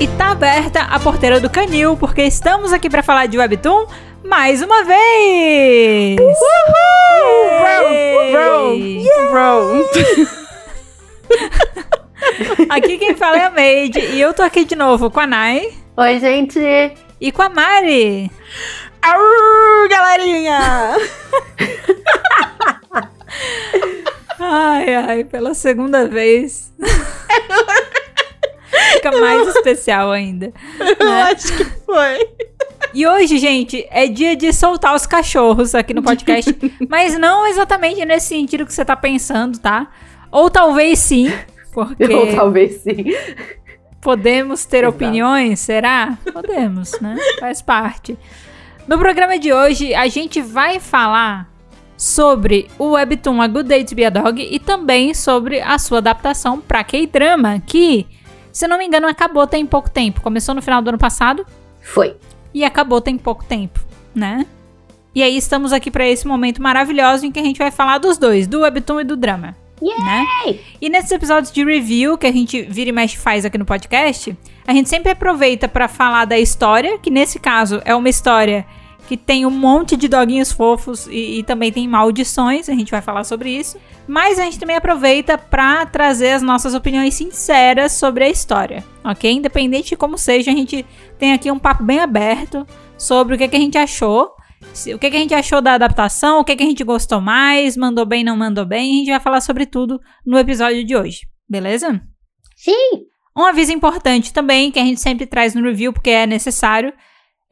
e tá aberta a porteira do canil, porque estamos aqui para falar de Webtoon mais uma vez! Uhul! Bro, bro. aqui quem fala é a Made e eu tô aqui de novo com a Nai. Oi, gente! E com a Mari. Au, galerinha! ai, ai, pela segunda vez. Fica mais especial ainda. Eu né? acho que foi. E hoje, gente, é dia de soltar os cachorros aqui no podcast. mas não exatamente nesse sentido que você tá pensando, tá? Ou talvez sim. Porque... Ou talvez sim. Podemos ter Exato. opiniões? Será? Podemos, né? Faz parte. No programa de hoje, a gente vai falar sobre o webtoon A Good Day to Be a Dog e também sobre a sua adaptação para K-drama, que, se não me engano, acabou tem pouco tempo. Começou no final do ano passado. Foi. E acabou tem pouco tempo, né? E aí estamos aqui para esse momento maravilhoso em que a gente vai falar dos dois, do webtoon e do drama. Né? E nesses episódios de review que a gente vira e mexe faz aqui no podcast, a gente sempre aproveita para falar da história, que nesse caso é uma história que tem um monte de doguinhos fofos e, e, também tem maldições, a gente vai falar sobre isso. Mas a gente também aproveita para trazer as nossas opiniões sinceras sobre a história, ok? Independente de como seja, a gente tem aqui um papo bem aberto sobre o que, que a gente achou, o que, que a gente achou da adaptação, o que, que a gente gostou mais, mandou bem, não mandou bem. A gente vai falar sobre tudo no episódio de hoje, beleza? Sim! Um aviso importante também, que a gente sempre traz no review, porque é necessário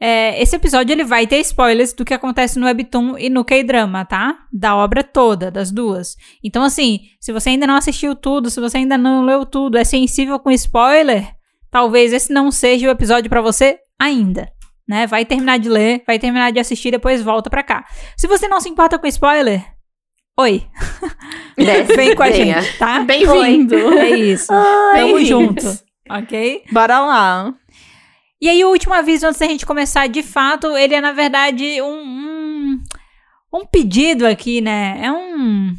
é, esse episódio ele vai ter spoilers do que acontece no Webtoon e no K-Drama, tá? Da obra toda, das duas. Então, assim, se você ainda não assistiu tudo, se você ainda não leu tudo, é sensível com spoiler, talvez esse não seja o episódio para você ainda. Né? Vai terminar de ler, vai terminar de assistir, depois volta pra cá. Se você não se importa com spoiler, oi. Desce, Vem com a gente, tá? Bem-vindo. É isso. Ai, Tamo junto. Ok? Bora lá. E aí, o último aviso antes da gente começar, de fato, ele é, na verdade, um, um, um pedido aqui, né? É um,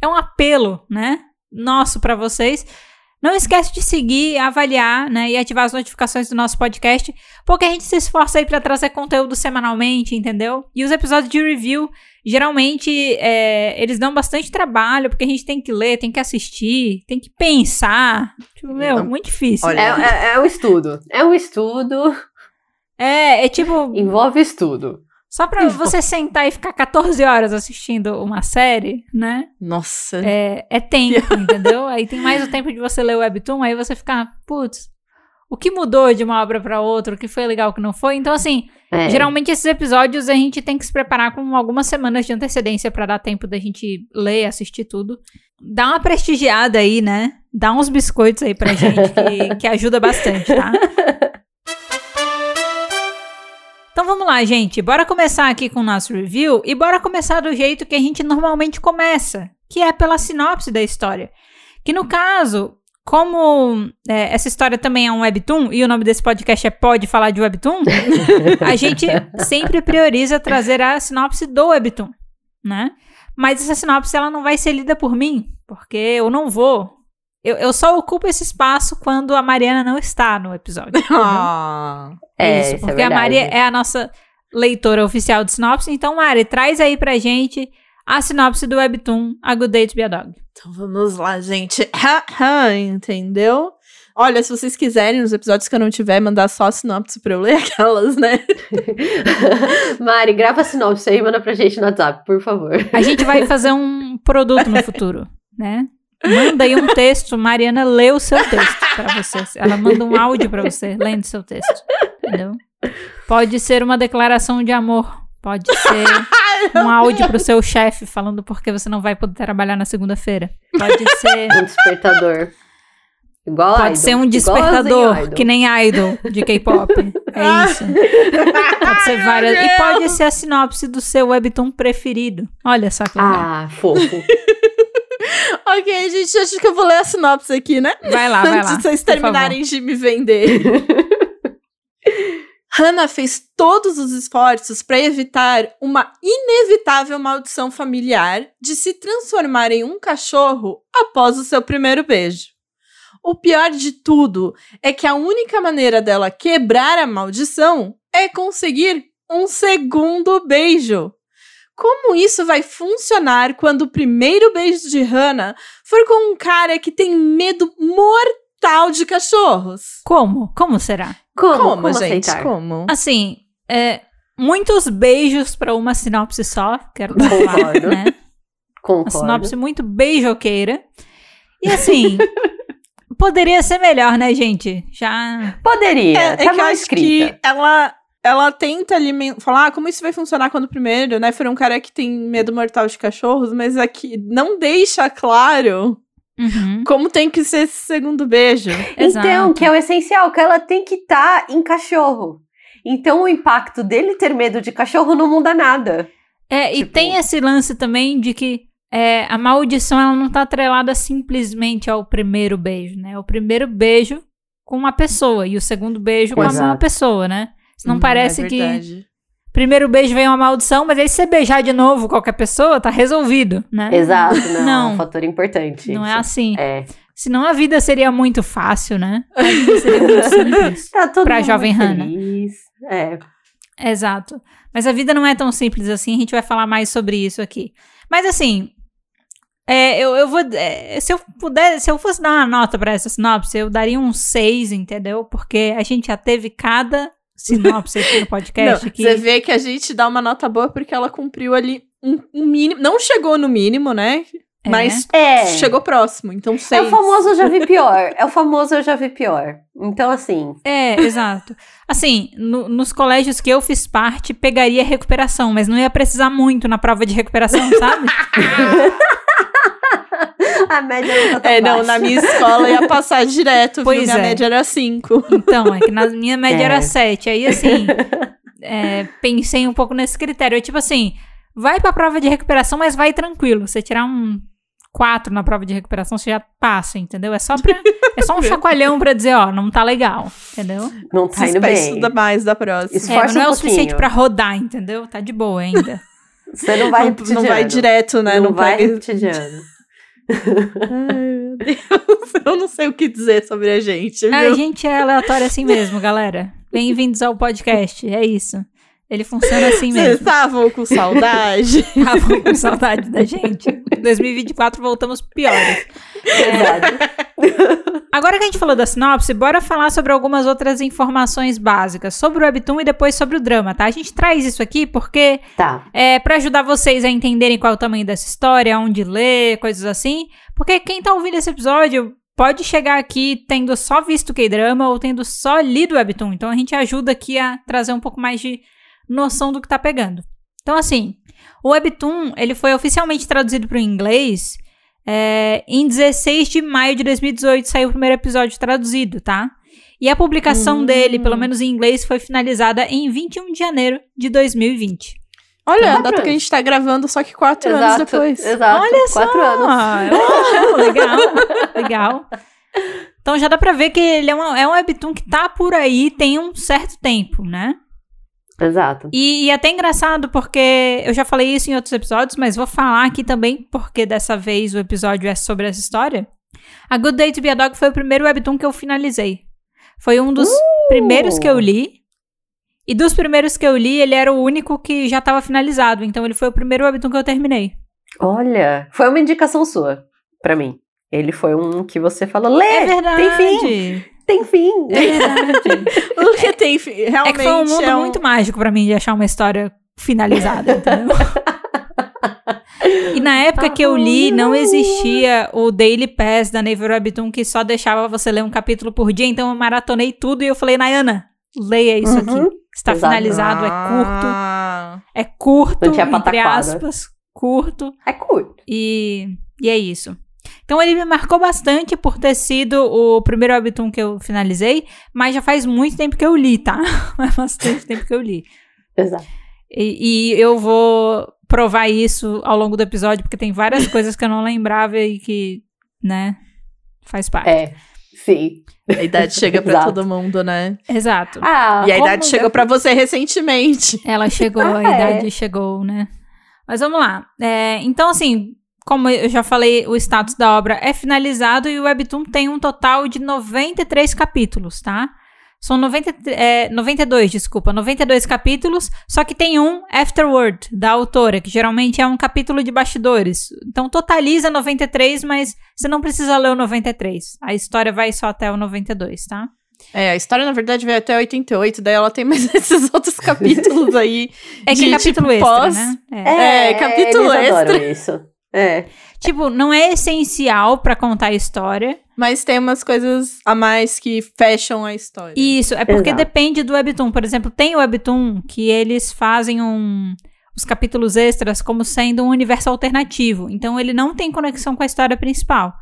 é um apelo, né? Nosso para vocês. Não esquece de seguir, avaliar, né, e ativar as notificações do nosso podcast, porque a gente se esforça aí para trazer conteúdo semanalmente, entendeu? E os episódios de review, geralmente, é, eles dão bastante trabalho, porque a gente tem que ler, tem que assistir, tem que pensar. Tipo, meu, muito difícil. Olha, é, é, é um estudo. É um estudo. É, é tipo. Envolve estudo. Só pra você sentar e ficar 14 horas assistindo uma série, né? Nossa. É, é tempo, entendeu? Aí tem mais o tempo de você ler o Webtoon, aí você fica, putz, o que mudou de uma obra para outra, o que foi legal, o que não foi. Então, assim, é. geralmente esses episódios a gente tem que se preparar com algumas semanas de antecedência para dar tempo da gente ler, assistir tudo. Dá uma prestigiada aí, né? Dá uns biscoitos aí pra gente que, que ajuda bastante, tá? Então vamos lá, gente. Bora começar aqui com o nosso review e bora começar do jeito que a gente normalmente começa, que é pela sinopse da história. Que no caso, como é, essa história também é um webtoon e o nome desse podcast é Pode Falar de Webtoon, a gente sempre prioriza trazer a sinopse do webtoon, né? Mas essa sinopse ela não vai ser lida por mim, porque eu não vou eu, eu só ocupo esse espaço quando a Mariana não está no episódio. Ah, é, isso, é porque é a Maria é a nossa leitora oficial de sinopse. Então, Mari, traz aí pra gente a sinopse do Webtoon A Good Day to Be a Dog. Então vamos lá, gente. Entendeu? Olha, se vocês quiserem, nos episódios que eu não tiver, mandar só a sinopse pra eu ler aquelas, né? Mari, grava a sinopse aí e manda pra gente no WhatsApp, por favor. A gente vai fazer um produto no futuro, né? Manda aí um texto, Mariana lê o seu texto para você. Ela manda um áudio para você lendo seu texto. Entendeu? Pode ser uma declaração de amor. Pode ser um áudio pro seu chefe falando porque você não vai poder trabalhar na segunda-feira. Pode ser. Um despertador. Igual Pode idol. ser um despertador, que nem idol de K-pop. É isso. Pode ser várias. E pode ser a sinopse do seu webtoon preferido. Olha só que legal. Ah, fofo. Ok, gente, acho que eu vou ler a sinopse aqui, né? Vai lá, vai lá. Antes de vocês terminarem de me vender. Hannah fez todos os esforços para evitar uma inevitável maldição familiar de se transformar em um cachorro após o seu primeiro beijo. o pior de tudo é que a única maneira dela quebrar a maldição é conseguir um segundo beijo. Como isso vai funcionar quando o primeiro beijo de Hannah for com um cara que tem medo mortal de cachorros? Como? Como será? Como, Como, como gente? aceitar? Como? Assim, é, muitos beijos pra uma sinopse só, quero falar, Concordo. né? Uma Concordo. sinopse muito beijoqueira. E assim, poderia ser melhor, né, gente? Já. Poderia, É, é tá que eu mal acho escrita. que ela, ela tenta alimentar, falar ah, como isso vai funcionar quando o primeiro, né, for um cara que tem medo mortal de cachorros, mas aqui não deixa claro Uhum. como tem que ser esse segundo beijo. Então, Exato. que é o essencial, que ela tem que estar em cachorro. Então, o impacto dele ter medo de cachorro não muda nada. É, e Tipo- tem esse lance também de que é, a maldição ela não tá atrelada simplesmente ao primeiro beijo, né? O primeiro beijo com uma pessoa e o segundo beijo com a Exato. mesma pessoa, né? Senão Hum, parece é que primeiro beijo vem uma maldição, mas aí se você beijar de novo qualquer pessoa, tá resolvido, né? Exato, não. Não. É um fator importante. Não é isso. assim. É. Senão a vida seria muito fácil, né? A vida seria muito simples. Tá todo Pra mundo jovem Hannah. É. Exato. Mas a vida não é tão simples assim, a gente vai falar mais sobre isso aqui. Mas assim, é, eu, eu vou. é, se eu puder, se eu fosse dar uma nota pra essa sinopse, eu daria um 6, entendeu? Porque a gente já teve cada sinopse aqui no podcast Não, que. Você vê que a gente dá uma nota boa porque ela cumpriu ali um, um mínimo. Não chegou no mínimo, né? É. Mas É. chegou próximo. Então, É seis. o famoso eu já vi pior. É o famoso eu já vi pior. Então, assim, É, exato. Assim, no- nos colégios que eu fiz parte, pegaria recuperação, mas não ia precisar muito na prova de recuperação, sabe? a média não tá tão É, não, baixa. na minha escola ia passar direto, Pois viu? Minha é. média era cinco. Então, é que na minha média É. era 7. Aí, assim, é, pensei um pouco nesse critério. É tipo assim, vai pra prova de recuperação, mas vai tranquilo. Você tirar um 4 na prova de recuperação, você já passa, entendeu? É só, pra, é só um chacoalhão pra dizer, ó, não tá legal, entendeu? Não tá indo bem. estuda mais da próxima. Isso- É, mas Esforça não é um o suficiente pra rodar, entendeu? Tá de boa ainda. Você não vai não, não vai direto, né? Não, Não, vai pega- repetir de ano. Ai, meu Deus. Eu não sei o que dizer sobre a gente, A viu? gente é aleatório assim mesmo, galera. Bem-vindos ao podcast, é isso. Ele funciona assim Vocês mesmo. estavam com saudade? Estavam com saudade da gente. Em 2024 voltamos piores. É, agora que a gente falou da sinopse, bora falar sobre algumas outras informações básicas sobre o Webtoon e depois sobre o drama, tá? A gente traz isso aqui porque Tá. é para ajudar vocês a entenderem qual é o tamanho dessa história, onde ler, coisas assim. Porque quem tá ouvindo esse episódio pode chegar aqui tendo só visto K-drama ou tendo só lido o Webtoon. Então a gente ajuda aqui a trazer um pouco mais de noção do que tá pegando. Então assim, o Webtoon ele foi oficialmente traduzido para o inglês é, em 16 de maio de 2018 saiu o primeiro episódio traduzido, tá? E a publicação Hum. dele, pelo menos em inglês, foi finalizada em 21 de janeiro de 2020. Olha, Tá a data que a gente tá gravando, só que quatro anos depois. Exato. Olha Quatro só! anos. Oh, legal, legal. Então já dá pra ver que ele é, uma, é um webtoon que tá por aí tem um certo tempo, né? Exato. E, e é até engraçado porque eu já falei isso em outros episódios, mas vou falar aqui também porque dessa vez o episódio é sobre essa história. A Good Day to Be a Dog foi o primeiro webtoon que eu finalizei. Foi um dos primeiros que eu li. E dos primeiros que eu li, ele era o único que já estava finalizado. Então ele foi o primeiro webtoon que eu terminei. Olha, foi uma indicação sua pra mim. Ele foi um que você falou, lê, É verdade. tem fim, tem fim. É. O que tem, fi- É realmente que foi um mundo é um- muito mágico pra mim de achar uma história finalizada, entendeu? e na época que eu li, não existia o Daily Pass da Naver Webtoon que só deixava você ler um capítulo por dia, então eu maratonei tudo e eu falei, Nayana, leia isso Uhum. aqui. Está Exato. finalizado, é curto. É curto, entre aspas, curto. É curto. E, e é isso. Então ele me marcou bastante por ter sido o primeiro webtoon que eu finalizei, mas já faz muito tempo que eu li, tá? Faz bastante tempo que eu li. Exato. E, e eu vou provar isso ao longo do episódio, porque tem várias coisas que eu não lembrava e que, né, faz parte. É, sim. A idade chega pra Exato. todo mundo, né? Exato. Ah, e a idade chegou pra você recentemente. Ela chegou, a Ah, é. idade chegou, né? Mas vamos lá. É, então, assim, como eu já falei, o status da obra é finalizado e o Webtoon tem um total de 93 capítulos, tá? São 90, é, 92, desculpa, 92 capítulos, só que tem um afterword da autora, que geralmente é um capítulo de bastidores. Então totaliza 93, mas você não precisa ler o 93. A história vai só até o 92, tá? É, a história, na verdade, vai até 88, daí ela tem mais esses outros capítulos aí. É que de, capítulo tipo, extra, pós- né? É, É, capítulo eles adoram extra. isso. É. Tipo, não é essencial pra contar a história. Mas tem umas coisas a mais que fecham a história. Isso, é porque Exato. depende do Webtoon. Por exemplo, tem o Webtoon que eles fazem um, os capítulos extras como sendo um universo alternativo. Então, ele não tem conexão com a história principal.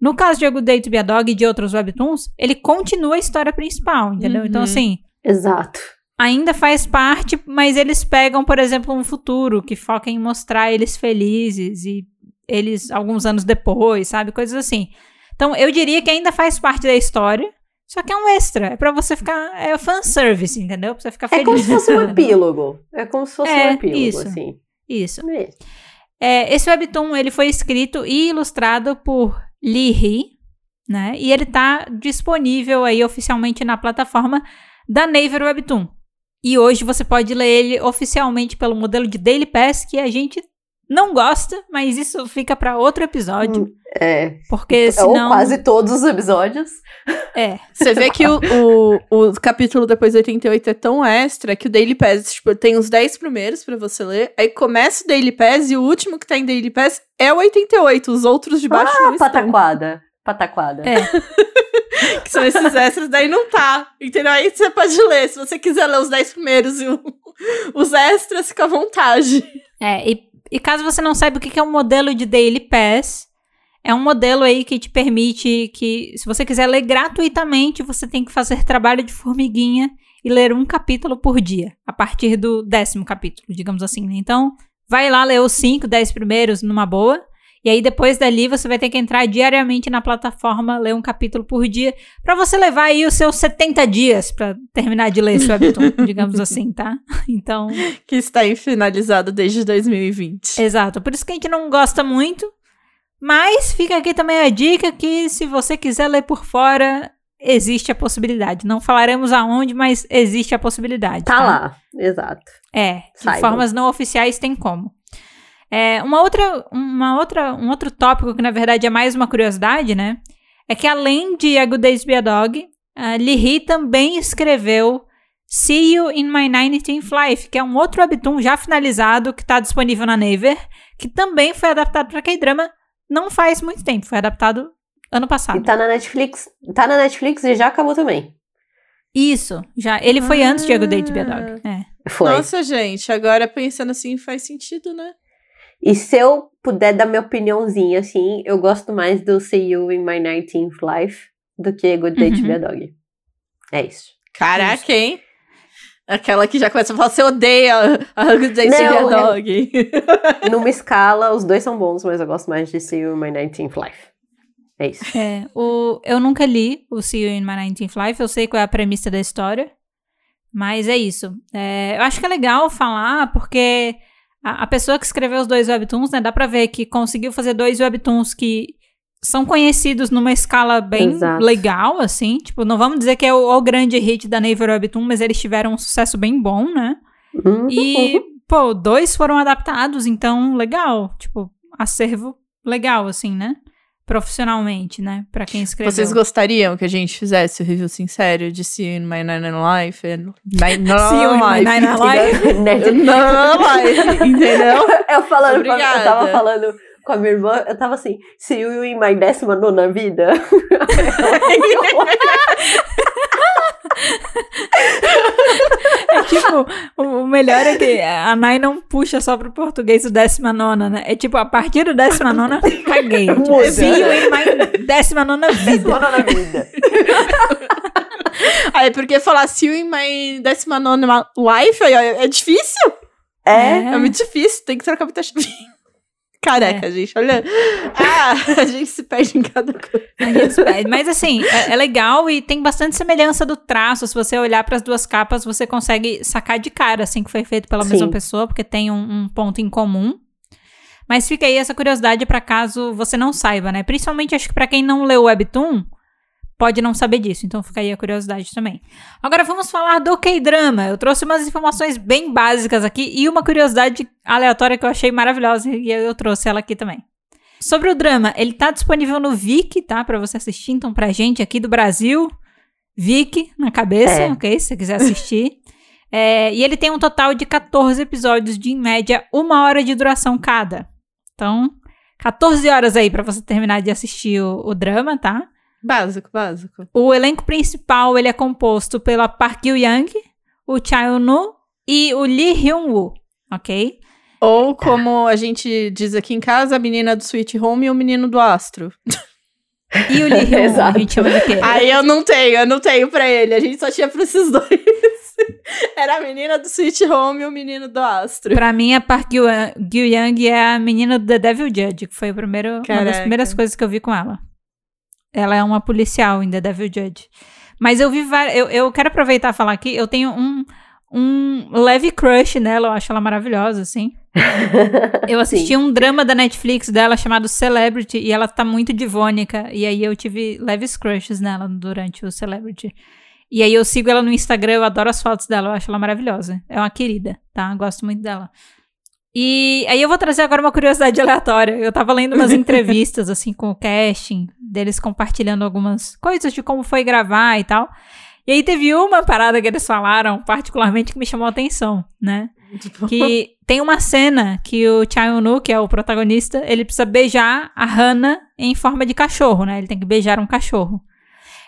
No caso de A Good Day to Be a Dog e de outros Webtoons, ele continua a história principal, entendeu? Uhum. Então, assim, Exato. Ainda faz parte, mas eles pegam, por exemplo, um futuro que foca em mostrar eles felizes e eles alguns anos depois, sabe? Coisas assim. Então, eu diria que ainda faz parte da história, só que é um extra. É pra você ficar. É fanservice, entendeu? Pra você ficar É feliz. como se fosse um epílogo. É como se fosse É, um epílogo, isso. assim. Isso. É. É, esse webtoon ele foi escrito e ilustrado por Lee Hee, né? E ele tá disponível aí oficialmente na plataforma da Naver Webtoon. E hoje você pode ler ele oficialmente pelo modelo de Daily Pass que a gente não gosta, mas isso fica para outro episódio, É. porque Ou senão quase todos os episódios. é. Você vê que o, o, o capítulo depois do 88 é tão extra que o Daily Pass, tipo, tem os 10 primeiros pra você ler, aí começa o Daily Pass e o último que tá em Daily Pass é o 88, os outros de baixo não Ah, estão. pataquada. Pataquada. É. Que são esses extras, daí não tá. Entendeu? Aí você pode ler. Se você quiser ler os 10 primeiros e o- os extras, fica à vontade. É, e, e caso você não saiba o que é um modelo de Daily Pass, é um modelo aí que te permite que, se você quiser ler gratuitamente, você tem que fazer trabalho de formiguinha e ler um capítulo por dia, a partir do décimo capítulo, digamos assim. né? Então, vai lá ler os cinco, dez primeiros numa boa, e aí depois dali você vai ter que entrar diariamente na plataforma, ler um capítulo por dia, pra você levar aí os seus 70 dias pra terminar de ler esse webtoon, digamos assim, tá? Então, Que está aí finalizado desde 2020. Exato, por isso que a gente não gosta muito. Mas fica aqui também a dica que se você quiser ler por fora, existe a possibilidade. Não falaremos aonde, mas existe a possibilidade. Tá lá. Exato. É, de formas não oficiais tem como. É, uma outra, uma outra, um outro tópico que na verdade é mais uma curiosidade, né? É que além de A Good Days Be a Dog, a Lee Hee também escreveu See You in My 19th Life, que é um outro webtoon já finalizado que está disponível na Naver, que também foi adaptado para K-drama não faz muito tempo, foi adaptado ano E passado. tá na Netflix. Tá na Netflix e já acabou também. Isso, já. Ele foi antes de A Good Day to Be a Dog. É. Foi. Nossa, gente, agora pensando assim faz sentido, né? E se eu puder dar minha opiniãozinha, assim, eu gosto mais do See You in My 19th Life do que Good Day to Uhum. Be a Dog. É isso. Caraca, hein? Aquela que já começa a falar, você odeia a Good Day to Be a é- Dog. Numa escala, os dois são bons, mas eu gosto mais de See You in My 19th Life. É isso. É, o, eu nunca li o See You in My 19th Life, eu sei qual é a premissa da história, mas é isso. É, eu acho que é legal falar, porque a, a pessoa que escreveu os dois webtoons, né, dá pra ver que conseguiu fazer dois webtoons que são conhecidos numa escala bem Exato. legal, assim, tipo, não vamos dizer que é o, o grande hit da Naver Webtoon, mas eles tiveram um sucesso bem bom, né? Uhum. E, pô, dois foram adaptados, então, legal. Tipo, acervo legal, assim, né? Profissionalmente, né? Pra quem escreveu. Vocês gostariam que a gente fizesse o review sincero de See You in My Nine Life? and- My Nine See You in My Life. Nine Life. Nerd- Nine Life, entendeu? Eu falando, eu tava falando com a minha irmã, eu tava assim, see you in my 19 vida. É tipo, o melhor é que a Nai não puxa só pro português o décima nona, né? É tipo, a partir do décima nona, caguei. Tipo, you in my décima nona vida. 19 vida. Aí, porque falar See in My 19 Life aí, ó, é difícil? É. É muito difícil, tem que trocar muita chave. Careca, gente, olha. Ah, a gente se perde em cada coisa. A gente se perde. Mas assim, é, é legal e tem bastante semelhança do traço. Se você olhar para as duas capas, você consegue sacar de cara, assim, que foi feito pela Sim. mesma pessoa, porque tem um, um ponto em comum. Mas fica aí essa curiosidade para caso você não saiba, né? Principalmente acho que para quem não leu o Webtoon, pode não saber disso. Então fica aí a curiosidade também. Agora vamos falar do K-drama. Eu trouxe umas informações bem básicas aqui e uma curiosidade aleatória que eu achei maravilhosa e eu trouxe ela aqui também. Sobre o drama, ele tá disponível no Viki, tá? Para você assistir. Então pra gente aqui do Brasil, Viki na cabeça, é. ok? Se você quiser assistir. É, e ele tem um total de 14 episódios de, em média, uma hora de duração cada. Então, 14 horas aí para você terminar de assistir o, o, drama, tá? Básico, básico. O elenco principal, ele é composto pela Park Gil-young, o Cha Eun-woo e o Lee Hyun-woo, ok? Ou, como a gente diz aqui em casa, a menina do Sweet Home e o menino do Astro. E o Lee Hyun-woo, a gente chama de quê? Aí eu não tenho, eu não tenho pra ele. A gente só tinha pra esses dois. Era a menina do Sweet Home e o menino do Astro. Pra mim, a Park Gyu-young é a menina do The Devil Judge, que foi o primeiro, uma das primeiras coisas que eu vi com ela. Ela é uma policial em The Devil Judge. Mas eu vi várias. Eu, eu quero aproveitar e falar aqui, eu tenho um, um leve crush nela, eu acho ela maravilhosa, assim. eu assisti um drama da Netflix dela chamado Celebrity e ela tá muito divônica. E aí eu tive leves crushes nela durante o Celebrity. E aí eu sigo ela no Instagram, eu adoro as fotos dela, eu acho ela maravilhosa. É uma querida, tá? Gosto muito dela. E aí eu vou trazer agora uma curiosidade aleatória. Eu tava lendo umas entrevistas, assim, com o casting, deles compartilhando algumas coisas de como foi gravar e tal. E aí teve uma parada que eles falaram, particularmente, que me chamou a atenção, né? Tipo... Que tem uma cena que o Cha Eun-woo, que é o protagonista, ele precisa beijar a Hannah em forma de cachorro, né? Ele tem que beijar um cachorro.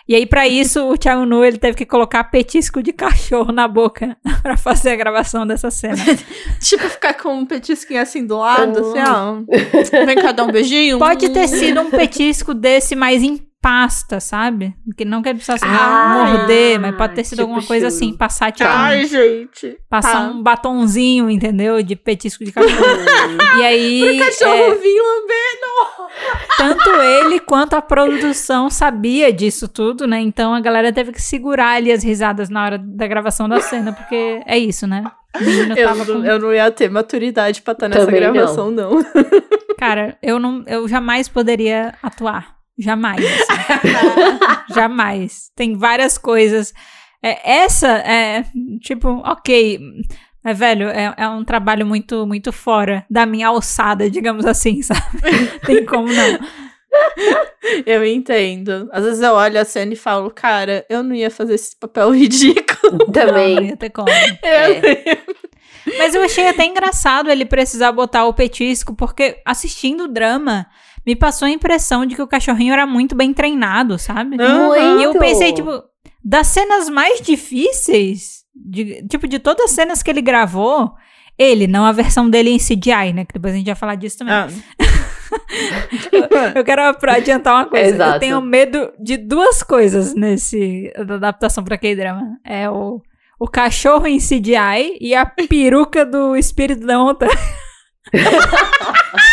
E aí, para isso, o Thiago Nu, ele teve que colocar petisco de cachorro na boca para fazer a gravação dessa cena. tipo, ficar com um petisquinho assim do lado, assim, ó. Vem cá dar um beijinho. Pode ter sido um petisco desse mais em pasta, sabe? Que não quer precisar ah, morder, mas pode ter sido tipo alguma coisa assim, passar tipo Ai, um, gente. Passar tá. um batonzinho, entendeu? De petisco de cachorro. e aí Pro cachorro é, vir lambendo. Tanto ele quanto a produção sabia disso tudo, né? Então a galera teve que segurar ali as risadas na hora da gravação da cena, porque é isso, né? Eu não, com... eu não ia ter maturidade pra estar nessa Também gravação, não. não. Cara, eu não, eu jamais poderia atuar. Jamais. Jamais. Tem várias coisas. É, essa é, tipo, ok. Mas, velho, é, é um trabalho muito, muito fora da minha alçada, digamos assim, sabe? Tem como não. Eu entendo. Às vezes eu olho a cena e falo, cara, eu não ia fazer esse papel ridículo. Também. Não, ia ter como. É. Mas eu achei até engraçado ele precisar botar o petisco, porque assistindo o drama, me passou a impressão de que o cachorrinho era muito bem treinado, sabe? Muito. E eu pensei, tipo, das cenas mais difíceis, de, tipo, de todas as cenas que ele gravou, ele, não a versão dele em CGI, né? Que depois a gente vai falar disso também. Ah. eu, quero adiantar uma coisa. Exato. Eu tenho medo de duas coisas nesse da adaptação para K-drama. É o, o cachorro em CGI e a peruca do espírito da montanha.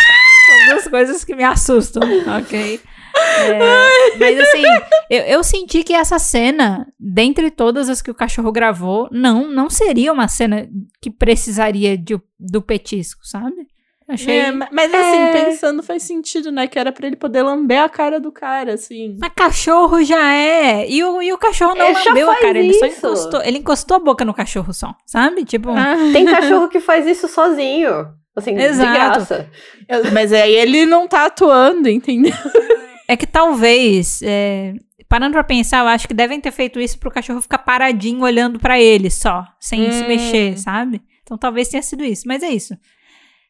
Duas coisas que me assustam, ok? É, mas assim, eu, eu, senti que essa cena, dentre todas as que o cachorro gravou, não não seria uma cena que precisaria de, do petisco, sabe? Achei. É, mas assim, é... pensando faz sentido, né? Que era pra ele poder lamber a cara do cara, assim. Mas cachorro já é. E o, e o cachorro não ele lambeu a cara, ele só encostou. Ele encostou a boca no cachorro só, sabe? Tipo. Ah. Tem cachorro que faz isso sozinho. Assim, Exato. de graça. Mas aí ele não tá atuando, entendeu? É que talvez, é, parando pra pensar, eu acho que devem ter feito isso pro cachorro ficar paradinho olhando para ele só, sem hum. se mexer, sabe? Então talvez tenha sido isso, mas é isso.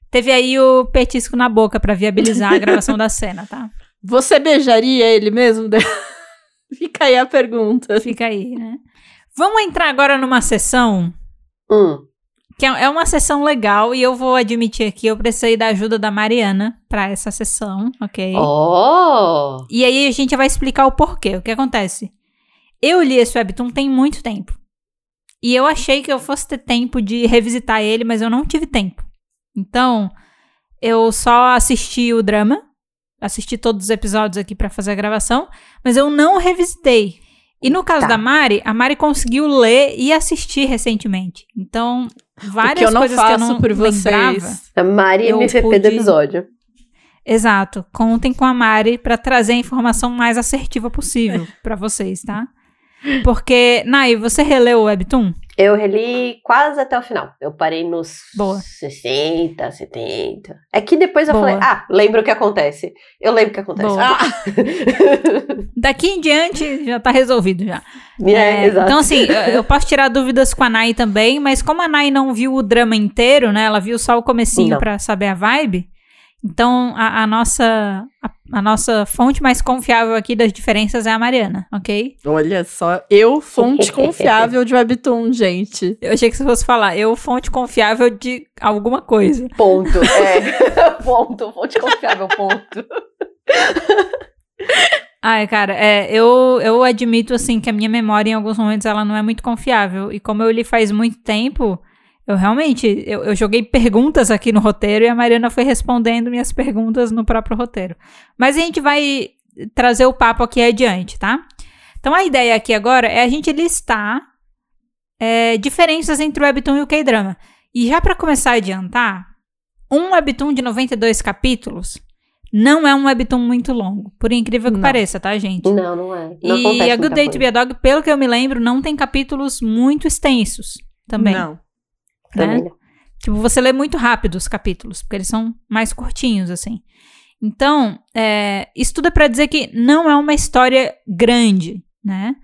Teve aí o petisco na boca para viabilizar a gravação da cena, tá? Você beijaria ele mesmo? Fica aí a pergunta. Fica aí, né? Vamos entrar agora numa sessão hum. Que é, é uma sessão legal e eu vou admitir aqui, eu precisei da ajuda da Mariana para essa sessão, ok? Oh! E aí a gente vai explicar o porquê. O que acontece? Eu li esse webtoon tem muito tempo. E eu achei que eu fosse ter tempo de revisitar ele, mas eu não tive tempo. Então, eu só assisti o drama, assisti todos os episódios aqui para fazer a gravação, mas eu não revisitei. E no caso Tá. da Mari, a Mari conseguiu ler e assistir recentemente. Então, várias que eu não coisas faço que eu não por lembrava. vocês. A Mari Eu MVP pude- do episódio. Exato. Contem com a Mari pra trazer a informação mais assertiva possível pra vocês, tá? Porque, Nai, você releu o Webtoon? Eu reli quase até o final. Eu parei nos Boa. 60, 70. É que depois eu Boa. falei, ah, lembro o que acontece. Eu lembro o que acontece. Ah, Daqui em diante já tá resolvido já. É, É, exato. então, assim, eu- posso tirar dúvidas com a Nai também, mas como a Nai não viu o drama inteiro, né? Ela viu só o comecinho pra saber a vibe. Então, a, a nossa a, a nossa fonte mais confiável aqui das diferenças é a Mariana, ok? olha só, eu, fonte confiável de Webtoon, gente. Eu achei que você fosse falar, eu, fonte confiável de alguma coisa. Ponto. É. ponto. Fonte confiável, ponto. Ai, cara, é, eu, eu admito, assim, que a minha memória, em alguns momentos, ela não é muito confiável. E como eu li faz muito tempo, eu realmente, eu, eu joguei perguntas aqui no roteiro e a Mariana foi respondendo minhas perguntas no próprio roteiro. Mas a gente vai trazer o papo aqui adiante, tá? Então, a ideia aqui agora é a gente listar é, diferenças entre o Webtoon e o K-Drama. E já pra começar a adiantar, um Webtoon de 92 capítulos não é um Webtoon muito longo, por incrível que Não. pareça, tá, gente? Não, não é. Não e a Good Day to coisa. Be a Dog, pelo que eu me lembro, não tem capítulos muito extensos também. Não. Também né? não. Tipo, você lê muito rápido os capítulos, porque eles são mais curtinhos, assim. Então, é, isso tudo é pra dizer que não é uma história grande, né?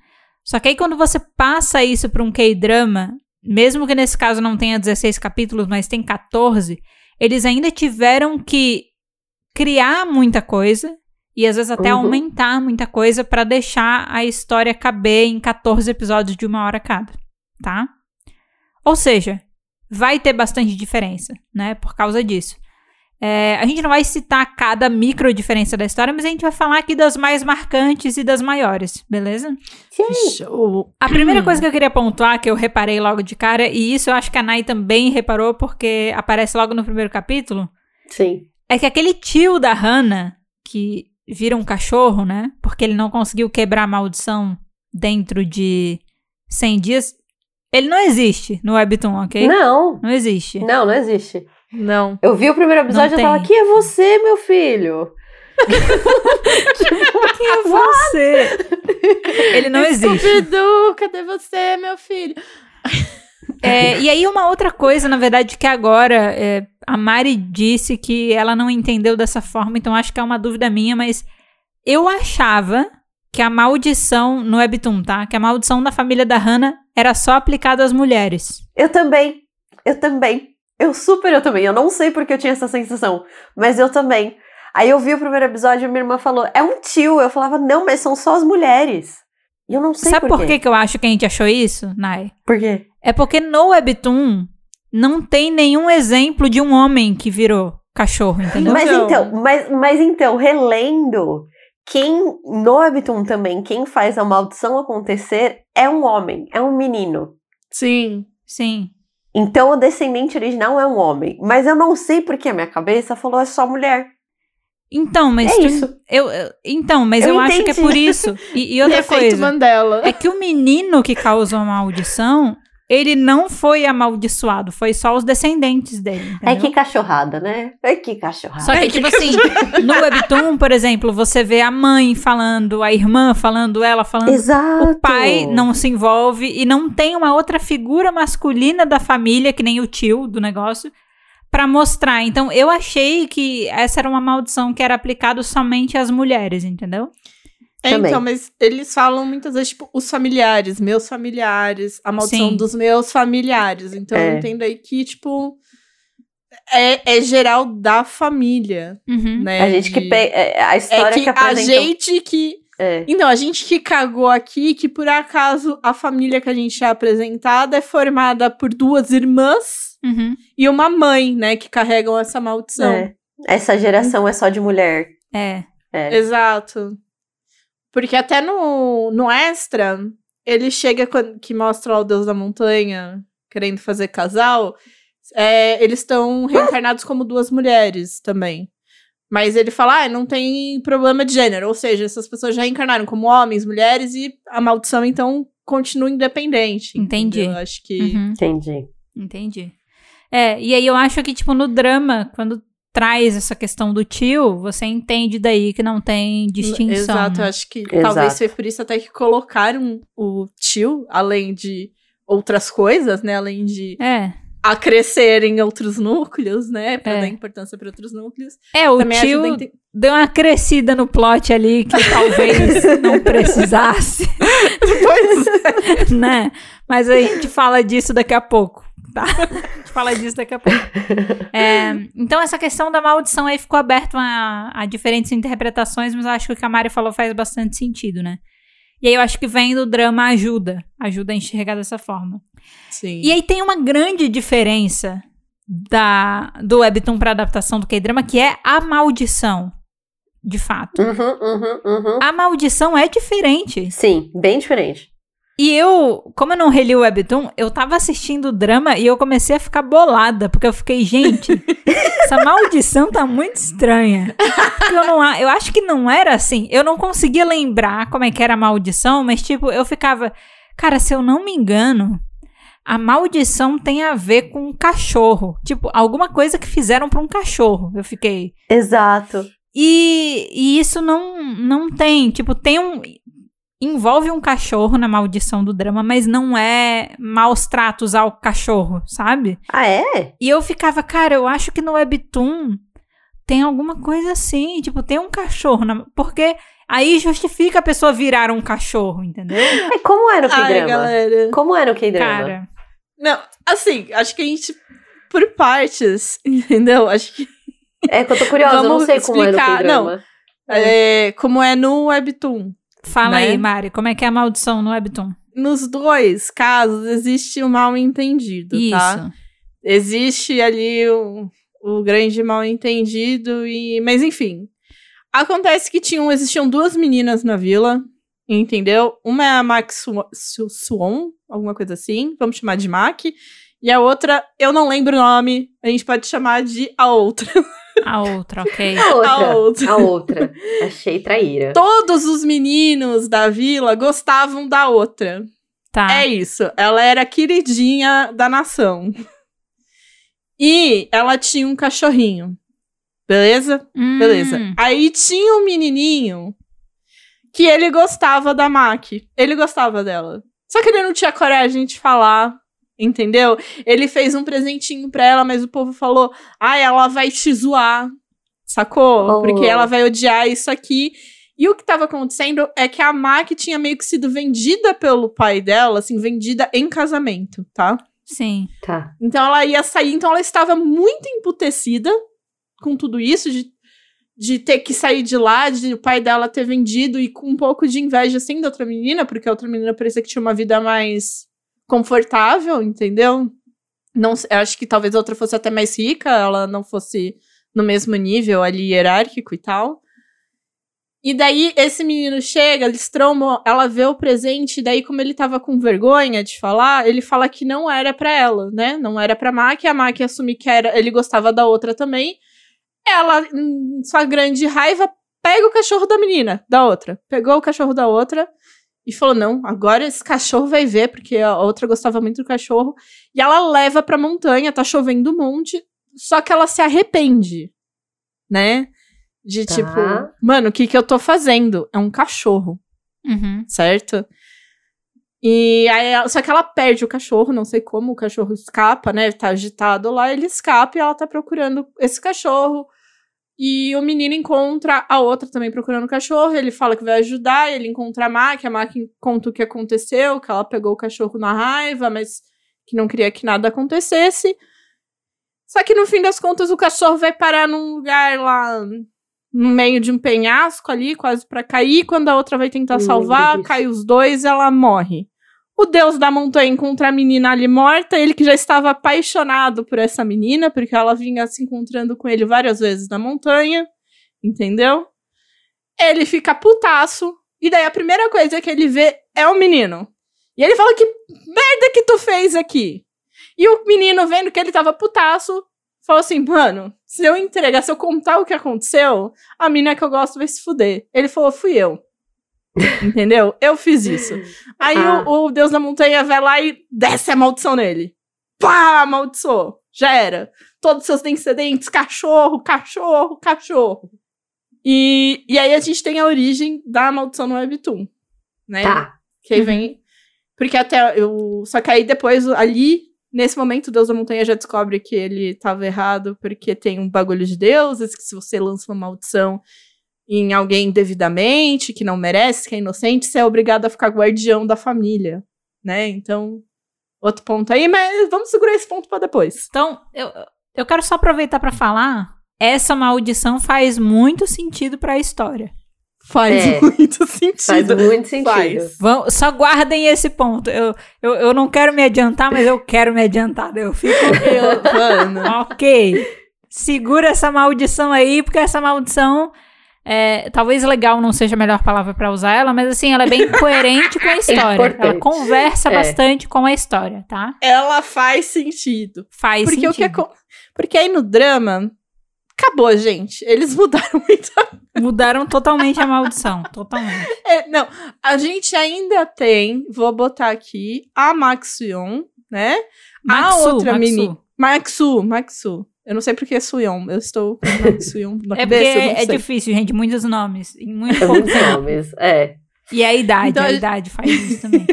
Só que aí quando você passa isso pra um K-drama, mesmo que nesse caso não tenha 16 capítulos, mas tem 14, eles ainda tiveram que criar muita coisa e às vezes até Uhum. aumentar muita coisa pra deixar a história caber em 14 episódios de uma hora cada, tá? Ou seja, vai ter bastante diferença, né? Por causa disso. É, a gente não vai citar cada micro diferença da história, mas a gente vai falar aqui das mais marcantes e das maiores, beleza? Sim. Show. A primeira coisa que eu queria pontuar, que eu reparei logo de cara, e isso eu acho que a Nai também reparou, porque aparece logo no primeiro capítulo, Sim. é que aquele tio da Hannah, que vira um cachorro, né? Porque ele não conseguiu quebrar a maldição dentro de 100 dias, ele não existe no Webtoon, ok? Não. Não existe. Não, não existe. Não. Eu vi o primeiro episódio e eu tava, quem é você, meu filho? Quem é você? Ele não existe. Scooby-Doo, cadê você, meu filho? É, e aí, uma outra coisa, na verdade, que agora é, a Mari disse que ela não entendeu dessa forma, então acho que é uma dúvida minha, mas eu achava que a maldição no Webtoon, tá? Que a maldição da família da Hannah era só aplicada às mulheres. Eu também. Eu também. Eu super eu também. Eu não sei porque eu tinha essa sensação, mas eu também. Aí eu vi o primeiro episódio e minha irmã falou, é um tio. Eu falava, não, mas são só as mulheres. E eu não sei Sabe por por que, que eu acho que a gente achou isso, Nai? Por quê? É porque no Webtoon não tem nenhum exemplo de um homem que virou cachorro, entendeu? Mas Então. então, mas, mas então, relendo, quem no Webtoon também, quem faz a maldição acontecer é um homem, é um menino. Sim. Sim. Então o descendente original é um homem. Mas eu não sei porque a minha cabeça falou é só mulher. Então, mas É tu- isso. Eu, eu- então, mas eu, Eu acho que é por isso. E, e outra coisa, Mandela. é que o menino que causou a maldição, ele não foi amaldiçoado, foi só os descendentes dele. É entendeu? que cachorrada, né? É que cachorrada. Só que, É, tipo que assim, no Webtoon, por exemplo, você vê a mãe falando, a irmã falando, ela falando. Exato. O pai não se envolve e não tem uma outra figura masculina da família, que nem o tio do negócio, pra mostrar. Então, eu achei que essa era uma maldição que era aplicada somente às mulheres, entendeu? É, Também. então, mas eles falam muitas vezes, tipo, os familiares, meus familiares, a maldição Sim. dos meus familiares. Então, É. eu entendo aí que, tipo, é, é geral da família, Uhum. né? A gente que pega. é, A É história que que, a gente que... É. Então, a gente que cagou aqui, que por acaso a família que a gente é apresentada é formada por duas irmãs Uhum. e uma mãe, né, que carregam essa maldição. é. Essa geração é só de mulher. É. É. Exato. Porque até no, no extra, ele chega quando, que mostra lá o Deus da Montanha querendo fazer casal. é, eles estão reencarnados como duas mulheres também. Mas ele fala, ah, não tem problema de gênero. Ou seja, essas pessoas já encarnaram como homens, mulheres, e a maldição, então, continua independente. Entendi. Eu acho que. Uhum. Entendi. Entendi. É, e aí eu acho que, tipo, no drama, quando traz essa questão do tio, você entende daí que não tem distinção. Exato, eu né? acho que Exato. talvez foi por isso até que colocaram o tio, além de outras coisas, né? Além de É. acrescer em outros núcleos, né? Pra É. dar importância para outros núcleos. É, o também tio ente- deu uma crescida no plot ali que talvez não precisasse, pois é. né? Mas a gente fala disso daqui a pouco, tá? A gente fala disso daqui a pouco. É, então, essa questão da maldição aí ficou aberto a, a diferentes interpretações, mas eu acho que o que a Mari falou faz bastante sentido, né? E aí eu acho que vem do drama ajuda, ajuda a enxergar dessa forma. Sim. E aí tem uma grande diferença da, do Webtoon pra adaptação do K-drama, que é a maldição, de fato. Uhum, uhum, uhum. A maldição é diferente. Sim, bem diferente. E eu, como eu não reli o Webtoon, eu tava assistindo o drama e eu comecei a ficar bolada, porque eu fiquei, gente, essa maldição tá muito estranha. Eu, não, eu acho que não era assim. Eu não conseguia lembrar como é que era a maldição, mas tipo, eu ficava, cara, se eu não me engano, a maldição tem a ver com um cachorro. Tipo, alguma coisa que fizeram pra um cachorro. Eu fiquei. Exato. E, e isso não, não tem. Tipo, tem um. Envolve um cachorro na maldição do drama, mas não é maus tratos ao cachorro, sabe? Ah, é? E eu ficava, cara, eu acho que no Webtoon tem alguma coisa assim. Tipo, tem um cachorro. Na, porque aí justifica a pessoa virar um cachorro, entendeu? É, como era o Ai, K-drama? galera. Como era o K-drama? Cara. Não, assim, acho que a gente. Por partes, entendeu? Acho que. É que eu tô curiosa, eu não sei como era o explicar. K-drama. É, como é no Webtoon. Fala Né? aí, Mari, como é que é a maldição no Webtoon? Nos dois casos, existe o mal entendido, Isso. tá? Existe ali o, o grande mal entendido e... Mas, enfim. Acontece que tinham, existiam duas meninas na vila, entendeu? Uma é a Max Su- Swan, alguma coisa assim. Vamos chamar de Mac. E a outra, eu não lembro o nome. A gente pode chamar de a outra. A outra, ok. A outra. A outra. A outra. Achei traíra. Todos os meninos da vila gostavam da outra. Tá. É isso. Ela era a queridinha da nação. E ela tinha um cachorrinho. Beleza? Hum, Beleza. Aí tinha um menininho que ele gostava da Mac. Ele gostava dela. Só que ele não tinha coragem de falar, entendeu? Ele fez um presentinho pra ela, mas o povo falou: "Ah, ela vai te zoar". Sacou? Oh. Porque ela vai odiar isso aqui. E o que tava acontecendo é que a Mac tinha meio que sido vendida pelo pai dela, assim, vendida em casamento, tá? Sim. Tá. Então ela ia sair, então ela estava muito emputecida com tudo isso, de, de ter que sair de lá, de o pai dela ter vendido e com um pouco de inveja assim da outra menina, porque a outra menina parecia que tinha uma vida mais confortável, entendeu? Não, acho que talvez a outra fosse até mais rica, ela não fosse no mesmo nível ali hierárquico e tal. E daí esse menino chega, eles tromam, ela vê o presente, e daí como ele tava com vergonha de falar, ele fala que não era pra ela, né? Não era pra Mac, a Mac assumir que era, ele gostava da outra também. Ela, em sua grande raiva, pega o cachorro da menina, da outra. Pegou o cachorro da outra e falou: "Não, agora esse cachorro vai ver, porque a outra gostava muito do cachorro". E ela leva pra montanha, tá chovendo um monte, só que ela se arrepende, né? De Tá. tipo, mano, o que que eu tô fazendo? É um cachorro, Uhum. certo? E aí, só que ela perde o cachorro, não sei como, o cachorro escapa, né? Tá agitado lá, ele escapa e ela tá procurando esse cachorro. E o menino encontra a outra também procurando o cachorro, ele fala que vai ajudar, ele encontra a Mac, a Mac conta o que aconteceu, que ela pegou o cachorro na raiva, mas que não queria que nada acontecesse. Só que no fim das contas o cachorro vai parar num lugar lá no meio de um penhasco ali, quase pra cair. Quando a outra vai tentar lembro salvar, cai os dois, ela morre. O deus da montanha encontra a menina ali morta, ele que já estava apaixonado por essa menina, porque ela vinha se encontrando com ele várias vezes na montanha, entendeu? Ele fica putaço, e daí a primeira coisa que ele vê é o menino. E ele fala: Que merda que tu fez aqui? E o menino, vendo que ele tava putaço, falou assim, mano, se eu entregar, se eu contar o que aconteceu, a mina que eu gosto vai se fuder. Ele falou, fui eu. Entendeu? Eu fiz isso. Aí ah. o, o, Deus da Montanha vai lá e desce a maldição nele. Pá, amaldiçoou. Já era. Todos os seus descendentes, cachorro, cachorro, cachorro. E, e aí a gente tem a origem da maldição no Webtoon, né? Tá. Que aí vem... Uhum. Porque até eu... Só que aí depois, ali, nesse momento, o Deus da Montanha já descobre que ele estava errado, porque tem um bagulho de deuses, que se você lança uma maldição em alguém devidamente, que não merece, que é inocente, você é obrigado a ficar guardião da família, né? Então, outro ponto aí, mas vamos segurar esse ponto para depois. Então, eu, eu quero só aproveitar para falar, essa maldição faz muito sentido para a história. Faz é, muito sentido. Faz muito sentido. Faz. Vão, só guardem esse ponto. Eu, eu, eu não quero me adiantar, mas eu quero me adiantar. Eu fico. Eu, mano. ok. Segura essa maldição aí, porque essa maldição é, talvez legal não seja a melhor palavra para usar ela, mas assim, ela é bem coerente com a história. É ela conversa é. bastante com a história, tá? Ela faz sentido. Faz porque sentido. O que é, porque aí no drama, acabou, gente. Eles mudaram muito. Mudaram totalmente a maldição. Totalmente. É, não, a gente ainda tem, vou botar aqui, a Maxion, né? Maxu, a outra Maxu. mini. Maxu, Maxu. Eu não sei porque é Suyon. Eu estou com o Suyon na é cabeça. É porque é difícil, gente. Muitos nomes. Muitos nomes, é. E a idade, então, a idade faz isso também.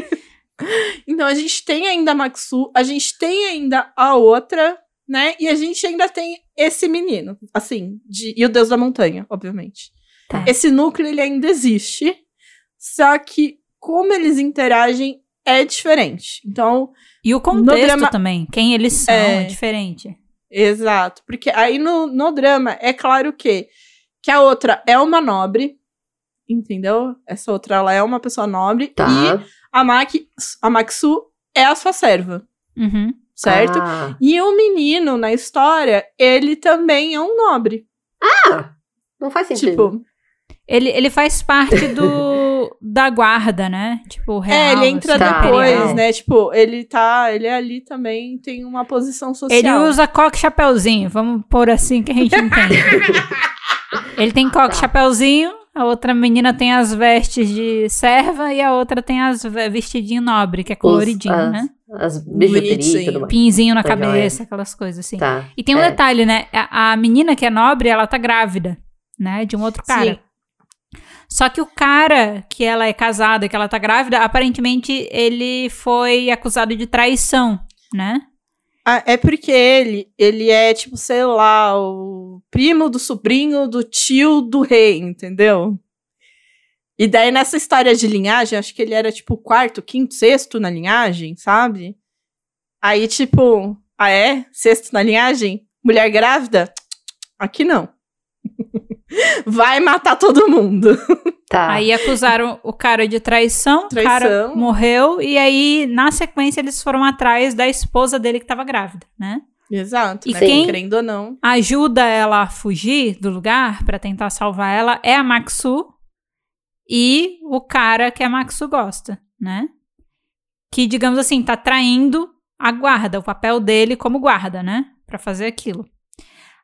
então a gente tem ainda a Maxu, a gente tem ainda a outra, né? E a gente ainda tem esse menino, assim, de, e o Deus da Montanha, obviamente. Tá. Esse núcleo ele ainda existe, só que como eles interagem é diferente. Então. E o contexto drama, também, quem eles são, é, é diferente. Exato. Porque aí no, no drama é claro que, que a outra é uma nobre, entendeu? Essa outra ela é uma pessoa nobre. Tá. E a, Maki, a Maxu é a sua serva. Uhum. Certo? Ah. E o menino na história, ele também é um nobre. Ah! Não faz sentido. Tipo, ele, ele faz parte do da guarda, né? Tipo, real. É, ele entra assim, depois, né? Tipo, ele tá. Ele ali também tem uma posição social. Ele usa coque chapeuzinho, vamos pôr assim que a gente entende. ele tem coque chapeuzinho, a outra menina tem as vestes de serva e a outra tem as vestidinho nobre, que é coloridinho, Os, né? As bijuterias. Pinzinho na cabeça, aquelas coisas assim. Tá. E tem um é. detalhe, né? A, a menina que é nobre, ela tá grávida, né? De um outro cara. Sim. Só que o cara que ela é casada, que ela tá grávida, aparentemente ele foi acusado de traição, né? Ah, é porque ele, ele é tipo, sei lá, o primo do sobrinho do tio do rei, entendeu? E daí nessa história de linhagem, acho que ele era tipo quarto, quinto, sexto na linhagem, sabe? Aí tipo, ah é? Sexto na linhagem? Mulher grávida? Aqui não vai matar todo mundo. Tá. Aí acusaram o cara de traição, traição, o cara morreu, e aí, na sequência, eles foram atrás da esposa dele que tava grávida, né? Exato, e né? quem querendo ou não. ajuda ela a fugir do lugar para tentar salvar ela é a Maxu e o cara que a Maxu gosta, né? Que, digamos assim, tá traindo a guarda, o papel dele como guarda, né? Para fazer aquilo.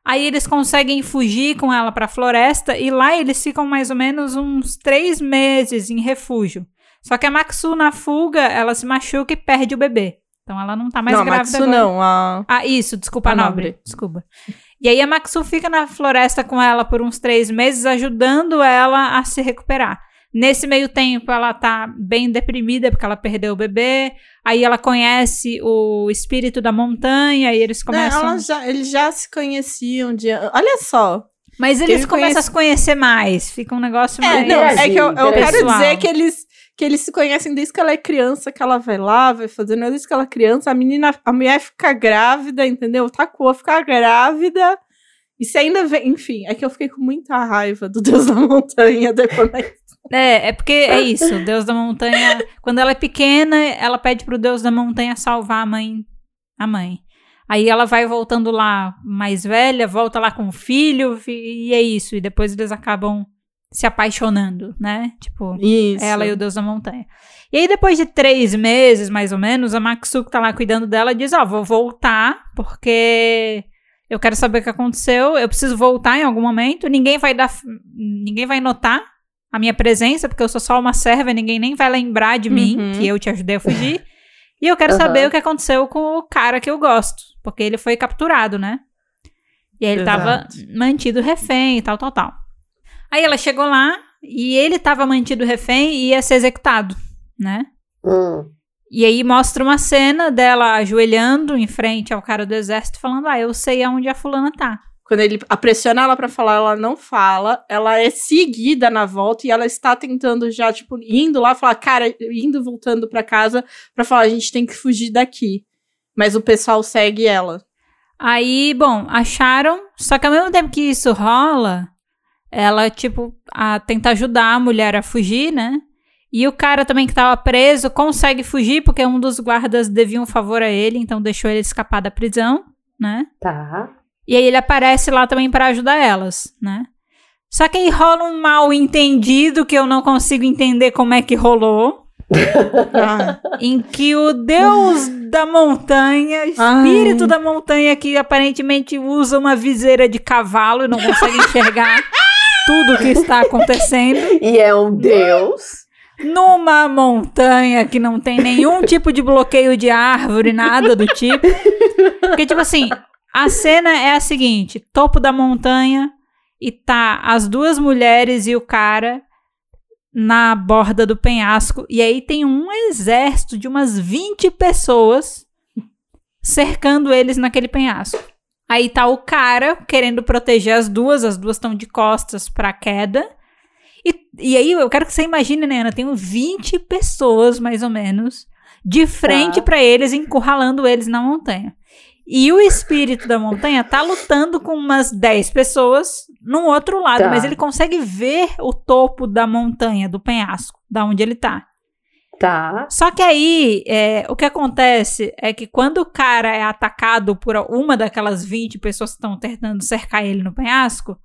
Aí eles conseguem fugir com ela para a floresta e lá eles ficam mais ou menos uns três meses em refúgio. Só que a Maxu, na fuga, ela se machuca e perde o bebê. Então ela não tá mais não, grávida Maxu agora. não, a... Ah, isso, desculpa, a nobre. nobre. Desculpa. E aí a Maxu fica na floresta com ela por uns três meses, ajudando ela a se recuperar. Nesse meio tempo, ela tá bem deprimida porque ela perdeu o bebê. Aí ela conhece o espírito da montanha e eles começam. Não, já, eles já se conheciam de. Olha só. Mas eles começam conhece... a se conhecer mais. Fica um negócio é, mais. Não, é que eu, eu quero dizer que eles, que eles se conhecem desde que ela é criança, que ela vai lá, vai fazendo. Desde que ela é criança, a menina, a mulher fica grávida, entendeu? Tacou, ficar grávida. E se ainda vem. Enfim, é que eu fiquei com muita raiva do Deus da Montanha depois. É, é porque é isso, o Deus da Montanha, quando ela é pequena, ela pede pro Deus da Montanha salvar a mãe, a mãe. Aí ela vai voltando lá mais velha, volta lá com o filho, e é isso. E depois eles acabam se apaixonando, né? Tipo, isso. ela e o Deus da Montanha. E aí, depois de três meses, mais ou menos, a Maxuko tá lá cuidando dela e diz: Ó, oh, vou voltar, porque Eu quero saber o que aconteceu. Eu preciso voltar em algum momento. Ninguém vai dar. Ninguém vai notar a minha presença, porque eu sou só uma serva. Ninguém nem vai lembrar de mim Uhum. que eu te ajudei a fugir. E eu quero Aham. saber o que aconteceu com o cara que eu gosto. Porque ele foi capturado, né? E aí ele tava Exato. mantido refém e tal, tal, tal. Aí ela chegou lá e ele tava mantido refém e ia ser executado, né? Hum. E aí mostra uma cena dela ajoelhando em frente ao cara do exército, falando: Ah, eu sei aonde a fulana tá. Quando ele pressiona ela pra falar, ela não fala. Ela é seguida na volta e ela está tentando já, tipo, indo lá, falar, cara, indo voltando pra casa pra falar, a gente tem que fugir daqui. Mas o pessoal segue ela. Aí, bom, acharam, só que ao mesmo tempo que isso rola, ela, tipo, a, tenta ajudar a mulher a fugir, né? E o cara também que tava preso consegue fugir, porque um dos guardas devia um favor a ele, então deixou ele escapar da prisão, né? Tá. E aí ele aparece lá também pra ajudar elas, né? Só que aí rola um mal entendido que eu não consigo entender como é que rolou. Ah, em que o deus da montanha, espírito Ai. da montanha, que aparentemente usa uma viseira de cavalo e não consegue enxergar tudo o que está acontecendo, E é um deus. numa montanha que não tem nenhum tipo de bloqueio de árvore, nada do tipo. Porque, tipo assim, a cena é a seguinte: topo da montanha e tá as duas mulheres e o cara na borda do penhasco. E aí tem um exército de umas 20 pessoas cercando eles naquele penhasco. Aí tá o cara querendo proteger as duas, as duas estão de costas pra queda. E, e aí eu quero que você imagine, né, Ana? Tem 20 pessoas, mais ou menos, de frente Tá. pra eles, encurralando eles na montanha. E o espírito da montanha tá lutando com umas 10 pessoas no outro lado, Tá. mas ele consegue ver o topo da montanha, do penhasco, da onde ele tá. Tá. Só que aí, é, o que acontece é que quando o cara é atacado por uma daquelas 20 pessoas que estão tentando cercar ele no penhasco,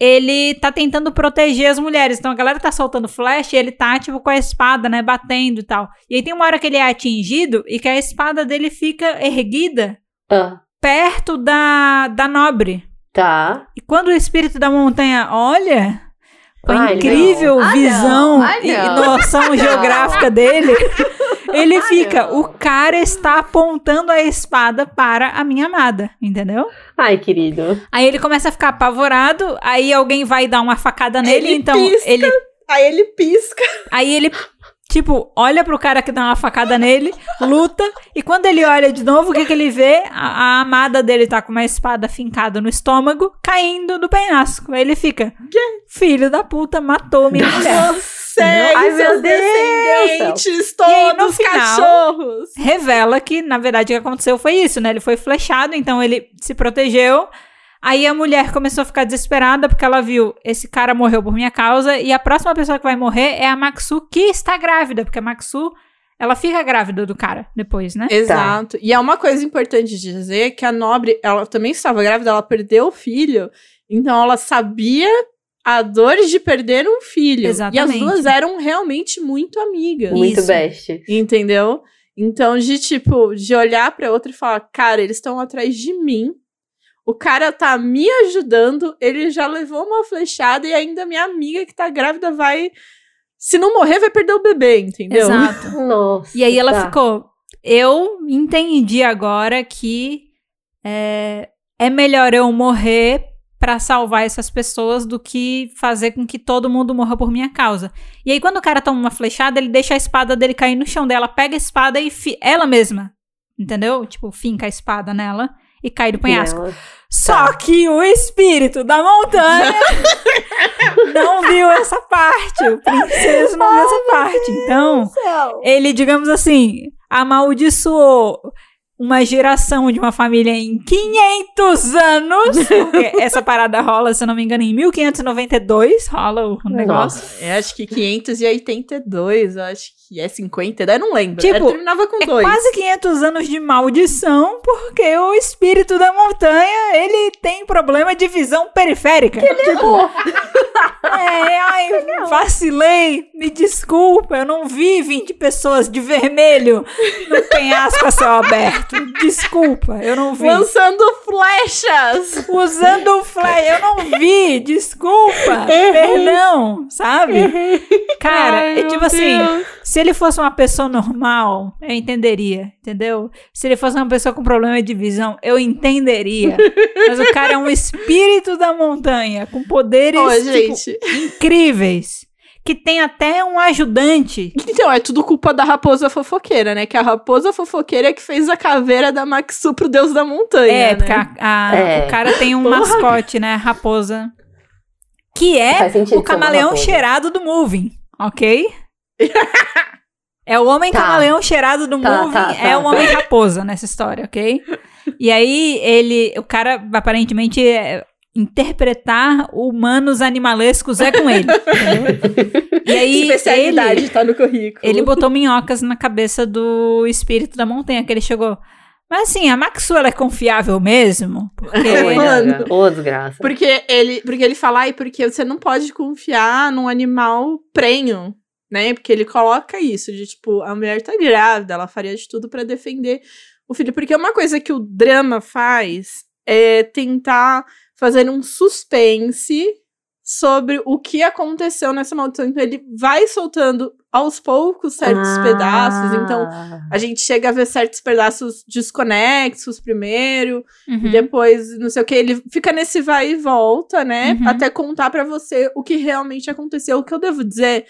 ele tá tentando proteger as mulheres. Então a galera tá soltando flash e ele tá, tipo, com a espada, né, batendo e tal. E aí tem uma hora que ele é atingido e que a espada dele fica erguida Ah, perto da, da nobre. tá. E quando o espírito da montanha olha, com a Ai, incrível não. Ah, visão não. Ai, e não. noção geográfica dele, ele Ai, fica, não. o cara está apontando a espada para a minha amada, entendeu? Ai, querido. Aí ele começa a ficar apavorado, aí alguém vai dar uma facada nele, Ele então pisca. ele Aí ele pisca. Aí ele, tipo, olha pro cara que dá uma facada nele, luta, e quando ele olha de novo, o que, que ele vê? A, a amada dele tá com uma espada fincada no estômago, caindo do penhasco. Aí ele fica, filho da puta, matou minha mulher. Segue Ai, meu seus Deus descendentes, E aí, no todos final- cachorros. Revela que, na verdade, o que aconteceu foi isso, né? Ele foi flechado, então ele se protegeu. Aí a mulher começou a ficar desesperada porque ela viu esse cara morreu por minha causa e a próxima pessoa que vai morrer é a Maxu que está grávida, porque a Maxu ela fica grávida do cara depois, né? Exato. E é uma coisa importante de dizer que a nobre, ela também estava grávida, ela perdeu o filho. Então ela sabia a dor de perder um filho. Exatamente. E as duas eram realmente muito amigas. Muito Isso. best. Entendeu? Então, de tipo, de olhar pra outra e falar, cara, eles estão atrás de mim. O cara tá me ajudando, ele já levou uma flechada e ainda minha amiga que tá grávida vai. Se não morrer, vai perder o bebê, entendeu? Exato. Nossa. E aí ela tá. ficou. Eu entendi agora que é, é melhor eu morrer pra salvar essas pessoas do que fazer com que todo mundo morra por minha causa. E aí, quando o cara toma uma flechada, ele deixa a espada dele cair no chão dela, pega a espada e ela mesma, entendeu? Tipo, finca a espada nela e cai do penhasco. Ela- Só que o espírito da montanha não viu essa parte. O princeso não viu essa parte. Então, ele, digamos assim, amaldiçoou uma geração de uma família em 500 anos. Porque essa parada rola, se eu não me engano, em 1592 rola o negócio. Eu acho que 582, eu acho que é 50, eu não lembro. Tipo, Eu terminava com É dois. quase 500 anos de maldição, porque o espírito da montanha, ele tem problema de visão periférica. tipo, é, ai, vacilei, me desculpa, eu não vi 20 pessoas de vermelho no penhasco a céu aberto. Desculpa, eu não vi. Lançando flechas! Usando flecha, eu não vi, desculpa, perdão, sabe? Cara, Ai, é tipo assim, se ele fosse uma pessoa normal, eu entenderia, entendeu? Se ele fosse uma pessoa com problema de visão, eu entenderia. Mas o cara é um espírito da montanha, com poderes oh, tipo, incríveis. Que tem até um ajudante. Então, é tudo culpa da raposa fofoqueira, né? Que a raposa fofoqueira é que fez a caveira da Maxu pro deus da montanha. É, né? porque a, a, é. o cara tem um Porra. mascote, né? Raposa. Que é o camaleão cheirado do Moving, ok? É o homem tá. camaleão cheirado do tá, movie, tá, é o tá. homem raposa nessa história, ok? E aí ele, o cara aparentemente é, interpretar humanos animalescos é com ele. e aí especialidade ele, tá no currículo. Ele botou minhocas na cabeça do espírito da montanha que ele chegou. Mas assim, a Maxu ela é confiável mesmo? Porque, Mano, oh, desgraça. Porque ele, porque ele fala, e porque você não pode confiar num animal prenho né? Porque ele coloca isso de tipo, a mulher tá grávida, ela faria de tudo para defender o filho. Porque uma coisa que o drama faz é tentar fazer um suspense sobre o que aconteceu nessa maldição. Então ele vai soltando aos poucos certos ah. pedaços. Então a gente chega a ver certos pedaços desconexos primeiro, uhum. e depois não sei o que. Ele fica nesse vai e volta, né? Uhum. Até contar para você o que realmente aconteceu. O que eu devo dizer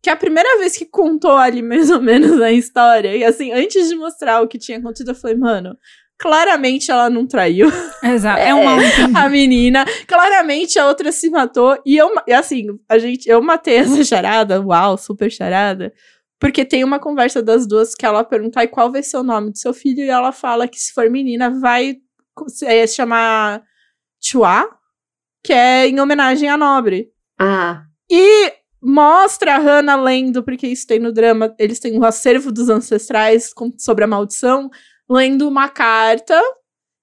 que a primeira vez que contou ali mais ou menos a história, e assim, antes de mostrar o que tinha acontecido, eu falei, mano, claramente ela não traiu. Exato. É uma a menina. Claramente a outra se matou. E eu, assim, a gente, eu matei essa charada. Uau, super charada. Porque tem uma conversa das duas que ela pergunta qual vai ser o nome do seu filho. E ela fala que se for menina, vai é, chamar Chua, que é em homenagem à nobre. Ah. E mostra a Hannah lendo, porque isso tem no drama, eles têm um acervo dos ancestrais com, sobre a maldição, lendo uma carta,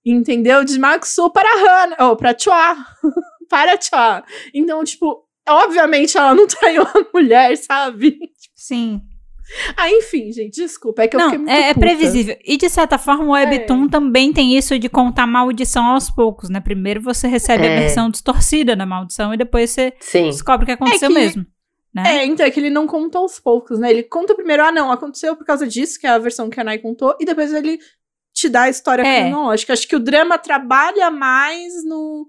entendeu? De Maxu para Hannah, ou oh, para Chua, para Chua. Então, tipo, obviamente ela não traiu a mulher, sabe? Sim. Ah, enfim, gente, desculpa, é que não, eu fiquei muito é, é, previsível. E de certa forma o Webtoon é. também tem isso de contar maldição aos poucos, né? Primeiro você recebe é. a versão distorcida da maldição e depois você Sim. descobre o que aconteceu é que... mesmo. Né? É, então é que ele não conta aos poucos, né? Ele conta primeiro, ah, não, aconteceu por causa disso, que é a versão que a Nai contou, e depois ele te dá a história é. cronológica. Acho que o drama trabalha mais no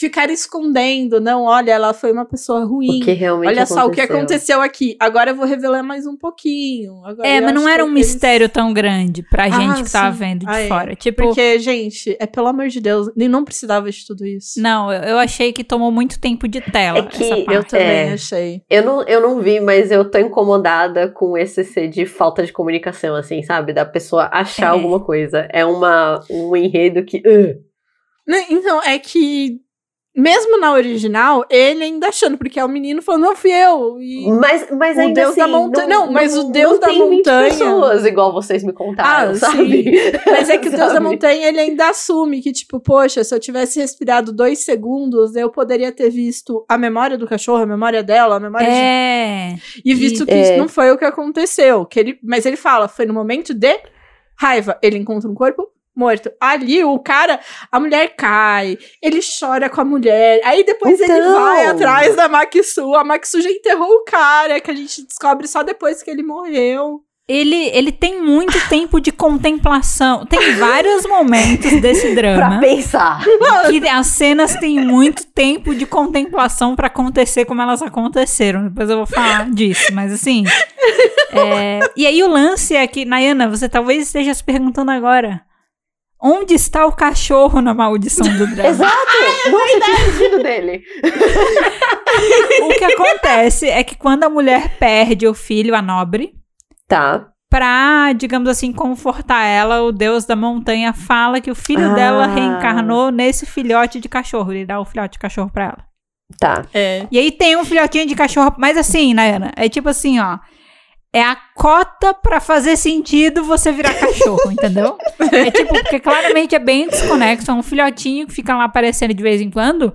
ficar escondendo. Não, olha, ela foi uma pessoa ruim. O que realmente olha aconteceu. só o que aconteceu aqui. Agora eu vou revelar mais um pouquinho. Agora é, mas não era um eles... mistério tão grande pra ah, gente que tava vendo de ah, é. fora. Tipo, Porque, gente, é pelo amor de Deus, nem não precisava de tudo isso. Não, eu, eu achei que tomou muito tempo de tela. É que eu também é, achei. Eu não, eu não vi, mas eu tô incomodada com esse ser de falta de comunicação, assim, sabe? Da pessoa achar é. alguma coisa. É uma, um enredo que. Uh. Então, é que mesmo na original, ele ainda achando, porque é o menino falando, não fui eu. mas, mas o ainda Deus assim, da montanha. Não, não, mas não, o Deus da montanha. pessoas, igual vocês me contaram, ah, sabe? Sim. Mas é que o Deus da montanha, ele ainda assume que, tipo, poxa, se eu tivesse respirado dois segundos, eu poderia ter visto a memória do cachorro, a memória dela, a memória é. de. E visto que é. isso não foi o que aconteceu. Que ele, mas ele fala, foi no momento de raiva. Ele encontra um corpo morto. Ali, o cara, a mulher cai, ele chora com a mulher, aí depois então... ele vai atrás da Maxu, a Maxu já enterrou o cara, que a gente descobre só depois que ele morreu. Ele, ele tem muito tempo de contemplação. Tem vários momentos desse drama. pra pensar. Que as cenas têm muito tempo de contemplação para acontecer como elas aconteceram. Depois eu vou falar disso. Mas assim. É... E aí o lance é que, Nayana, você talvez esteja se perguntando agora. Onde está o cachorro na maldição do drama? Exato! Ai, Nossa, eu dele. o que acontece é que quando a mulher perde o filho, a nobre, tá. Pra, digamos assim, confortar ela, o deus da montanha fala que o filho ah. dela reencarnou nesse filhote de cachorro. Ele dá o filhote de cachorro pra ela. Tá. É. E aí tem um filhotinho de cachorro, mas assim, Nayana, é tipo assim, ó é a cota para fazer sentido você virar cachorro, entendeu? É tipo, porque claramente é bem desconexo, é um filhotinho que fica lá aparecendo de vez em quando.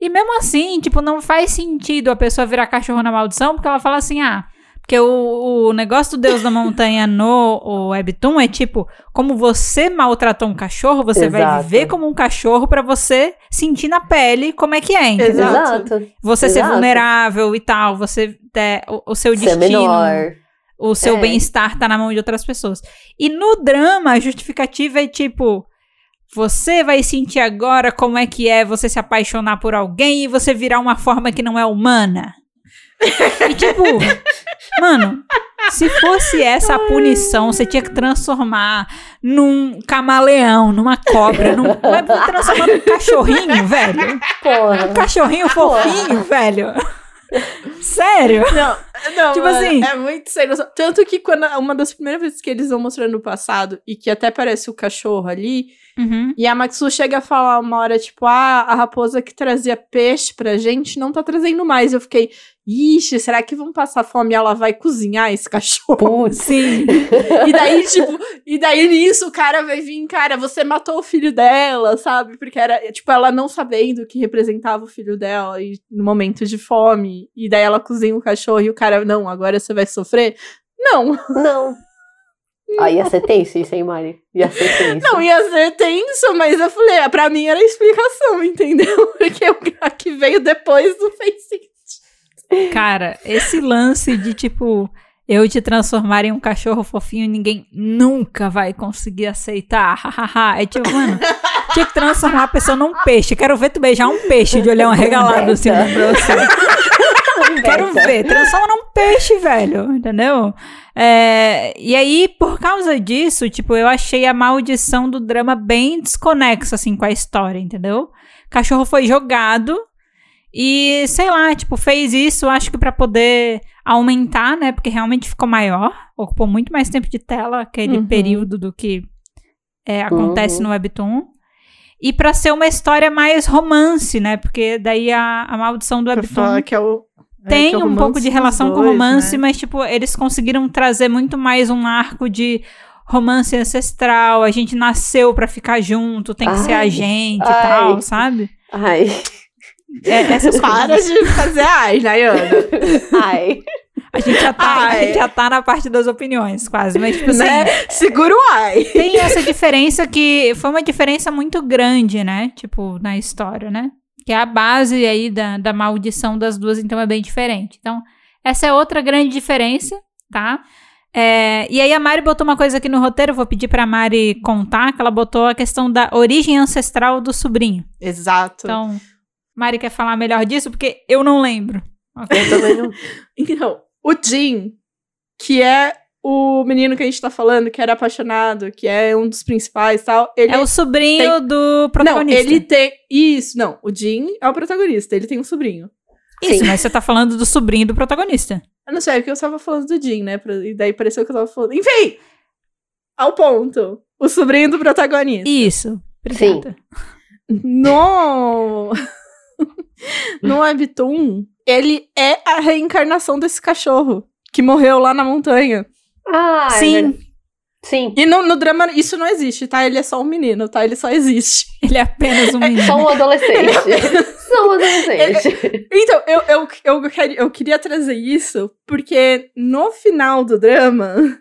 E mesmo assim, tipo, não faz sentido a pessoa virar cachorro na maldição, porque ela fala assim, ah, porque o, o negócio do Deus da Montanha no o Webtoon é tipo, como você maltratou um cachorro, você Exato. vai viver como um cachorro para você sentir na pele como é que é, entendeu? Exato. Você Exato. ser vulnerável e tal, você ter o, o seu ser destino. Menor. O seu é. bem-estar tá na mão de outras pessoas. E no drama, a justificativa é tipo, você vai sentir agora como é que é você se apaixonar por alguém e você virar uma forma que não é humana. E tipo, mano, se fosse essa a punição, você tinha que transformar num camaleão, numa cobra, num. Transformar num cachorrinho, velho. Porra. Um cachorrinho Porra. fofinho, velho. Sério? Não, não tipo mano, assim. É muito sério. Tanto que quando uma das primeiras vezes que eles vão mostrando no passado, e que até parece o cachorro ali, uhum. e a Maxu chega a falar uma hora, tipo, ah, a raposa que trazia peixe pra gente não tá trazendo mais. Eu fiquei, Ixi, será que vão passar fome e ela vai cozinhar esse cachorro? Putz. Sim. e daí, tipo, e daí nisso o cara vai vir, cara, você matou o filho dela, sabe? Porque era, tipo, ela não sabendo o que representava o filho dela e, no momento de fome. E daí ela cozinha o cachorro e o cara, não, agora você vai sofrer? Não. Não. Ah, ia ser tenso isso, hein, Mari? Ia ser tenso. Não, ia ser tenso, mas eu falei, pra mim era explicação, entendeu? Porque o que veio depois do face Cara, esse lance de tipo eu te transformar em um cachorro fofinho, ninguém nunca vai conseguir aceitar. é tipo, mano, tinha que transformar a pessoa num peixe. Quero ver tu beijar um peixe de um regalado assim pra você. Quero ver, transforma num peixe, velho, entendeu? É, e aí, por causa disso, tipo, eu achei a maldição do drama bem desconexa, assim, com a história, entendeu? O cachorro foi jogado e, sei lá, tipo, fez isso, acho que para poder aumentar, né? Porque realmente ficou maior, ocupou muito mais tempo de tela aquele uhum. período do que é, acontece uhum. no Webtoon. E para ser uma história mais romance, né? Porque daí a, a maldição do Webtoon que é o, é, tem é, é um pouco de relação dois, com romance, né? mas, tipo, eles conseguiram trazer muito mais um arco de romance ancestral. A gente nasceu para ficar junto, tem que ai, ser a gente ai, e tal, sabe? Ai. É, essas Para de fazer ai, Nayana. Ai. A gente, já tá, a gente já tá na parte das opiniões, quase. Mas, tipo assim. Né? Segura o ai. Tem essa diferença que foi uma diferença muito grande, né? Tipo, na história, né? Que é a base aí da, da maldição das duas, então é bem diferente. Então, essa é outra grande diferença, tá? É, e aí a Mari botou uma coisa aqui no roteiro, vou pedir pra Mari contar, que ela botou a questão da origem ancestral do sobrinho. Exato. Então, Mari quer falar melhor disso, porque eu não lembro. Eu também não. então, o Jim, que é o menino que a gente tá falando, que era apaixonado, que é um dos principais e tal. Ele é o sobrinho tem... do protagonista. Não, ele tem. Isso, não. O Jim é o protagonista, ele tem um sobrinho. Isso, Sim. mas você tá falando do sobrinho do protagonista. Eu não sei, é porque eu estava falando do Jim, né? E daí pareceu que eu tava falando. Enfim! Ao ponto. O sobrinho do protagonista. Isso. Obrigada. Sim. No. no Webtoon, ele é a reencarnação desse cachorro que morreu lá na montanha. Ah, é sim. É Sim. E no, no, drama isso não existe, tá? Ele é só um menino, tá? Ele só existe. Ele é apenas um menino. É só um adolescente. só um adolescente. então, eu, eu, eu, eu queria trazer isso porque no final do drama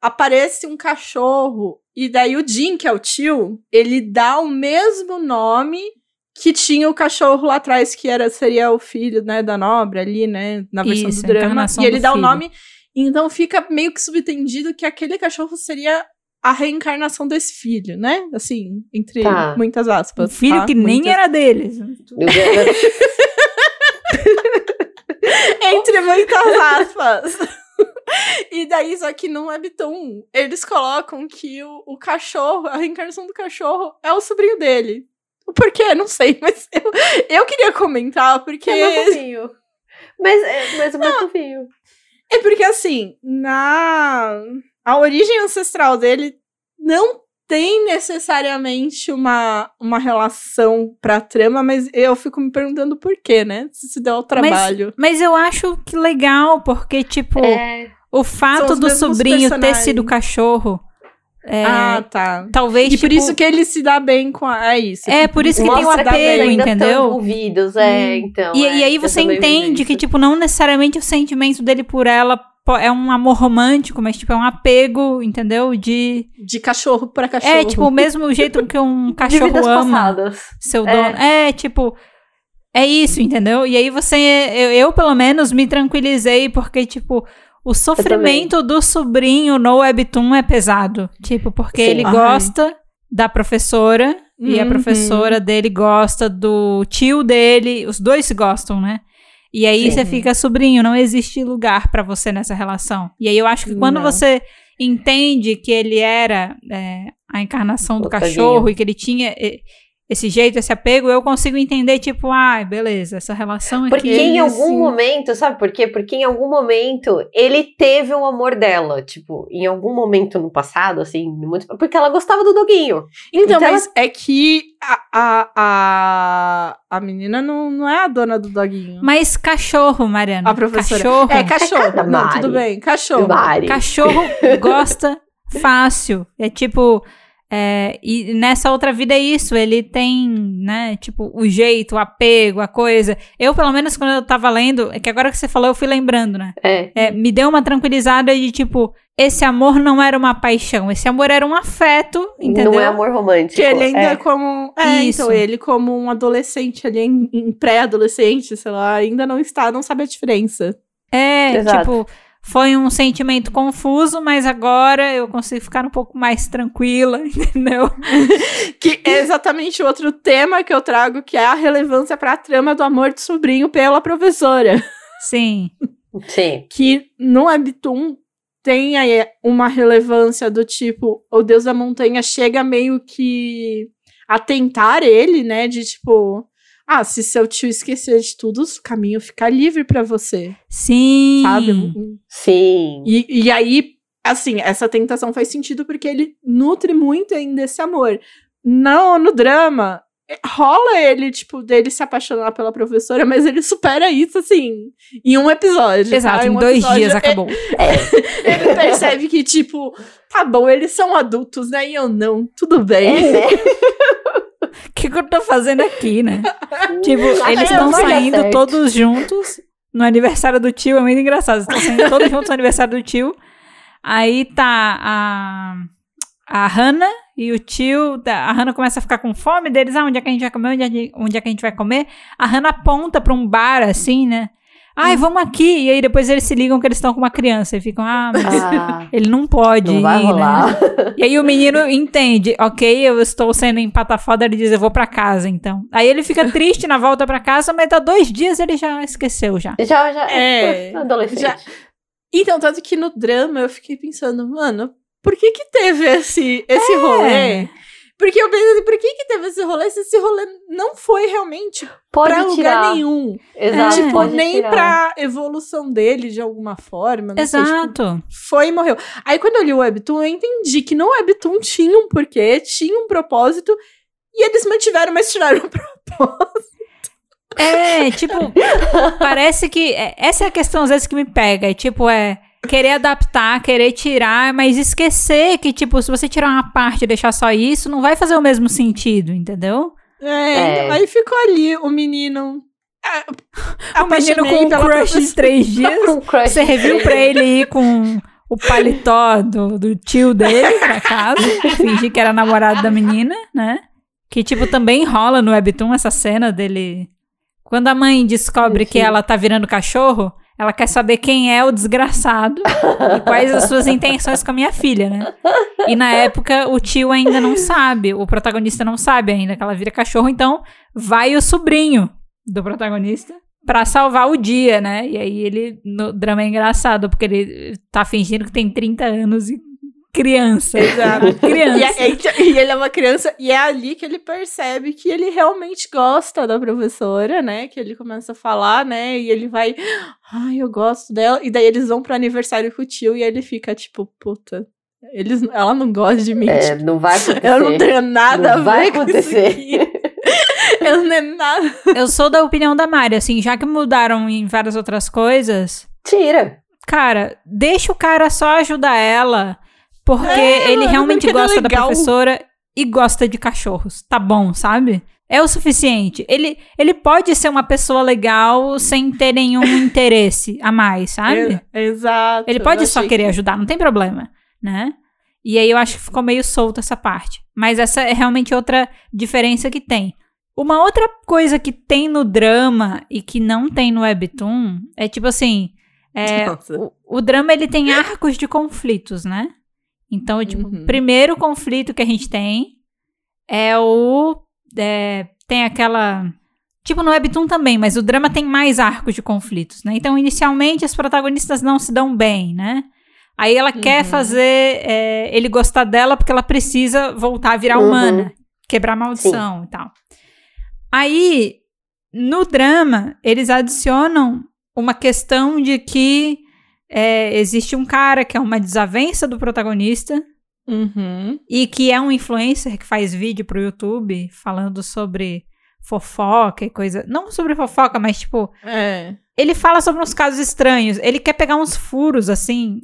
aparece um cachorro e daí o Jim, que é o tio, ele dá o mesmo nome que tinha o cachorro lá atrás, que era seria o filho, né, da Nobre ali, né, na versão Isso, do drama. E ele dá filho. o nome, então fica meio que subtendido que aquele cachorro seria a reencarnação desse filho, né? Assim, entre tá. muitas aspas. Um filho tá? que muitas... nem era deles. entre muitas aspas. E daí, só que no Webtoon, eles colocam que o, o cachorro, a reencarnação do cachorro é o sobrinho dele. O porquê, não sei, mas eu, eu queria comentar, porque. É fofinho. Mas, é, mas o mais fofinho. É porque, assim, na. A origem ancestral dele não tem necessariamente uma, uma relação pra trama, mas eu fico me perguntando por quê, né? Se se deu ao trabalho. Mas, mas eu acho que legal, porque, tipo, é, o fato do sobrinho ter sido cachorro É, ah, tá. Talvez, E tipo, por isso que ele se dá bem com a... É isso. É, por isso que tem o ainda tão entendeu? envolvidos, é, então. E, é, e aí você entende que, tipo, não necessariamente o sentimento dele por ela é um amor romântico, mas, tipo, é um apego, entendeu? De... De cachorro pra cachorro. É, tipo, o mesmo jeito que um de cachorro vidas ama passadas. seu É. dono. É. tipo... É isso, entendeu? E aí você... Eu, eu, pelo menos, me tranquilizei porque, tipo... O sofrimento do sobrinho no Webtoon é pesado. Tipo, porque Sim. ele Ai. gosta da professora e a Uhum. professora dele gosta do tio dele. Os dois se gostam, né? E aí Sim. você fica sobrinho, não existe lugar pra você nessa relação. E aí eu acho que quando Não. você entende que ele era é, a encarnação do cachorro e que ele tinha esse jeito, esse apego, eu consigo entender, tipo, ai, beleza, essa relação aqui. Porque em eles, algum sim. momento, sabe por quê? Porque em algum momento ele teve o amor dela. Tipo, em algum momento no passado, assim, muito. Porque ela gostava do doguinho. Então, Então mas é que a, a, a, a menina não, não é a dona do doguinho. Mas cachorro, Mariana. A professora. Cachorro. É, cachorro. cada não, tudo bem. Cachorro. Mari. Cachorro gosta fácil. É tipo. É, e nessa outra vida é isso. Ele tem, né? Tipo, o jeito, o apego, a coisa. Eu, pelo menos, quando eu tava lendo, é que agora que você falou, eu fui lembrando, né? É. É, me deu uma tranquilizada de tipo, esse amor não era uma paixão, esse amor era um afeto, entendeu? Não é amor romântico. Que ele ainda é. como. É, Isso. então ele como um adolescente ali, em, em pré-adolescente, sei lá, ainda não está, não sabe a diferença. É, Exato. tipo, foi um sentimento confuso, mas agora eu consigo ficar um pouco mais tranquila, entendeu? Que é exatamente o outro tema que eu trago, que é a relevância para a trama do amor do sobrinho pela professora. Sim. Sim. Que no Webtoon tem aí uma relevância do tipo, o deus da montanha chega meio que a tentar ele, né? De tipo, ah, se seu tio esquecer de tudo, o caminho fica livre para você, Sim. sabe? Sim. E, e aí, assim, essa tentação faz sentido porque ele nutre muito ainda esse amor. No, no drama, é, rola ele, tipo, dele se apaixonar pela professora, mas ele supera isso, assim, em um episódio. Exato, tá? em um dois episódio, dias é- acabou. Ele percebe que, tipo, tá bom, eles são adultos, né? E eu não, tudo bem. É, né? O que, que eu tô fazendo aqui, né? tipo, eles estão saindo todos juntos no aniversário do tio, é muito engraçado. Eles estão saindo todos juntos no aniversário do tio. Aí tá a, a Hannah e o tio. da- A Hannah começa a ficar com fome deles. Ah, onde é que a gente vai comer? Onde é, que- onde é que a gente vai comer? A Hannah aponta pra um bar assim, né? Ai, vamos aqui. E aí depois eles se ligam que eles estão com uma criança e ficam, ah, mas Ah, ele não pode não ir, vai né? rolar. E aí o menino entende, ok, eu estou sendo empatafoda, ele diz, eu vou pra casa, então. Aí ele fica triste na volta pra casa, mas dá dois dias ele já esqueceu já. Já, já. É, adolescente. já- Então, tanto que no drama eu fiquei pensando, mano, por que que teve esse, esse rolê? Porque eu pensei, assim, por que que teve esse rolê se esse rolê não foi realmente Pode pra tirar. lugar nenhum? Exato, É. tipo, nem tirar. pra evolução dele de alguma forma. Não sei, tipo, Exato. foi e morreu. Aí quando eu li o Webtoon, eu entendi que no Webtoon tinha um porquê, tinha um propósito, e eles mantiveram, mas tiraram o propósito. É, tipo, parece que. é, essa é a questão às vezes que me pega. É tipo, é querer adaptar, querer tirar, mas esquecer que, tipo, se você tirar uma parte e deixar só isso, não vai fazer o mesmo sentido, entendeu? É, É. então, aí ficou ali o menino. ah, O menino com um pela crush professora. três dias. Um crush. Você reviu pra ele ir com o paletó do, do tio dele pra casa, fingir que era namorado da menina, né? Que, tipo, também rola no Webtoon essa cena dele. Quando a mãe descobre que ela tá virando cachorro, ela quer saber quem é o desgraçado e quais as suas intenções com a minha filha, né? E na época o tio ainda não sabe, o protagonista não sabe ainda que ela vira cachorro, então vai o sobrinho do protagonista pra salvar o dia, né? E aí ele, no drama é engraçado, porque ele tá fingindo que tem 30 anos e criança. Exato. criança. E, é- e ele é uma criança, e é ali que ele percebe que ele realmente gosta da professora, né? Que ele começa a falar, né? E ele vai, ai, eu gosto dela. E daí eles vão pro aniversário com o tio e ele fica tipo, puta, eles, ela não gosta de mim. É, tipo, não vai acontecer. eu não tenho nada Não a ver vai com acontecer. isso aqui. Eu não é nada. Eu sou da opinião da Mari, assim, já que mudaram em várias outras coisas, Tira. cara, deixa o cara só ajudar ela Porque é, ele realmente gosta da professora e gosta de cachorros. Tá bom, sabe? É o suficiente. Ele, ele pode ser uma pessoa legal sem ter nenhum interesse a mais, sabe? É, exato. Ele pode só querer que... ajudar, não tem problema, né? E aí eu acho que ficou meio solto essa parte. Mas essa é realmente outra diferença que tem. Uma outra coisa que tem no drama e que não tem no webtoon é tipo assim, é, o, o, drama ele tem arcos de conflitos, né? Então, tipo, uhum. o primeiro conflito que a gente tem é o é, tem aquela. Tipo no Webtoon também, mas o drama tem mais arcos de conflitos, né? Então, inicialmente, as protagonistas não se dão bem, né? Aí ela uhum. quer fazer é, ele gostar dela porque ela precisa voltar a virar uhum. humana, quebrar a maldição Sim. e tal. Aí, no drama, eles adicionam uma questão de que é, existe um cara que é uma desavença do protagonista, Uhum. E que é um influencer que faz vídeo pro YouTube falando sobre fofoca e coisa. Não sobre fofoca, mas tipo. É. Ele fala sobre uns casos estranhos. Ele quer pegar uns furos, assim.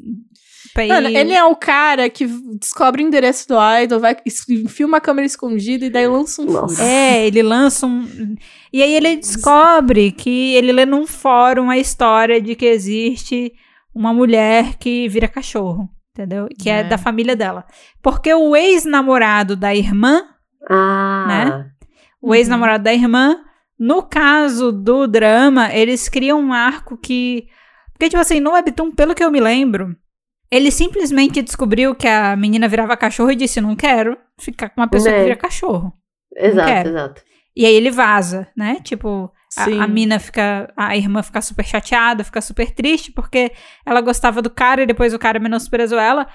Mano, ele é o cara que descobre o endereço do idol, vai, filma a câmera escondida e daí lança um furo. É, ele lança um. E aí ele descobre que ele lê num fórum a história de que existe uma mulher que vira cachorro entendeu? Que é. é da família dela. Porque o ex-namorado da irmã, ah. né? O uhum. ex-namorado da irmã, no caso do drama, eles criam um arco que. Porque, tipo assim, no Webtoon, pelo que eu me lembro, ele simplesmente descobriu que a menina virava cachorro e disse: Não quero ficar com uma pessoa que né. vira cachorro. Exato, exato. E aí ele vaza, né? Tipo, a, a, mina fica. A irmã fica super chateada, fica super triste, porque ela gostava do cara e depois o cara menosprezou ela.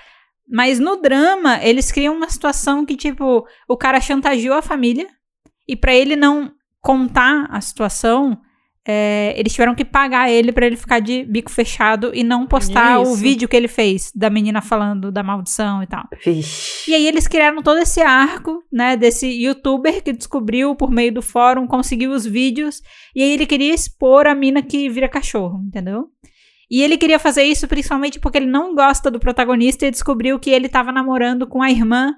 Mas no drama, eles criam uma situação que, tipo, o cara chantageou a família. E para ele não contar a situação, é, eles tiveram que pagar ele para ele ficar de bico fechado e não postar Isso. o vídeo que ele fez da menina falando da maldição e tal. Vixe. E aí eles criaram todo esse arco, né, desse youtuber que descobriu por meio do fórum, conseguiu os vídeos, e aí ele queria expor a mina que vira cachorro, entendeu? E ele queria fazer isso principalmente porque ele não gosta do protagonista e descobriu que ele tava namorando com a irmã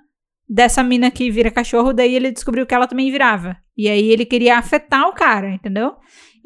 dessa mina que vira cachorro, daí ele descobriu que ela também virava. E aí ele queria afetar o cara, entendeu?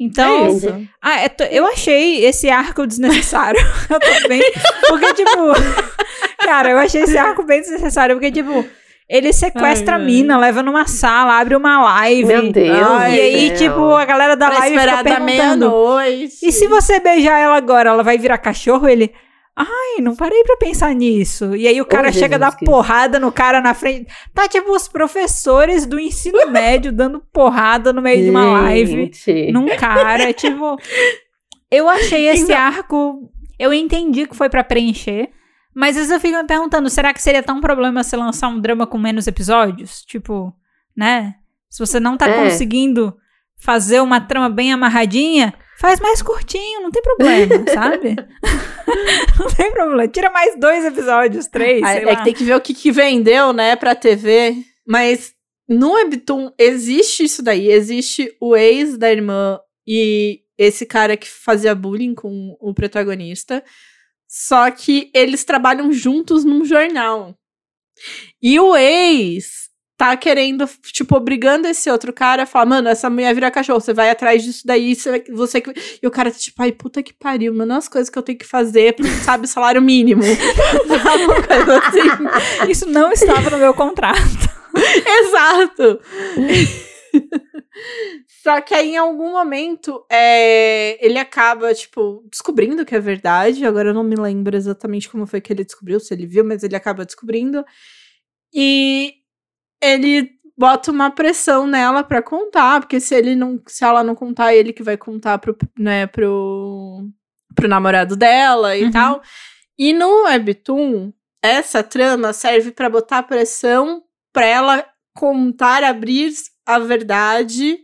Então, é ah, é eu achei esse arco desnecessário. eu também. Porque, tipo, cara, eu achei esse arco bem desnecessário. Porque, tipo, ele sequestra ai, a mina, ai. leva numa sala, abre uma live. Meu Deus. Ai, e aí, tipo, a galera da pra live fica perguntando. E se você beijar ela agora, ela vai virar cachorro? Ele. Ai, não parei pra pensar nisso. E aí o cara oh, chega a dar porrada no cara na frente. Tá tipo os professores do ensino médio dando porrada no meio Gente. de uma live num cara. tipo, eu achei esse arco. Eu entendi que foi para preencher. Mas às vezes eu fico me perguntando: será que seria tão problema se lançar um drama com menos episódios? Tipo, né? Se você não tá é. conseguindo fazer uma trama bem amarradinha, Faz mais curtinho, não tem problema, sabe? não tem problema. Tira mais dois episódios, três. É lá. que tem que ver o que, que vendeu, né, pra TV. Mas no Webtoon existe isso daí. Existe o ex da irmã e esse cara que fazia bullying com o protagonista. Só que eles trabalham juntos num jornal. E o ex tá querendo, tipo, obrigando esse outro cara a falar, mano, essa mulher vira cachorro, você vai atrás disso daí, você, você E o cara tá tipo, ai, puta que pariu, mano, as coisas que eu tenho que fazer, porque sabe, salário mínimo. assim. Isso não estava no meu contrato. Exato. Só que aí, em algum momento, é, ele acaba, tipo, descobrindo que é verdade. Agora eu não me lembro exatamente como foi que ele descobriu, se ele viu, mas ele acaba descobrindo. E ele bota uma pressão nela para contar, porque se ele não, se ela não contar, ele que vai contar pro, né, pro, pro namorado dela e uhum. tal. E no webtoon, essa trama serve para botar pressão para ela contar, abrir a verdade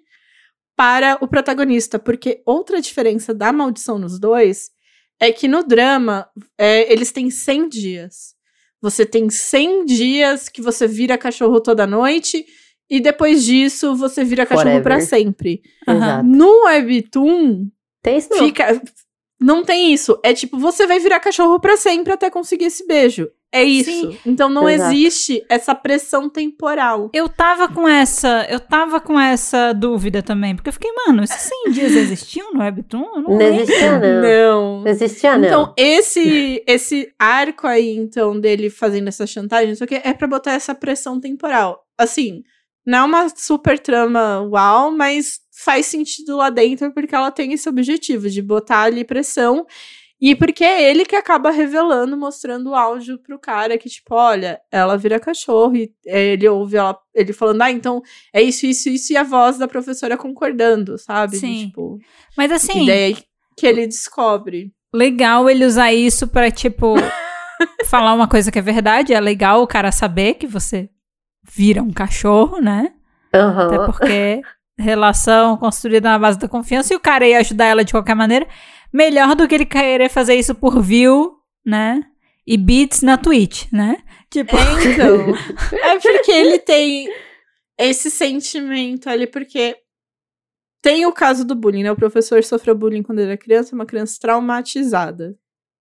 para o protagonista, porque outra diferença da maldição nos dois é que no drama é, eles têm 100 dias. Você tem 100 dias que você vira cachorro toda noite e depois disso você vira cachorro para sempre. Uhum. No Webtoon, tem isso fica Não tem isso. É tipo, você vai virar cachorro para sempre até conseguir esse beijo. É isso. Sim. Então não Exato. existe essa pressão temporal. Eu tava com essa, eu tava com essa dúvida também, porque eu fiquei, mano, esses 100 dias existiam no Webtoon? Não, não existia, não. Não. Não existia, não. Então, esse, esse arco aí, então, dele fazendo essa chantagem, isso aqui é pra botar essa pressão temporal. Assim, não é uma super trama uau, mas faz sentido lá dentro porque ela tem esse objetivo de botar ali pressão. E porque é ele que acaba revelando, mostrando o áudio pro cara que, tipo, olha, ela vira cachorro e ele ouve ela, ele falando, ah, então é isso, isso, isso, e a voz da professora concordando, sabe? Sim. De, tipo, Mas assim. E daí que ele descobre. Legal ele usar isso pra, tipo, falar uma coisa que é verdade. É legal o cara saber que você vira um cachorro, né? Uhum. Até porque relação construída na base da confiança e o cara ia ajudar ela de qualquer maneira. Melhor do que ele querer fazer isso por view, né? E beats na Twitch, né? Tipo, é, então. é porque ele tem esse sentimento ali, porque tem o caso do bullying, né? O professor sofreu bullying quando ele era criança, uma criança traumatizada.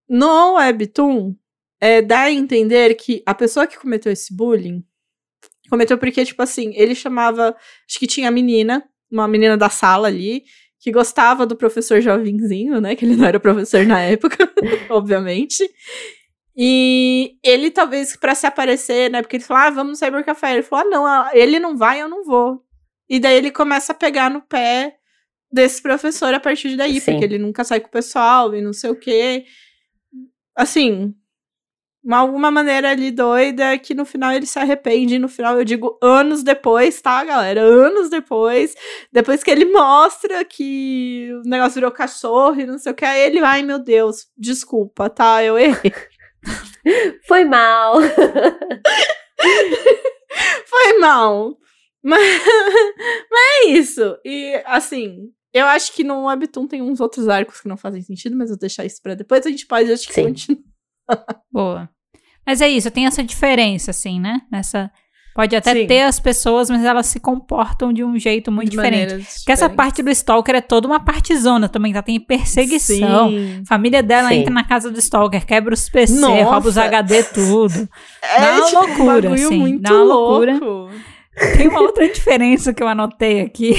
No Webtoon, é, dá a entender que a pessoa que cometeu esse bullying cometeu porque, tipo assim, ele chamava. Acho que tinha a menina, uma menina da sala ali, que gostava do professor jovenzinho, né? Que ele não era professor na época, obviamente. E ele, talvez, para se aparecer, né? Porque ele falou, ah, vamos no cybercafé. Ele falou, ah, não, ele não vai, eu não vou. E daí ele começa a pegar no pé desse professor a partir daí, Sim. porque ele nunca sai com o pessoal e não sei o quê. Assim, uma, alguma maneira ali doida que no final ele se arrepende. No final, eu digo anos depois, tá, galera? Anos depois. Depois que ele mostra que o negócio virou cachorro e não sei o que. Aí ele, ai meu Deus, desculpa, tá? Eu errei. Foi mal. Foi mal. Mas, mas é isso. E assim, eu acho que no Webtoon tem uns outros arcos que não fazem sentido, mas eu vou deixar isso pra depois. A gente pode, acho que, continuar. Boa. Mas é isso, tem essa diferença, assim, né? Nessa. Pode até Sim. ter as pessoas, mas elas se comportam de um jeito muito de diferente. Porque essa parte do Stalker é toda uma partezona também, tá? Tem perseguição. Sim. Família dela Sim. entra na casa do Stalker, quebra os PC, Nossa. rouba os HD, tudo. É, dá uma tipo, loucura, um assim. Muito dá uma loucura. Louco. Tem uma outra diferença que eu anotei aqui.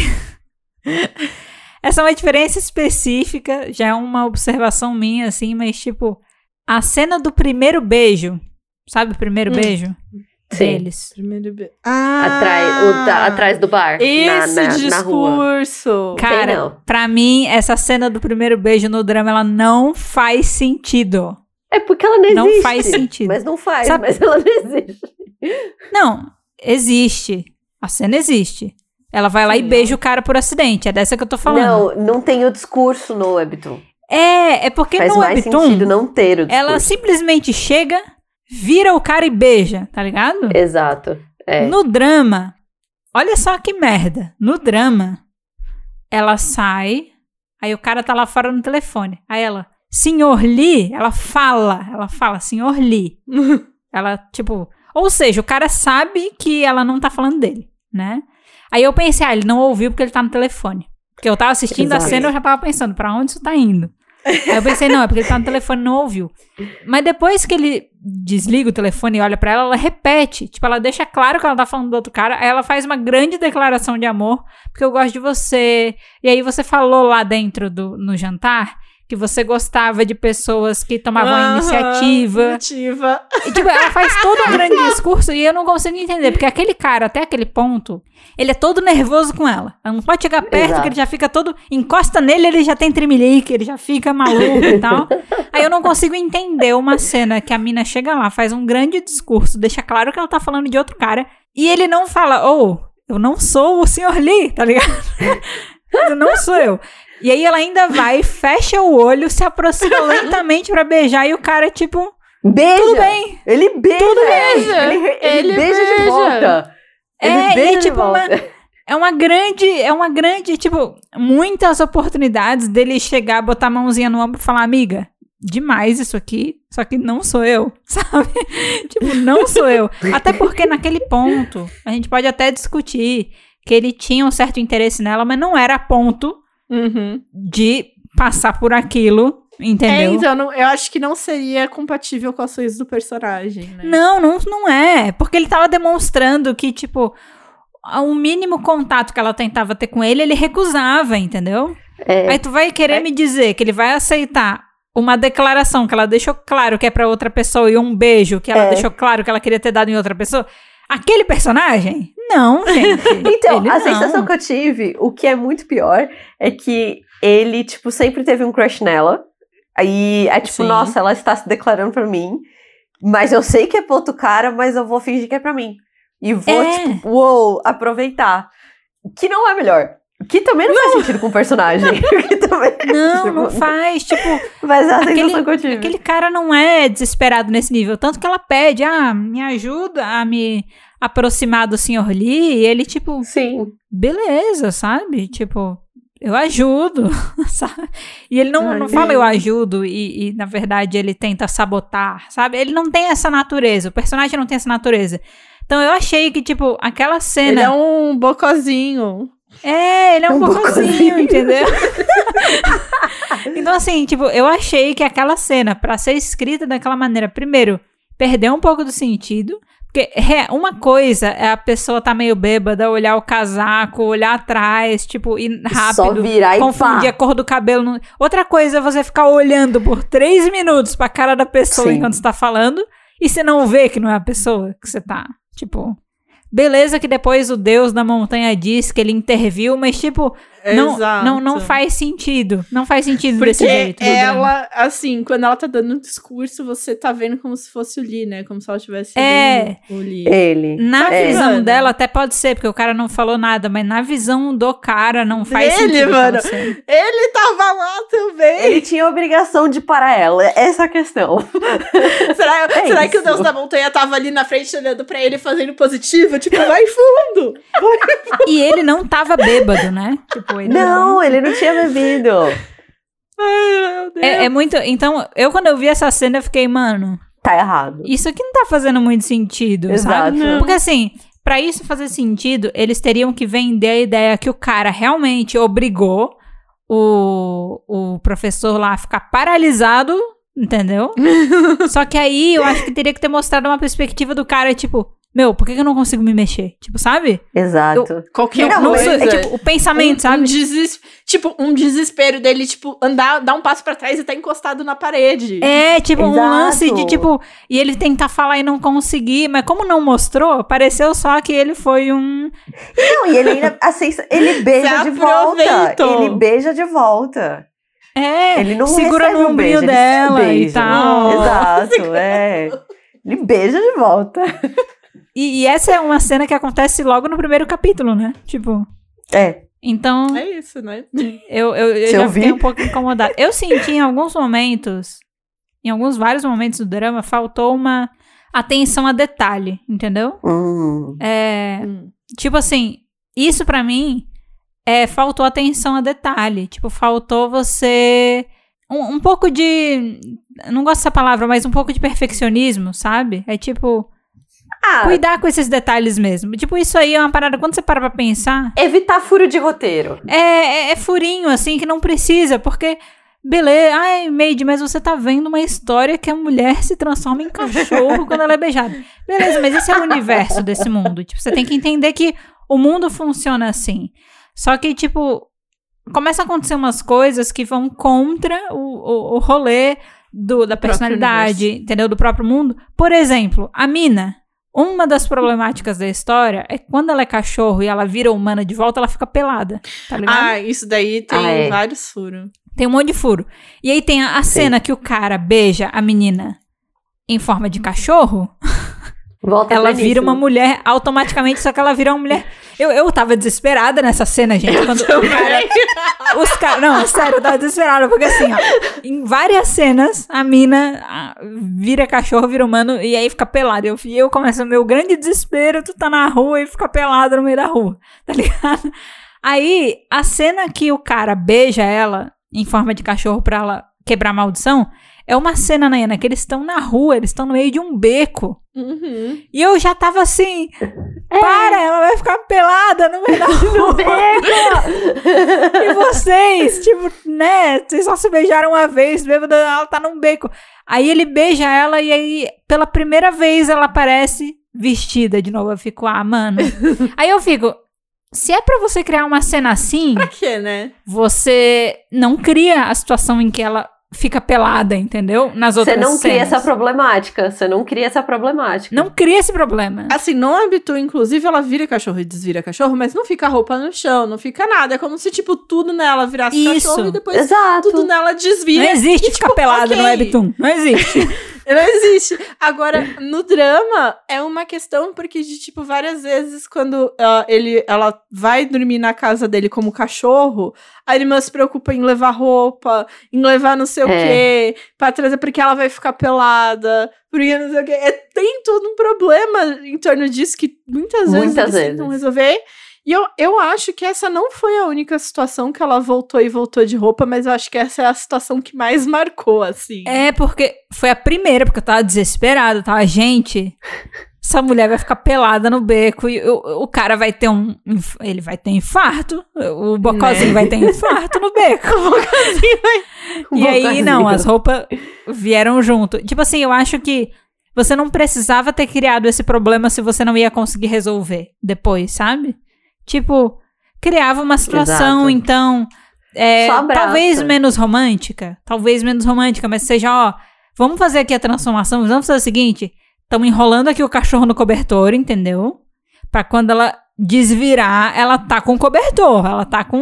Essa é uma diferença específica, já é uma observação minha, assim, mas tipo, a cena do primeiro beijo Sabe o primeiro hum. beijo? Sim. Deles. Primeiro beijo. Ah! Atrás, da, atrás do bar. Esse na, na, discurso. Na Cara, pra mim, essa cena do primeiro beijo no drama, ela não faz sentido. É porque ela não existe. Não faz sentido. Mas não faz, Sabe? mas ela não existe. Não, existe. A cena existe. Ela vai lá Sim, e beija o cara por acidente. É dessa que eu tô falando. Não, não tem o discurso no Webtoon. É, é porque Faz no mais Webtoon... sentido não ter o discurso. Ela simplesmente chega vira o cara e beija, tá ligado? Exato. É. No drama, olha só que merda. No drama, ela sai, aí o cara tá lá fora no telefone. Aí ela, senhor Lee, ela fala, ela fala, senhor Lee. ela, tipo, ou seja, o cara sabe que ela não tá falando dele, né? Aí eu pensei, ah, ele não ouviu porque ele tá no telefone. Porque eu tava assistindo Exato. a cena e eu já tava pensando, pra onde isso tá indo? Aí eu pensei, não, é porque ele tá no telefone e não ouviu. Mas depois que ele desliga o telefone e olha para ela, ela repete. Tipo, ela deixa claro que ela tá falando do outro cara. Aí ela faz uma grande declaração de amor, porque eu gosto de você. E aí você falou lá dentro do no jantar que você gostava de pessoas que tomavam uhum, iniciativa. Iniciativa. E, tipo, ela faz todo um grande discurso e eu não consigo entender, porque aquele cara, até aquele ponto, ele é todo nervoso com ela. Ela não pode chegar perto, Exato. que ele já fica todo. Encosta nele, ele já tem tremelique, ele já fica maluco e tal. Aí eu não consigo entender uma cena que a mina chega lá, faz um grande discurso, deixa claro que ela tá falando de outro cara, e ele não fala, oh, eu não sou o senhor Lee, tá ligado? não sou eu. E aí ela ainda vai, fecha o olho, se aproxima lentamente para beijar e o cara, tipo. Beija! Tudo bem! Ele beija! Tudo beija! Ele, ele, ele beija, beija, de volta! Ele é, beija e, tipo, uma, é uma grande, é uma grande, tipo, muitas oportunidades dele chegar, botar a mãozinha no ombro e falar, amiga, demais isso aqui, só que não sou eu, sabe? tipo, não sou eu. Até porque naquele ponto, a gente pode até discutir que ele tinha um certo interesse nela, mas não era a ponto uhum. de passar por aquilo Entendeu? É, então, não, eu acho que não seria compatível com as coisas do personagem, né? Não, não, não é. Porque ele tava demonstrando que, tipo, o mínimo contato que ela tentava ter com ele, ele recusava, entendeu? É. Aí tu vai querer É. me dizer que ele vai aceitar uma declaração que ela deixou claro que é pra outra pessoa e um beijo que ela É. deixou claro que ela queria ter dado em outra pessoa? Aquele personagem? Não, gente. Então, Ele a não. sensação que eu tive, o que é muito pior, é que ele, tipo, sempre teve um crush nela. Aí é tipo, Sim. nossa, ela está se declarando pra mim. Mas eu sei que é pra outro cara, mas eu vou fingir que é pra mim. E vou, É. tipo, uou, aproveitar. Que não é melhor. Que também não, faz sentido com o personagem. que também, Não, não tipo, faz. Tipo, Mas é a Aquele- sensação que eu tive. aquele cara não é desesperado nesse nível. Tanto que ela pede, ah, me ajuda a me aproximar do Sr. Lee. E ele, tipo, Sim. beleza, sabe? Tipo, eu ajudo, sabe? E ele não, Ai, não fala eu ajudo e, e, na verdade, ele tenta sabotar, sabe? Ele não tem essa natureza, o personagem não tem essa natureza. Então eu achei que, tipo, aquela cena... Ele é um bocozinho. É, ele é um, Um bocozinho, bocozinho. entendeu? então, assim, tipo, eu achei que aquela cena, pra ser escrita daquela maneira, primeiro, perdeu um pouco do sentido. Porque uma coisa é a pessoa tá meio bêbada, olhar o casaco, olhar atrás, tipo, ir Só rápido, virar e confundir pá. a cor do cabelo. Outra coisa é você ficar olhando por três minutos pra cara da pessoa Sim. enquanto você tá falando e você não vê que não é a pessoa que você tá, tipo... Beleza que depois o deus da montanha diz que ele interviu, mas, tipo, não, Exato. não, não faz sentido. Não faz sentido Porque desse jeito. ela, assim, quando ela tá dando um discurso, você tá vendo como se fosse o Lee, né? Como se ela estivesse É. o Lee. Ele. Na É. visão Mano. dela, até pode ser, porque o cara não falou nada, mas na visão do cara não faz Dele, sentido. mano. você. Ele tava lá também. Ele tinha a obrigação de parar ela. Essa é a questão. Será, É será que o. Deus da Montanha tava ali na frente olhando pra ele fazendo positivo? Tipo, vai fundo! E ele não tava bêbado, né? Tipo, ele Não, ele não tinha bebido. Ai, meu Deus. É, é muito. Então, eu quando eu vi essa cena, eu fiquei, mano, Tá errado. isso aqui não tá fazendo muito sentido, sabe? Exato. Porque assim, pra isso fazer sentido, eles teriam que vender a ideia que o cara realmente obrigou o, o professor lá a ficar paralisado, entendeu? Só que aí eu acho que teria que ter mostrado uma perspectiva do cara, tipo, meu, por que eu não consigo me mexer? Tipo, sabe? Exato. Qualquer Não, coisa. é tipo, o pensamento, um, sabe? um deses- tipo, um desespero dele, tipo, andar, dar um passo pra trás e tá encostado na parede. É, tipo, um Exato. lance de, tipo, e ele tentar falar e não conseguir, mas como não mostrou, pareceu só que ele foi um. Não, e ele ainda. Assim, ele beija de volta. Ele beija de volta. É, Ele não segura no um ombrinho se dela e beija. tal. Exato, é. Ele beija de volta. E, e essa é uma cena que acontece logo no primeiro capítulo, né? Tipo. É. Então, É isso, né? eu, eu, eu já eu vi. fiquei um pouco incomodada. Eu senti em alguns momentos, em alguns vários momentos do drama, faltou uma atenção a detalhe, entendeu? Hum. É. Hum. Tipo assim, isso pra mim é faltou atenção a detalhe. Tipo, faltou você. Um, um pouco de. Não gosto dessa palavra, mas um pouco de perfeccionismo, sabe? É tipo. Ah, Cuidar com esses detalhes mesmo. Tipo, isso aí é uma parada. Quando você para pra pensar, evitar furo de roteiro. é, é, é furinho, assim, que não precisa, porque. Beleza, ai, Maid, mas você tá vendo uma história que a mulher se transforma em cachorro quando ela é beijada. Beleza, mas esse é o universo desse mundo. Tipo, você tem que entender que o mundo funciona assim. Só que, tipo, começa a acontecer umas coisas que vão contra o, o, o rolê do, da personalidade, entendeu? Do próprio mundo. Por exemplo, a mina. Uma das problemáticas da história é que quando ela é cachorro e ela vira humana de volta, ela fica pelada. Tá ligado? Ah, isso daí tem Ah, é. vários furos. Tem um monte de furo. E aí tem a, a cena que o cara beija a menina em forma de cachorro. Volta ela vira uma mulher automaticamente, só que ela vira uma mulher. Eu, eu tava desesperada nessa cena, gente. Quando o cara, os caras. Não, sério, eu tava desesperada, porque assim, ó, em várias cenas, a mina ah, vira cachorro, vira humano, e aí fica pelada. Eu, e eu começo o meu grande desespero, tu tá na rua e fica pelada no meio da rua, tá ligado? Aí, a cena que o cara beija ela em forma de cachorro pra ela quebrar a maldição É uma cena, Nayana, que eles estão na rua, eles estão no meio de um beco. Uhum. E eu já tava assim, para, ela vai ficar pelada no meio da rua. e vocês, tipo, né, vocês só se beijaram uma vez, bêbada, ela tá num beco. Aí ele beija ela e aí, pela primeira vez, ela aparece vestida de novo. Eu fico, ah, mano. aí eu fico, se é pra você criar uma cena assim, Pra quê, né? você não cria a situação em que ela fica pelada, entendeu? Nas Você outras não cria cenas. essa problemática. Você não cria essa problemática. Não cria esse problema. Assim, no Habitu, inclusive, ela vira cachorro e desvira cachorro, mas não fica roupa no chão, não fica nada. É como se, tipo, tudo nela virasse Isso. cachorro e depois Exato. tudo nela desvira. Não existe E, ficar tipo, pelada no ok. Webtoon. Não existe. Não existe. Agora, no drama, é uma questão porque, de, tipo, várias vezes, quando ah, ele, ela vai dormir na casa dele como cachorro, a irmã se preocupa em levar roupa, em levar não sei o É. quê, pra trazer porque ela vai ficar pelada, porque não sei o quê. É, tem todo um problema em torno disso que muitas vezes Muitas eles tentam vezes. resolver. E eu, eu acho que essa não foi a única situação que ela voltou e voltou de roupa, mas eu acho que essa é a situação que mais marcou, assim. É porque foi a primeira, porque eu tava desesperada, tava, gente, essa mulher vai ficar pelada no beco e o, o cara vai ter um, ele vai ter infarto, o bocozinho Né? vai ter infarto no beco. Um E aí, não, as roupas vieram junto. Tipo assim, eu acho que você não precisava ter criado esse problema se você não ia conseguir resolver depois, sabe? Tipo, criava uma situação, Exato. então. é, talvez menos romântica. Talvez menos romântica, mas seja, ó. Vamos fazer aqui a transformação. Vamos fazer o seguinte: estamos enrolando aqui o cachorro no cobertor, entendeu? Pra quando ela desvirar, ela tá com cobertor. Ela tá com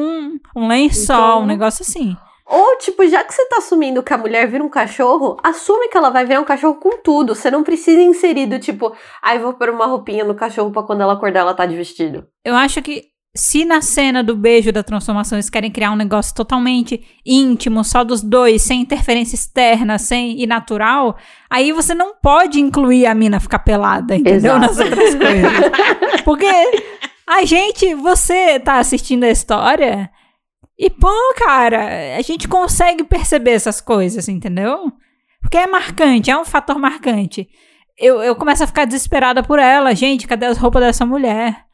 um, lençol, Então- um negócio assim. Ou, tipo, já que você tá assumindo que a mulher vira um cachorro, assume que ela vai virar um cachorro com tudo. Você não precisa inserir do tipo, ai, vou pôr uma roupinha no cachorro pra quando ela acordar ela tá de vestido. Eu acho que se na cena do beijo da transformação eles querem criar um negócio totalmente íntimo, só dos dois, sem interferência externa, sem e natural, aí você não pode incluir a mina ficar pelada, entendeu? Exato. Nas outras coisas. Porque a gente, você tá assistindo a história e, pô, cara, a gente consegue perceber essas coisas, entendeu? Porque é marcante, é um fator marcante. Eu, eu começo a ficar desesperada por ela. Gente, cadê as roupas dessa mulher?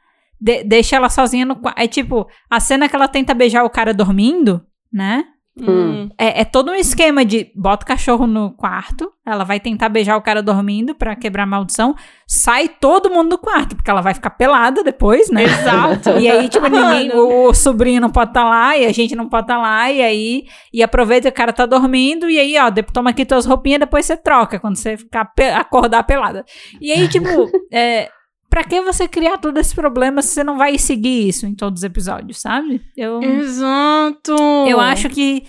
De- deixa ela sozinha no quarto. É tipo, a cena que ela tenta beijar o cara dormindo, né? Hum. É, é todo um esquema de bota o cachorro no quarto, ela vai tentar beijar o cara dormindo pra quebrar a maldição, sai todo mundo do quarto, porque ela vai ficar pelada depois, né? Exato. E aí, tipo, ninguém, o, o sobrinho não pode estar lá, e a gente não pode estar lá, e aí, e aproveita que o cara tá dormindo, e aí, ó, toma aqui tuas roupinhas, depois você troca, quando você ficar pe- acordar pelada. E aí, tipo, é, pra que você criar todo esse problema se você não vai seguir isso em todos os episódios, sabe? Eu, Exato. eu acho que,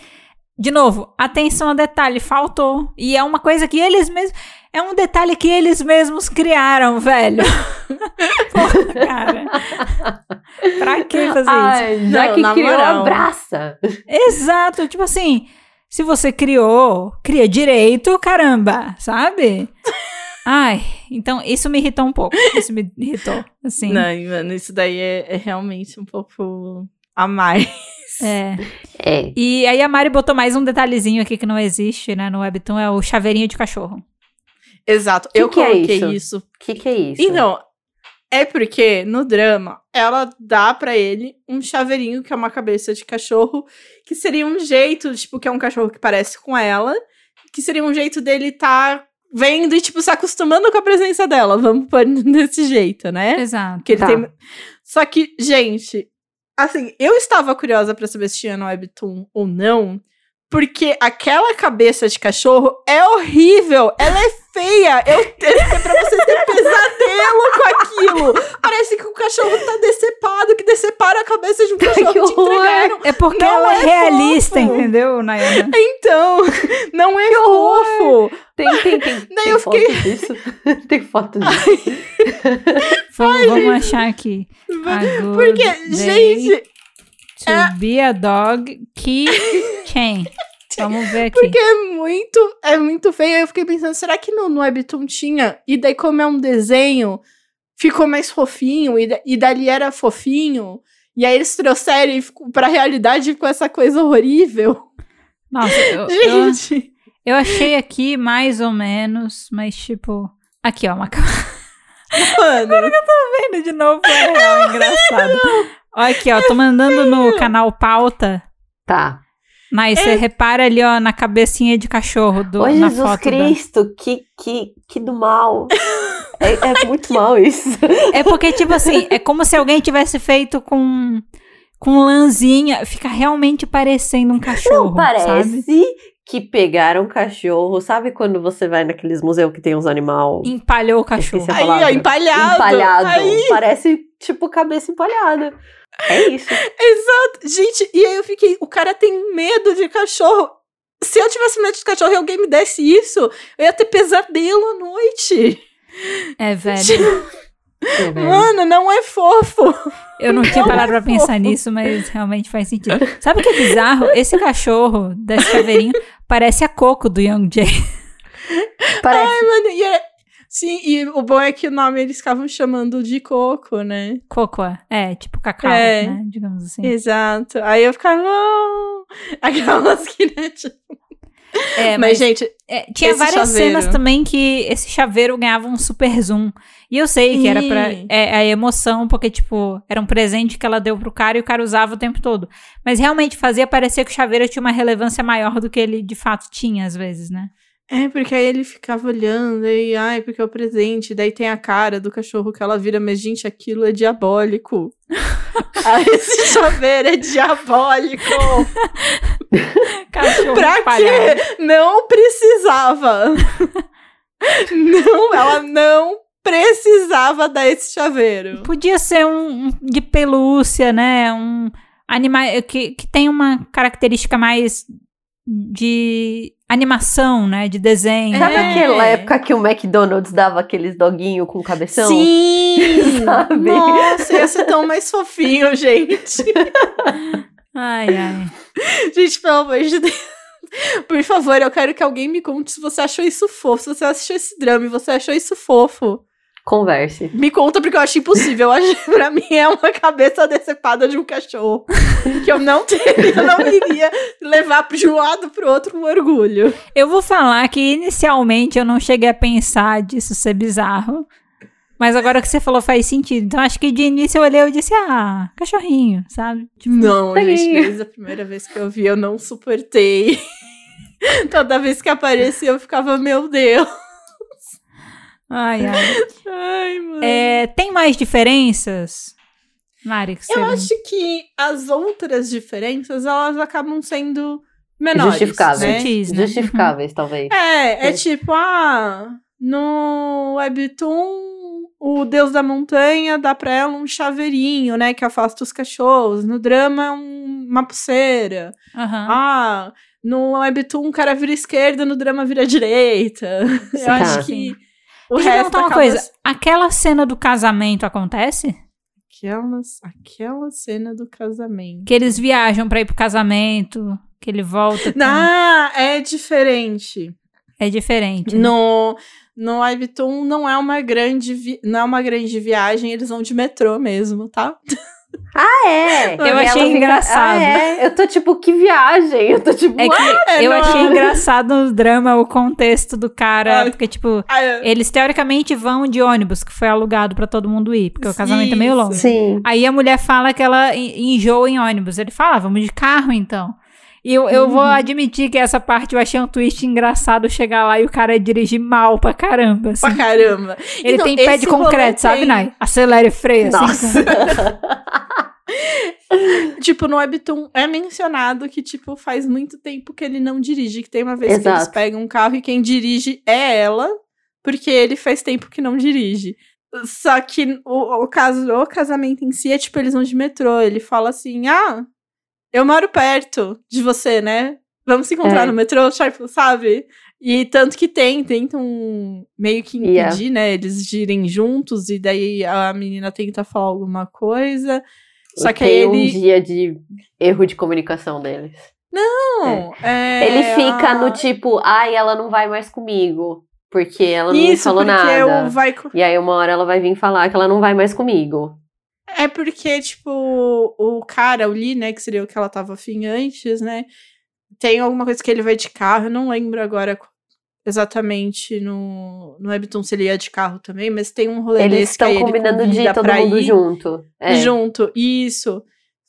de novo, atenção a detalhe faltou. E é uma coisa que eles mesmos. É um detalhe que eles mesmos criaram, velho. Porra, cara. pra que fazer isso? Ai, já Não, que criou, moral. abraça. Exato, tipo assim, se você criou, cria direito, caramba, sabe? Ai, então isso me irritou um pouco. Isso me irritou, assim. Não, mano, isso daí é, é realmente um pouco a mais. É. É. E aí a Mari botou mais um detalhezinho aqui que não existe, né, no Webtoon, é o chaveirinho de cachorro. Exato. Que eu que é coloquei isso? isso. O que, que é isso? Então, é porque no drama ela dá pra ele um chaveirinho que é uma cabeça de cachorro, que seria um jeito, tipo, que é um cachorro que parece com ela, que seria um jeito dele estar vendo e, tipo, se acostumando com a presença dela. Vamos pôr desse jeito, né? Exato. Que ele Tá. tem... Só que, gente, assim, eu estava curiosa pra saber se tinha no Webtoon ou não, porque aquela cabeça de cachorro é horrível, ela é feia. Eu é pra você ter pesadelo com aquilo. Parece que o cachorro tá decepado, que decepara a cabeça de um cachorro Que que te entregaram. É porque Não ela é, é realista, fofo. entendeu, Nayana? Então, não é horror. fofo. Tem, tem, tem, Daí tem eu foto fiquei- disso? tem foto disso. Vamos, vamos achar aqui. Porque, gente, To be a dog keychain. Vamos ver aqui. Porque é muito, é muito feio. Aí eu fiquei pensando, será que no, no Webtoon tinha? E daí, como é um desenho, ficou mais fofinho, e, e dali era fofinho. E aí eles trouxeram e ficou- pra realidade ficou essa coisa horrível. Nossa, eu, eu, Gente, Eu achei aqui mais ou menos, mas tipo. Aqui, ó, uma Mano. Agora que eu tô vendo de novo, é real, engraçado. Olha aqui, ó, tô mandando no canal pauta. Tá. Mas você repara ali, ó, na cabecinha de cachorro do, Ô, na Jesus foto. Cristo, que, que, que do mal. é, é muito mal isso. Da... É porque, tipo assim, é como se alguém tivesse feito com, com lãzinha. Fica realmente parecendo um cachorro. Não parece Sabe? que pegaram um cachorro. Sabe quando você vai naqueles museus que tem uns animal Empalhou o cachorro. Aí, ó, empalhado. empalhado? Aí. Parece tipo cabeça empalhada. É isso. Exato. Gente, e aí eu fiquei, o cara tem medo de cachorro. Se eu tivesse medo de cachorro e alguém me desse isso, eu ia ter pesadelo à noite. É, velho. É, velho. Mano, não é fofo. Eu não tinha Não parado é pra pensar nisso, mas realmente faz sentido. Sabe o que é bizarro? Esse cachorro desse chaveirinho parece a Coco do Young Jay. Parece. Mano, e é- Sim, e o bom é que o nome eles ficavam chamando de Coco, né? Coco, é, tipo cacau, É. né? Digamos assim. Exato. Aí eu ficava. "Oh", Aquelas que, né? tipo- É, Mas, gente, É, tinha várias chaveiro. cenas também que esse chaveiro ganhava um super zoom. E eu sei que era pra é, a emoção, porque, tipo, era um presente que ela deu pro cara e o cara usava o tempo todo. Mas realmente fazia parecer que o chaveiro tinha uma relevância maior do que ele de fato tinha, às vezes, né? É, porque aí ele ficava olhando e, ai, porque é o presente. Daí tem a cara do cachorro que ela vira, mas, gente, aquilo é diabólico. ah, esse chaveiro é diabólico. Cachorro pra quê? Não precisava. não, ela não precisava dar esse chaveiro. Podia ser um, um de pelúcia, né? Um animal que, que tem uma característica mais de animação, né? De desenho. Sabe É. aquela época que o McDonald's dava aqueles doguinhos com cabeção? Sim! Sabe? Nossa, ia ser tão mais fofinho, gente. Ai, ai. Gente, pelo amor de Deus. Por favor, eu quero que alguém me conte se você achou isso fofo. Se você assistiu esse drama e você achou isso fofo. Converse. Me conta porque eu acho impossível. Eu acho, pra mim é uma cabeça decepada de um cachorro. Que eu não teria, eu não iria levar de um lado pro outro com orgulho. Eu vou falar que inicialmente eu não cheguei a pensar disso ser bizarro. Mas agora que você falou faz sentido. Então acho que de início eu olhei e eu disse, ah, cachorrinho, sabe? Tipo, Não, gente, desde a primeira vez que eu vi, eu não suportei. Toda vez que aparecia, eu ficava, meu Deus. Ai, ai. Ai, mano. É, tem mais diferenças, Mari? que Eu acho que as outras diferenças, elas acabam sendo menores. Justificáveis. Né? Sutis, né? Justificáveis, talvez. É, é Sim. tipo, ah, no Webtoon, o Deus da Montanha dá pra ela um chaveirinho, né, que afasta os cachorros. No drama, é um- uma pulseira. Aham. Ah, no Webtoon o cara vira esquerda, no drama vira direita. Eu Tá. acho que o Deixa eu resto perguntar uma coisa. Aquela cena do casamento acontece? Aquelas, aquela cena do casamento. Que eles viajam pra ir pro casamento, que ele volta. com- Ah, é diferente. É diferente. né? No, no Webtoon não é uma grande vi- não é uma grande viagem, eles vão de metrô mesmo, tá? Ah, é? Eu E achei engraçado. Ah, é? Eu tô tipo, que viagem? Eu tô tipo, É que É, eu não. achei engraçado no drama o contexto do cara, Ai. porque, tipo, Ah, eu- eles teoricamente vão de ônibus, que foi alugado pra todo mundo ir, porque o casamento é meio longo. Sim. Aí a mulher fala que ela en- enjoa em ônibus. Ele fala, ah, vamos de carro então. E eu, eu vou admitir que essa parte eu achei um twist engraçado chegar lá e o cara dirigir mal pra caramba. assim. pra caramba. Ele Então, tem pé de concreto, sabe, tem- Nai? Acelera e freia. Assim, Nossa. Tipo, no Webtoon é mencionado que, tipo, faz muito tempo que ele não dirige. Que tem uma vez que eles Exato. pegam um carro e quem dirige é ela, porque ele faz tempo que não dirige. Só que o, o caso, o casamento em si é tipo, eles vão de metrô. Ele fala assim: Ah, eu moro perto de você, né? Vamos se encontrar É. no metrô, tipo, sabe? E tanto que tem, tentam meio que Yeah. impedir, né? Eles de irem juntos, e daí a menina tenta falar alguma coisa. Só que Tem um ele. dia de erro de comunicação deles. Não, é, Ele fica no tipo, ai, ela não vai mais comigo. Porque ela não me Isso, falou nada. vai. E aí uma hora ela vai vir falar que ela não vai mais comigo. É porque, tipo, o cara, o Lee, né, que seria o que ela tava afim antes, né? tem alguma coisa que ele vai de carro, eu não lembro agora exatamente no, no Webtoon se ele ia de carro também, mas tem um rolê Eles desse estão combinando de ir todo pra mundo ir junto. É. junto, isso.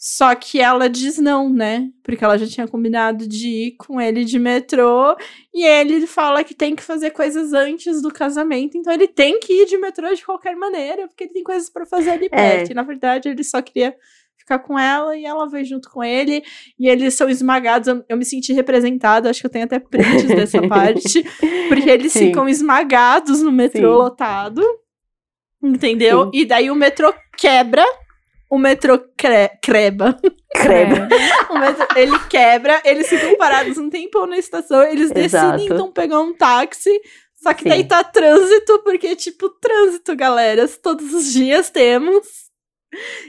Só que ela diz não, né? Porque ela já tinha combinado de ir com ele de metrô e ele fala que tem que fazer coisas antes do casamento, então ele tem que ir de metrô de qualquer maneira, porque ele tem coisas pra fazer ali É. perto. E na verdade ele só queria ficar com ela e ela vai junto com ele e eles são esmagados. Eu, eu me senti representada, acho que eu tenho até prints dessa parte, porque eles Sim. ficam esmagados no metrô Sim. lotado. Entendeu? Sim. E daí o metrô quebra, o metrô cre creba. Creba. Metrô- ele quebra, eles ficam parados um tempão na estação, eles Exato. decidem então pegar um táxi. Só que daí tá trânsito, porque, tipo, trânsito, galera, todos os dias temos.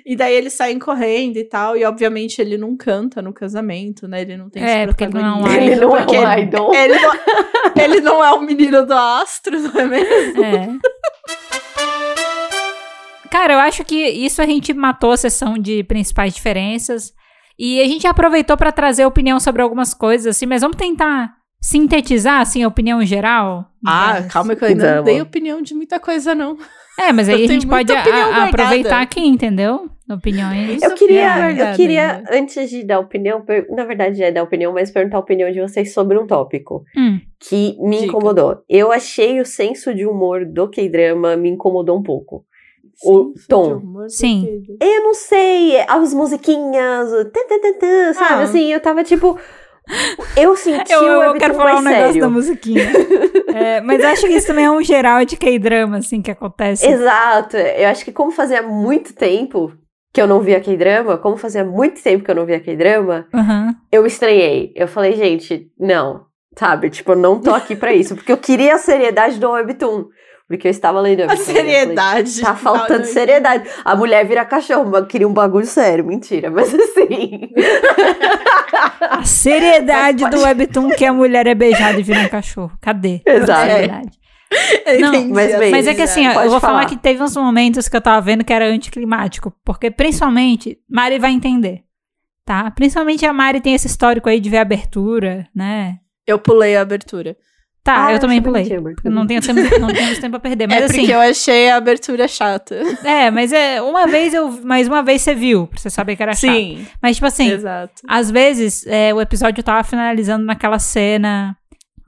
E daí eles saem correndo e tal, e obviamente ele não canta no casamento, né? Ele não tem É, esse porque ele não é um protagonismo, Ele não é um ele- idol. Ele não, ele não é o menino do astro, não é mesmo? É. Cara, eu acho que isso a gente matou a sessão de principais diferenças. E a gente aproveitou pra trazer opinião sobre algumas coisas, assim, mas vamos tentar sintetizar, assim, a opinião geral? Ah, Mas- calma que eu ainda não dei opinião de muita coisa, não. É, mas aí a gente pode a- aproveitar aqui, entendeu? Opiniões. Eu queria, é eu queria ainda. antes de dar opinião, per- na verdade é dar opinião, mas perguntar a opinião de vocês sobre um tópico Hum, que me Diga. incomodou. Eu achei o senso de humor do K-drama me incomodou um pouco. O tom. Sim. Eu não sei, as musiquinhas, tã, tã, tã, sabe? Ah. Assim, eu tava tipo. Eu senti eu, o eu quero falar um mais negócio sério. da musiquinha. É, mas acho que isso também é um geral de K-drama, assim, que acontece. Exato. Eu acho que como fazia muito tempo que eu não via K-drama, como fazia muito tempo que eu não via K-drama, Aham. eu estranhei. Eu falei, gente, não. Sabe? Tipo, eu não tô aqui pra isso. Porque eu queria a seriedade do Webtoon. Porque eu estava lendo A eu falei, seriedade. Tá faltando Não, seriedade. A mulher vira cachorro, mas queria um bagulho sério. Mentira, mas assim. A seriedade Mas do Webtoon que a mulher é beijada e vira um cachorro. Cadê? Exato. A seriedade. Não, mas a bem, Mas é que assim, ó, eu vou falar. falar. que teve uns momentos que eu tava vendo que era anticlimático. Porque principalmente, Mari vai entender. Tá? Principalmente a Mari tem esse histórico aí de ver abertura, né? Eu pulei a abertura. Tá, Ah, eu também pulei. a não tenho tempo, não temos tempo pra perder. Mas é assim. porque eu achei a abertura chata. É, mas é. Uma vez eu. Mas uma vez você viu, pra você saber que era chato. Sim, Mas, tipo assim, exato. às vezes é, o episódio tava finalizando naquela cena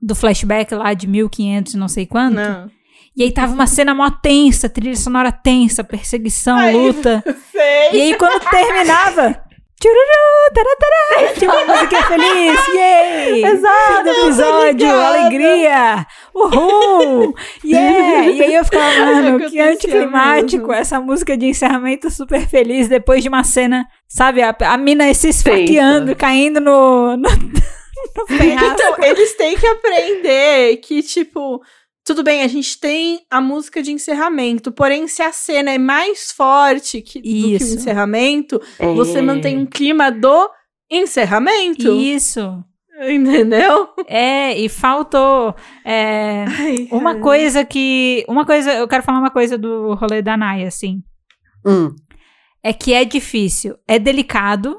do flashback lá de 1500 e não sei quanto. Não. E aí tava uma cena mó tensa, trilha sonora tensa, perseguição, Ai, luta. Sei. E aí quando terminava. Tchururu, taratará, tipo uma musiquinha feliz, yay! Exato, Fim do eu tô episódio, alegria! Uhul! Yeah! E aí eu ficava, mano, que anticlimático, mesmo. essa música de encerramento super feliz depois de uma cena, sabe, a, a mina se esfaqueando, caindo no, no. Então, eles têm que aprender que, tipo, tudo bem, a gente tem a música de encerramento, porém, se a cena é mais forte que, do que o encerramento, É. você mantém um clima do encerramento. Isso. Entendeu? É, e faltou. é, Ai, Uma coisa que. Uma coisa. Eu quero falar uma coisa do rolê da Naya, assim. Hum. É que é difícil. É delicado.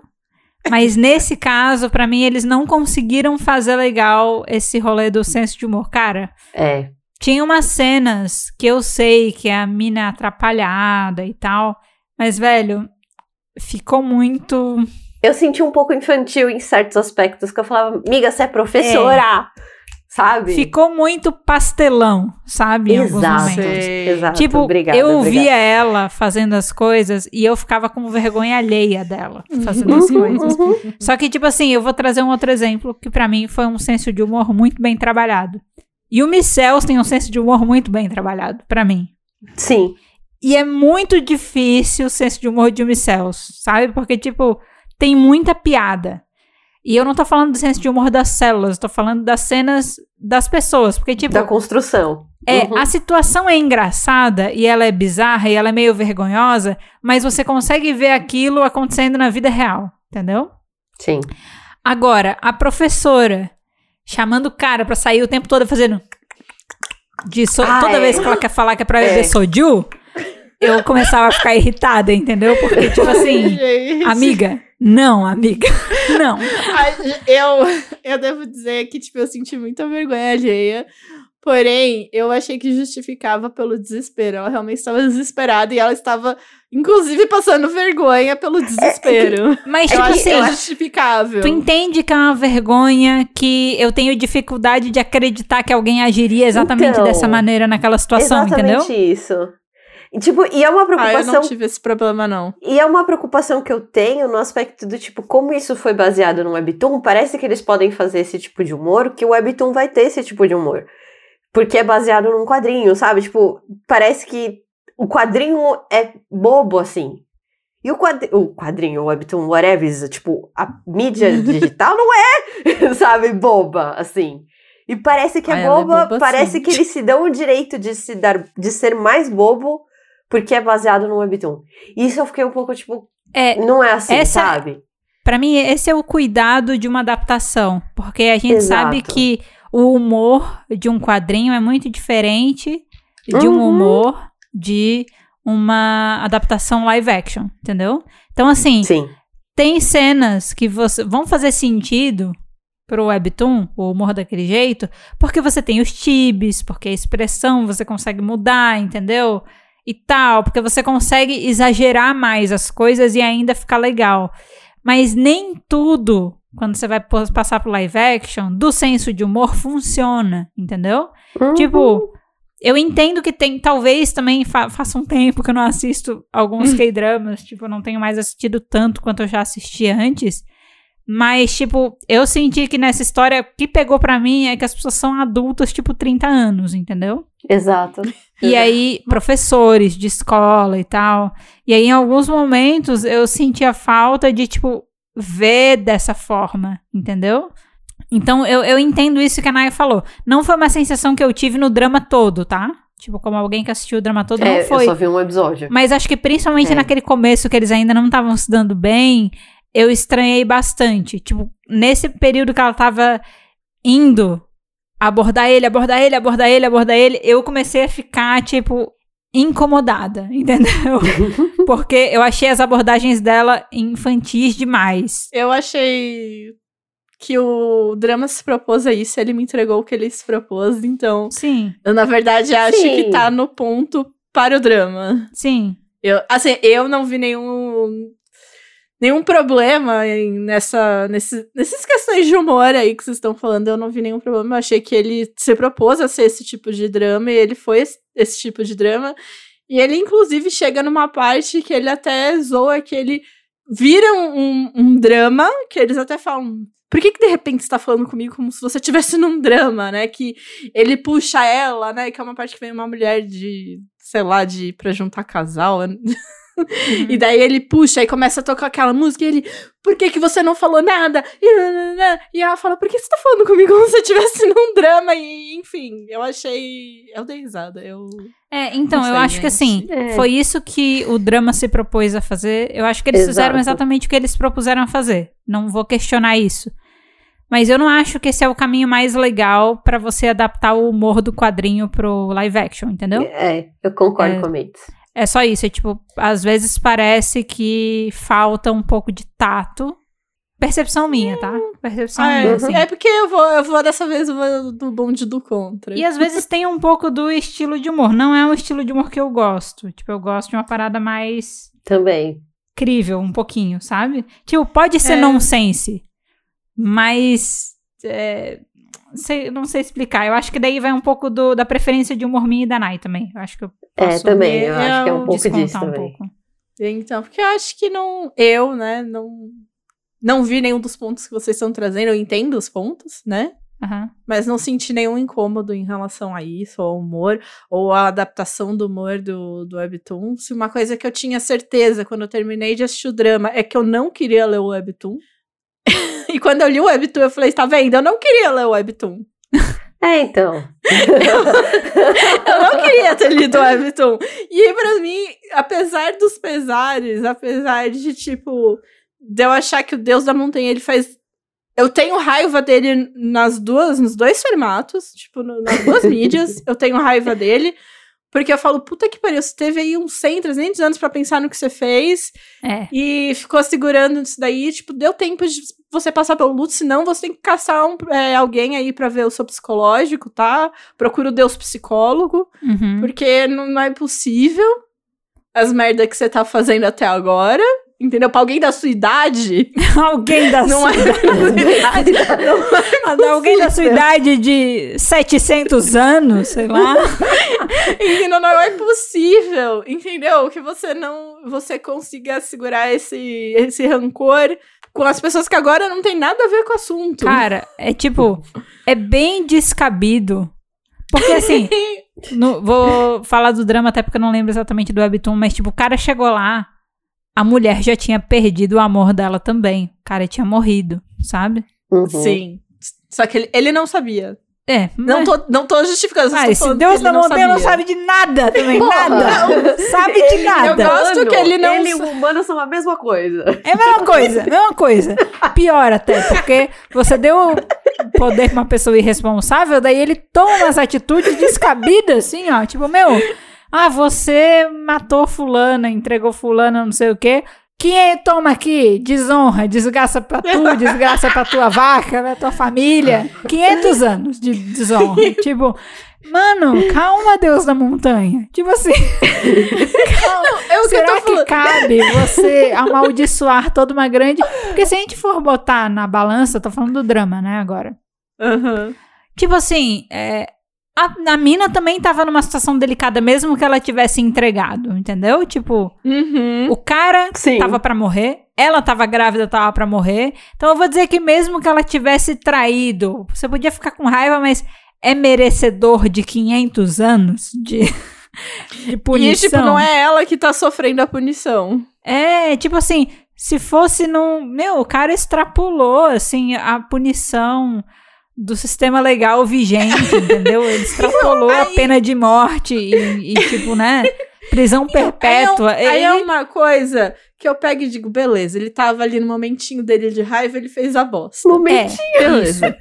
Mas nesse caso, pra mim, eles não conseguiram fazer legal esse rolê do senso de humor. Cara, É. tinha umas cenas que eu sei que a mina é atrapalhada e tal. Mas, velho, ficou muito. Eu senti um pouco infantil em certos aspectos, que eu falava, amiga, você é professora, sabe? Ficou muito pastelão, sabe? Em alguns Exato, exato. Tipo, obrigada, eu obrigada. via ela fazendo as coisas e eu ficava com vergonha alheia dela fazendo as Uhum, coisas. uhum. Só que, tipo assim, eu vou trazer um outro exemplo que pra mim foi um senso de humor muito bem trabalhado. E o Micels tem um senso de humor muito bem trabalhado, pra mim. Sim. E é muito difícil o senso de humor de Micels, sabe? Porque, tipo, tem muita piada. E eu não tô falando do senso de humor das células, tô falando das cenas das pessoas. Porque, tipo, Da construção. é, Uhum. a situação é engraçada e ela é bizarra e ela é meio vergonhosa, mas você consegue ver aquilo acontecendo na vida real, entendeu? Sim. Agora, a professora chamando o cara pra sair o tempo todo fazendo de so- Ah, toda é. vez que ela quer falar que é pra É. beber soju, eu começava a ficar irritada, entendeu? Porque tipo assim, Gente. amiga, Não, amiga. Não. eu, eu devo dizer que, tipo, eu senti muita vergonha alheia. Porém, eu achei que justificava pelo desespero. Ela realmente estava desesperada e ela estava, inclusive, passando vergonha pelo desespero. É, mas, eu tipo assim, é justificável. Tu entende que é uma vergonha que eu tenho dificuldade de acreditar que alguém agiria exatamente Então, dessa maneira naquela situação, Exatamente entendeu? isso. E, tipo, e é uma Ah, eu preocupação. não tive esse problema, não. E é uma preocupação que eu tenho no aspecto do tipo, como isso foi baseado no Webtoon, parece que eles podem fazer esse tipo de humor, que o Webtoon vai ter esse tipo de humor. Porque é baseado num quadrinho, sabe? Tipo, parece que o quadrinho é bobo, assim. E o, quadri o quadrinho, o Webtoon, whatever, tipo, a mídia digital não é, sabe, boba, assim. E parece que é ela é boba, boba, parece que eles se dão o direito de se dar, de ser mais bobo porque é baseado no Webtoon. Isso eu fiquei um pouco, tipo, É, não é assim, essa- sabe? Pra mim, esse é o cuidado de uma adaptação. Porque a gente sabe Exato. que o humor de um quadrinho é muito diferente de um Uhum. humor de uma adaptação live action, entendeu? Então, assim, Sim. tem cenas que você, vão fazer sentido pro webtoon, o humor daquele jeito, porque você tem os tibes, porque a expressão você consegue mudar, entendeu? E tal, porque você consegue exagerar mais as coisas e ainda ficar legal. Mas nem tudo, quando você vai passar pro live action, do senso de humor funciona, entendeu? Uhum. Tipo, eu entendo que tem, talvez também fa faça um tempo que eu não assisto alguns K-dramas, tipo, eu não tenho mais assistido tanto quanto eu já assistia antes. Mas, tipo, eu senti que nessa história, o que pegou pra mim é que as pessoas são adultas, tipo, 30 anos, entendeu? Exato. E aí, professores de escola e tal. E aí, em alguns momentos, eu sentia falta de, tipo, ver dessa forma, entendeu? Então, eu, eu entendo isso que a Naya falou. Não foi uma sensação que eu tive no drama todo, tá? Tipo, como alguém que assistiu o drama todo, É, não foi. eu só vi um episódio. Mas acho que principalmente É. naquele começo que eles ainda não estavam se dando bem, eu estranhei bastante. Tipo, nesse período que ela tava indo abordar ele, abordar ele, abordar ele, abordar ele, eu comecei a ficar, tipo, incomodada, entendeu? Porque eu achei as abordagens dela infantis demais. Eu achei que o drama se propôs a isso, ele me entregou o que ele se propôs, então Sim, eu, na verdade, acho Sim. que tá no ponto para o drama. sim. Eu, assim, eu não vi nenhum nenhum problema em- nessa nesse, nessas questões de humor aí que vocês estão falando, eu não vi nenhum problema. Eu achei que ele se propôs a ser esse tipo de drama e ele foi esse, esse tipo de drama. E ele, inclusive, chega numa parte que ele até zoa que ele vira um, um, um drama, que eles até falam. Por que, que de repente você tá falando comigo como se você estivesse num drama, né? Que ele puxa ela, né? Que é uma parte que vem uma mulher de, sei lá, de pra juntar casal. E daí ele puxa e começa a tocar aquela música e ele, por que que você não falou nada? E, e ela fala, por que você tá falando comigo como se eu estivesse num drama? E, enfim, eu achei. Eu dei risada. Eu. É, então, Não eu sei, acho que assim, gente. É. foi isso que o drama se propôs a fazer. Eu acho que eles fizeram Exato. exatamente o que eles propuseram a fazer. Não vou questionar isso. Mas eu não acho que esse é o caminho mais legal pra você adaptar o humor do quadrinho pro live action, entendeu? É, eu concordo É. com a Mates. É só isso, é tipo, às vezes parece que falta um pouco de tato. Percepção minha, tá? Percepção Ah, minha, é, assim. é porque eu vou, eu vou dessa vez eu vou do bonde do contra. E às vezes tem um pouco do estilo de humor. Não é um estilo de humor que eu gosto. Tipo, eu gosto de uma parada mais Também. crível, um pouquinho, sabe? Tipo, pode ser É. nonsense, mas. é, sei- não sei explicar. Eu acho que daí vai um pouco do- da preferência de humor minha e da Nai também. Eu acho que eu É, posso também. Eu eu acho que é um pouco descontar disso um também. pouco. Então, porque eu acho que não. Eu, né, não. Não vi nenhum dos pontos que vocês estão trazendo. Eu entendo os pontos, né? Aham. Mas não senti nenhum incômodo em relação a isso, ao humor, ou à adaptação do humor do, do Webtoon. Se uma coisa que eu tinha certeza quando eu terminei de assistir o drama é que eu não queria ler o Webtoon. e quando eu li o Webtoon, eu falei, tá vendo? Eu não queria ler o Webtoon. É, então. Eu não queria ter lido o Webtoon. E pra mim, apesar dos pesares, apesar de, tipo, de eu achar que o Deus da Montanha, ele faz... Eu tenho raiva dele nas duas, nos dois formatos, tipo, no- nas duas mídias, eu tenho raiva dele, Porque eu falo, puta que pariu, você teve aí uns 100, 300 anos pra pensar no que você fez. É. E ficou segurando isso daí. Tipo, deu tempo de você passar pelo luto, senão você tem que caçar um, é, alguém aí pra ver o seu psicológico, tá? Procura o Deus psicólogo. Uhum. Porque não, não é possível as merdas que você tá fazendo até agora. Entendeu? Pra alguém da sua idade. Alguém da Não sua é da sua idade. Não Alguém da sua idade de 700 anos, sei lá. Entendeu? Não é possível, entendeu? Que você não você consiga segurar esse, esse rancor com as pessoas que agora não tem nada a ver com o assunto. Cara, é tipo, é bem descabido. Porque assim, no- vou falar do drama até porque eu não lembro exatamente do webtoon, mas tipo, o cara chegou lá, a mulher já tinha perdido o amor dela também. O cara tinha morrido, sabe? Uhum. Sim. Só que ele, ele não sabia. É, Não mas- tô, não tô justificando. Ah, falando Deus ele montanha não sabe de nada também, Porra, nada. Sabe de Ele nada. Eu gosto que ele não Ele e o humano são a mesma coisa. É a mesma coisa, mesma coisa. Pior até, porque você deu poder pra uma pessoa irresponsável, daí ele toma umas atitudes descabidas, assim, ó. Tipo, meu, ah, você matou fulana, entregou fulana, não sei o quê. Quem é, toma aqui? Desonra, desgraça pra tu, desgraça pra tua vaca, pra tua família. 500 anos de desonra. tipo, mano, calma, Deus da montanha. Tipo assim, É o que eu Será que falando. cabe você amaldiçoar toda uma grande. Porque se a gente for botar na balança, tô falando do drama, né, agora. Aham. Tipo assim, é, a, a mina também tava numa situação delicada, mesmo que ela tivesse entregado, entendeu? Tipo, Uhum. o cara Sim. tava pra morrer, ela tava grávida, tava pra morrer. Então eu vou dizer que mesmo que ela tivesse traído, você podia ficar com raiva, mas é merecedor de 500 anos de, de punição. E, tipo, não é ela que tá sofrendo a punição. É, tipo assim, se fosse num. Meu, o cara extrapolou, assim, a punição do sistema legal vigente, entendeu? Ele extrapolou a Aí- pena de morte e, e, tipo, né? Prisão perpétua. Aí é, um- aí é uma coisa que eu pego e digo, beleza, ele tava ali no momentinho dele de raiva, ele fez a bosta. Momentinho. Beleza.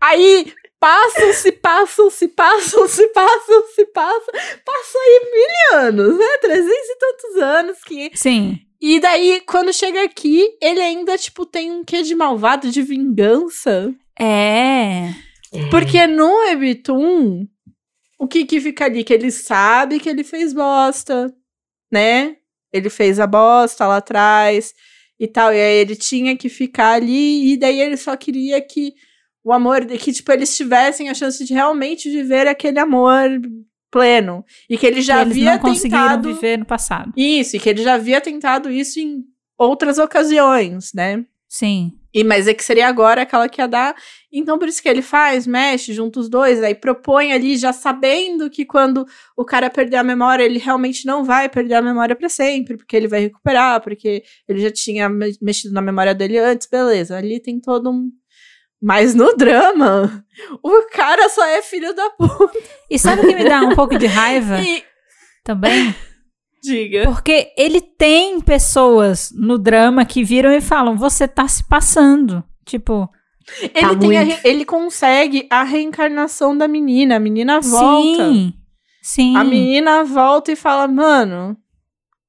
Aí passam-se, passam-se, passam-se, passam-se, passam. Passam aí mil anos, né? Trezentos e tantos anos. Que... Sim. E daí, quando chega aqui, ele ainda, tipo, tem um quê de malvado, de vingança. É. Porque no Webtoon, o que que fica ali? Que ele sabe que ele fez bosta, né? Ele fez a bosta lá atrás e tal. E aí ele tinha que ficar ali. E daí ele só queria que o amor, que tipo, eles tivessem a chance de realmente viver aquele amor pleno. E que ele já que havia não tentado... viver no passado. Isso, e que ele já havia tentado isso em outras ocasiões, né? Sim. E, mas é que seria agora aquela que ia dar. Então, por isso que ele faz, mexe junto os dois, aí propõe ali, já sabendo que quando o cara perder a memória, ele realmente não vai perder a memória pra sempre, porque ele vai recuperar, porque ele já tinha me- mexido na memória dele antes, beleza. Ali tem todo um. Mas no drama, o cara só é filho da puta. E sabe o que me dá um pouco de raiva E. também? Diga. Porque ele tem pessoas no drama que viram e falam: você tá se passando. Tipo, Ele, Tá tem re- ele consegue a reencarnação da menina. A menina volta. sim. Sim. A menina volta e fala, mano,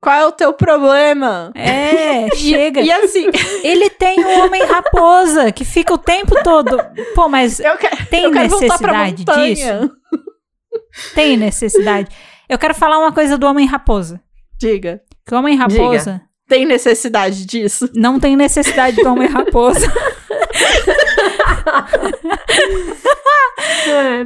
qual é o teu problema? É, chega. E, assim, Ele tem um homem raposa que fica o tempo todo. Pô, mas eu, quero tem eu quero necessidade disso? Tem necessidade. Eu quero falar uma coisa do homem raposa. Diga, Que o homem raposa tem necessidade disso? não tem necessidade do homem raposa.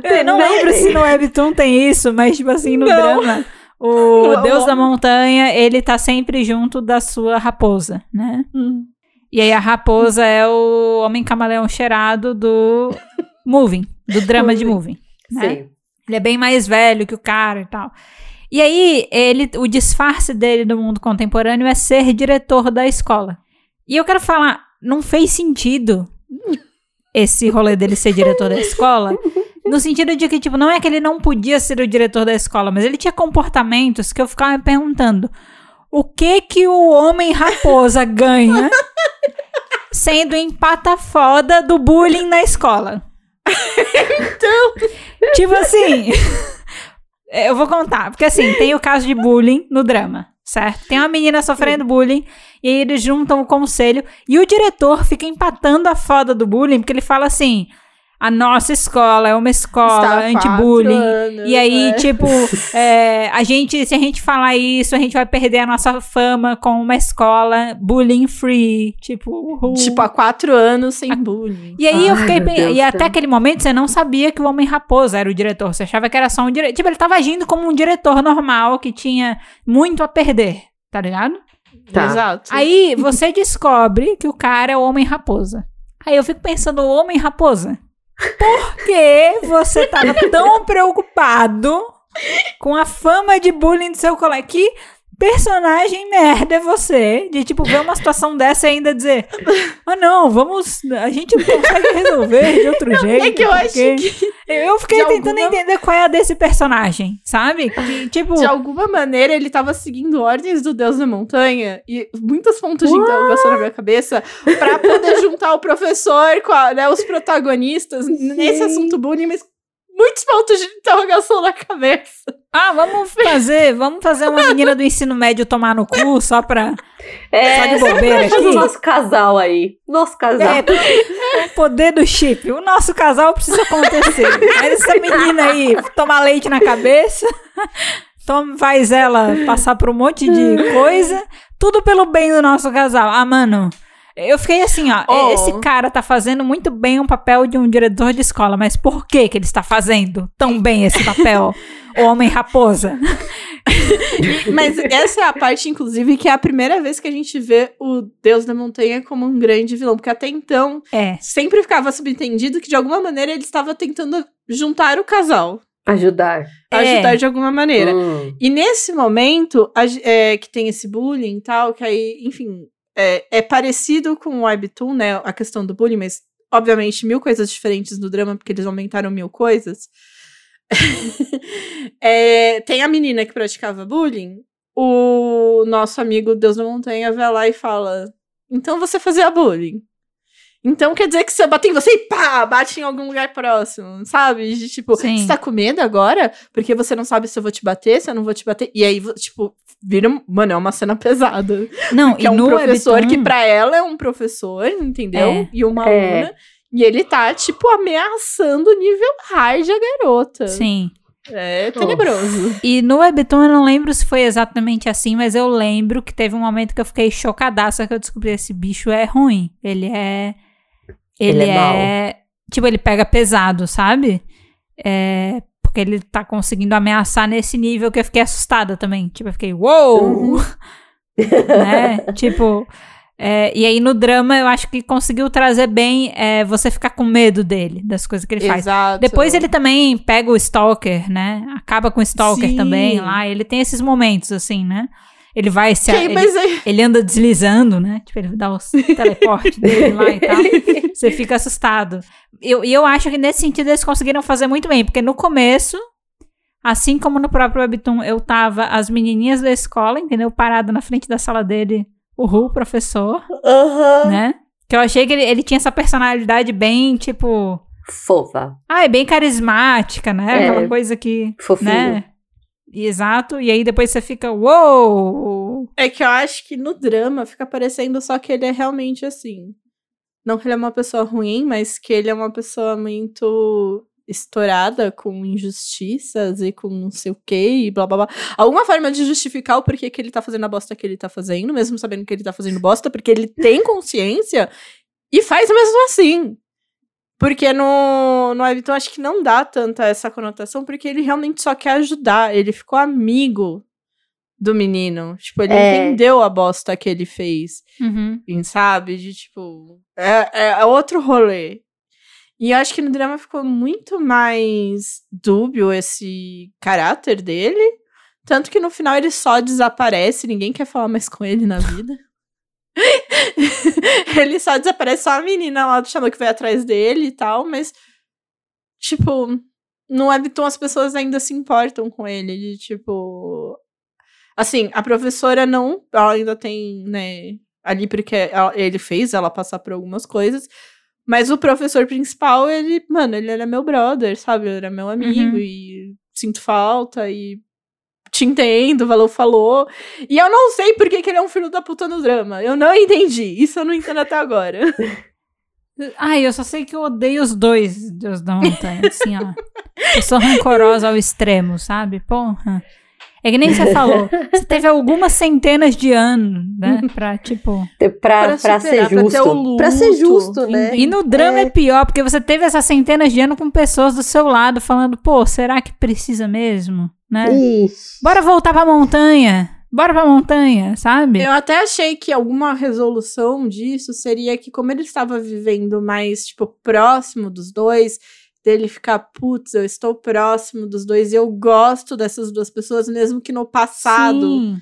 Eu não lembro se no Webtoon tem isso, mas, tipo assim, no Não. drama, o Não. deus da montanha, ele tá sempre junto da sua raposa, né? Hum. E aí a raposa é o homem camaleão cheirado do Moving, do drama de Moving. né? Sim. Ele é bem mais velho que o cara e tal. E aí, ele, o disfarce dele no mundo contemporâneo é ser diretor da escola. E eu quero falar, não fez sentido esse rolê dele ser diretor da escola, no sentido de que, tipo, não é que ele não podia ser o diretor da escola, mas ele tinha comportamentos que eu ficava me perguntando, o que que o homem raposa ganha sendo empata foda do bullying na escola? Então, Tipo assim. Eu vou contar, porque assim, tem o caso de bullying no drama, certo? Tem uma menina sofrendo bullying, e aí eles juntam o conselho, e o diretor fica empatando a foda do bullying, porque ele fala assim: a nossa escola é uma escola anti-bullying. E aí, né? tipo, é, a gente, se a gente falar isso, a gente vai perder a nossa fama com uma escola bullying free. Tipo, uhul. Tipo, há quatro anos sem bullying. E aí Ai, eu fiquei E até aquele momento você não sabia que o Homem Raposa era o diretor. Você achava que era só um diretor. Tipo, ele tava agindo como um diretor normal que tinha muito a perder, tá ligado? Tá. Exato. Aí você descobre que o cara é o Homem Raposa. Aí eu fico pensando, o Homem Raposa por que você estava tão preocupado com a fama de bullying do seu colega? Que personagem merda é você de tipo ver uma situação dessa e ainda dizer ah não vamos a gente consegue resolver de outro jeito é que eu acho que eu fiquei tentando alguma... entender qual é a desse personagem sabe que, tipo de alguma maneira ele tava seguindo ordens do deus da montanha e muitos pontos de interrogação na minha cabeça para poder juntar o professor com a, né, os protagonistas Sim. nesse assunto bullying mas muitos pontos de interrogação na cabeça. Ah, vamos fazer, vamos fazer uma menina do ensino médio tomar no cu só pra. É, só de bobeira aqui. o nosso casal aí. Nosso casal. É, o poder do chip. O nosso casal precisa acontecer. Mas essa menina aí tomar leite na cabeça, toma, faz ela passar por um monte de coisa, tudo pelo bem do nosso casal. Ah, mano. Eu fiquei assim, ó. Oh. Esse cara tá fazendo muito bem um papel de um diretor de escola, mas por que que ele está fazendo tão bem esse papel? o homem raposa. mas essa é a parte, inclusive, que é a primeira vez que a gente vê o Deus da Montanha como um grande vilão. Porque até então, é. sempre ficava subentendido que, de alguma maneira, ele estava tentando juntar o casal. Ajudar. Ajudar é. de alguma maneira. Hum. E nesse momento, a, é, que tem esse bullying e tal, que aí, enfim, é, é parecido com o Webtoon, né? A questão do bullying, mas obviamente mil coisas diferentes no drama, porque eles aumentaram mil coisas. é, tem a menina que praticava bullying. O nosso amigo Deus da Montanha vai lá e fala: Então você fazia bullying. Então quer dizer que se eu bater em você e pá, bate em algum lugar próximo, sabe? De, tipo, Sim. você tá com medo agora? Porque você não sabe se eu vou te bater, se eu não vou te bater. E aí, tipo, vira. Mano, é uma cena pesada. Não, que é um professor Webtoon... que pra ela é um professor, entendeu? É. E uma é. aluna. E ele tá, tipo, ameaçando o nível hard a garota. Sim. É tenebroso. E no Webtoon eu não lembro se foi exatamente assim, mas eu lembro que teve um momento que eu fiquei chocadaça que eu descobri esse bicho é ruim. Ele é ele, ele é, é tipo, ele pega pesado, sabe? É, porque ele tá conseguindo ameaçar nesse nível que eu fiquei assustada também. Tipo, eu fiquei, uou! Uhum. né? Tipo, é, e aí no drama eu acho que conseguiu trazer bem é, você ficar com medo dele, das coisas que ele faz. Exato. Depois ele também pega o Stalker, né? Acaba com o Stalker Sim. também lá. Ele tem esses momentos, assim, né? Ele vai se. ele, ele, anda deslizando, né? Tipo, ele dá os teleporte dele lá e tal. Você fica assustado. E eu, eu acho que nesse sentido eles conseguiram fazer muito bem, porque no começo, assim como no próprio Webtoon, eu tava as menininhas da escola, entendeu? Parada na frente da sala dele, o Ru, professor. Uhum. Né? Que eu achei que ele, ele tinha essa personalidade bem, tipo. Fofa. Ah, é bem carismática, né? É, Aquela coisa que. Fofinho. Né? Exato, e aí depois você fica, uou! É que eu acho que no drama fica parecendo só que ele é realmente assim. Não que ele é uma pessoa ruim, mas que ele é uma pessoa muito estourada com injustiças e com não sei o que e blá blá blá. Alguma forma de justificar o porquê que ele tá fazendo a bosta que ele tá fazendo, mesmo sabendo que ele tá fazendo bosta, porque ele tem consciência e faz mesmo assim. Porque no, no Webtoon acho que não dá tanta essa conotação, porque ele realmente só quer ajudar. Ele ficou amigo do menino. Tipo, ele é. entendeu a bosta que ele fez. Uhum. Sabe? De tipo. É, é outro rolê. E eu acho que no drama ficou muito mais dúbio esse caráter dele. Tanto que no final ele só desaparece, ninguém quer falar mais com ele na vida. ele só desaparece, só a menina lá do Xamã que veio atrás dele e tal, mas, tipo, no Webtoon as pessoas ainda se importam com ele, de tipo. Assim, a professora não, ela ainda tem, né, ali porque ela, ele fez ela passar por algumas coisas, mas o professor principal, ele, mano, ele era meu brother, sabe? Ele era meu amigo uhum. e sinto falta e te entendo, valeu, falou. E eu não sei por que, que ele é um filho da puta no drama. Eu não entendi. Isso eu não entendo até agora. Ai, eu só sei que eu odeio os dois Deus da Montanha, assim, ó. Eu sou rancorosa ao extremo, sabe? Porra. É que nem você falou. Você teve algumas centenas de anos, né? Pra, tipo. Pra, pra, pra ser justo. Pra, pra, ser justo, né? E no drama é... é... pior, porque você teve essas centenas de anos com pessoas do seu lado falando, pô, será que precisa mesmo? Né? Ixi. Bora voltar pra montanha. Bora pra montanha, sabe? Eu até achei que alguma resolução disso seria que, como ele estava vivendo mais, tipo, próximo dos dois, dele ficar, putz, eu estou próximo dos dois e eu gosto dessas duas pessoas, mesmo que no passado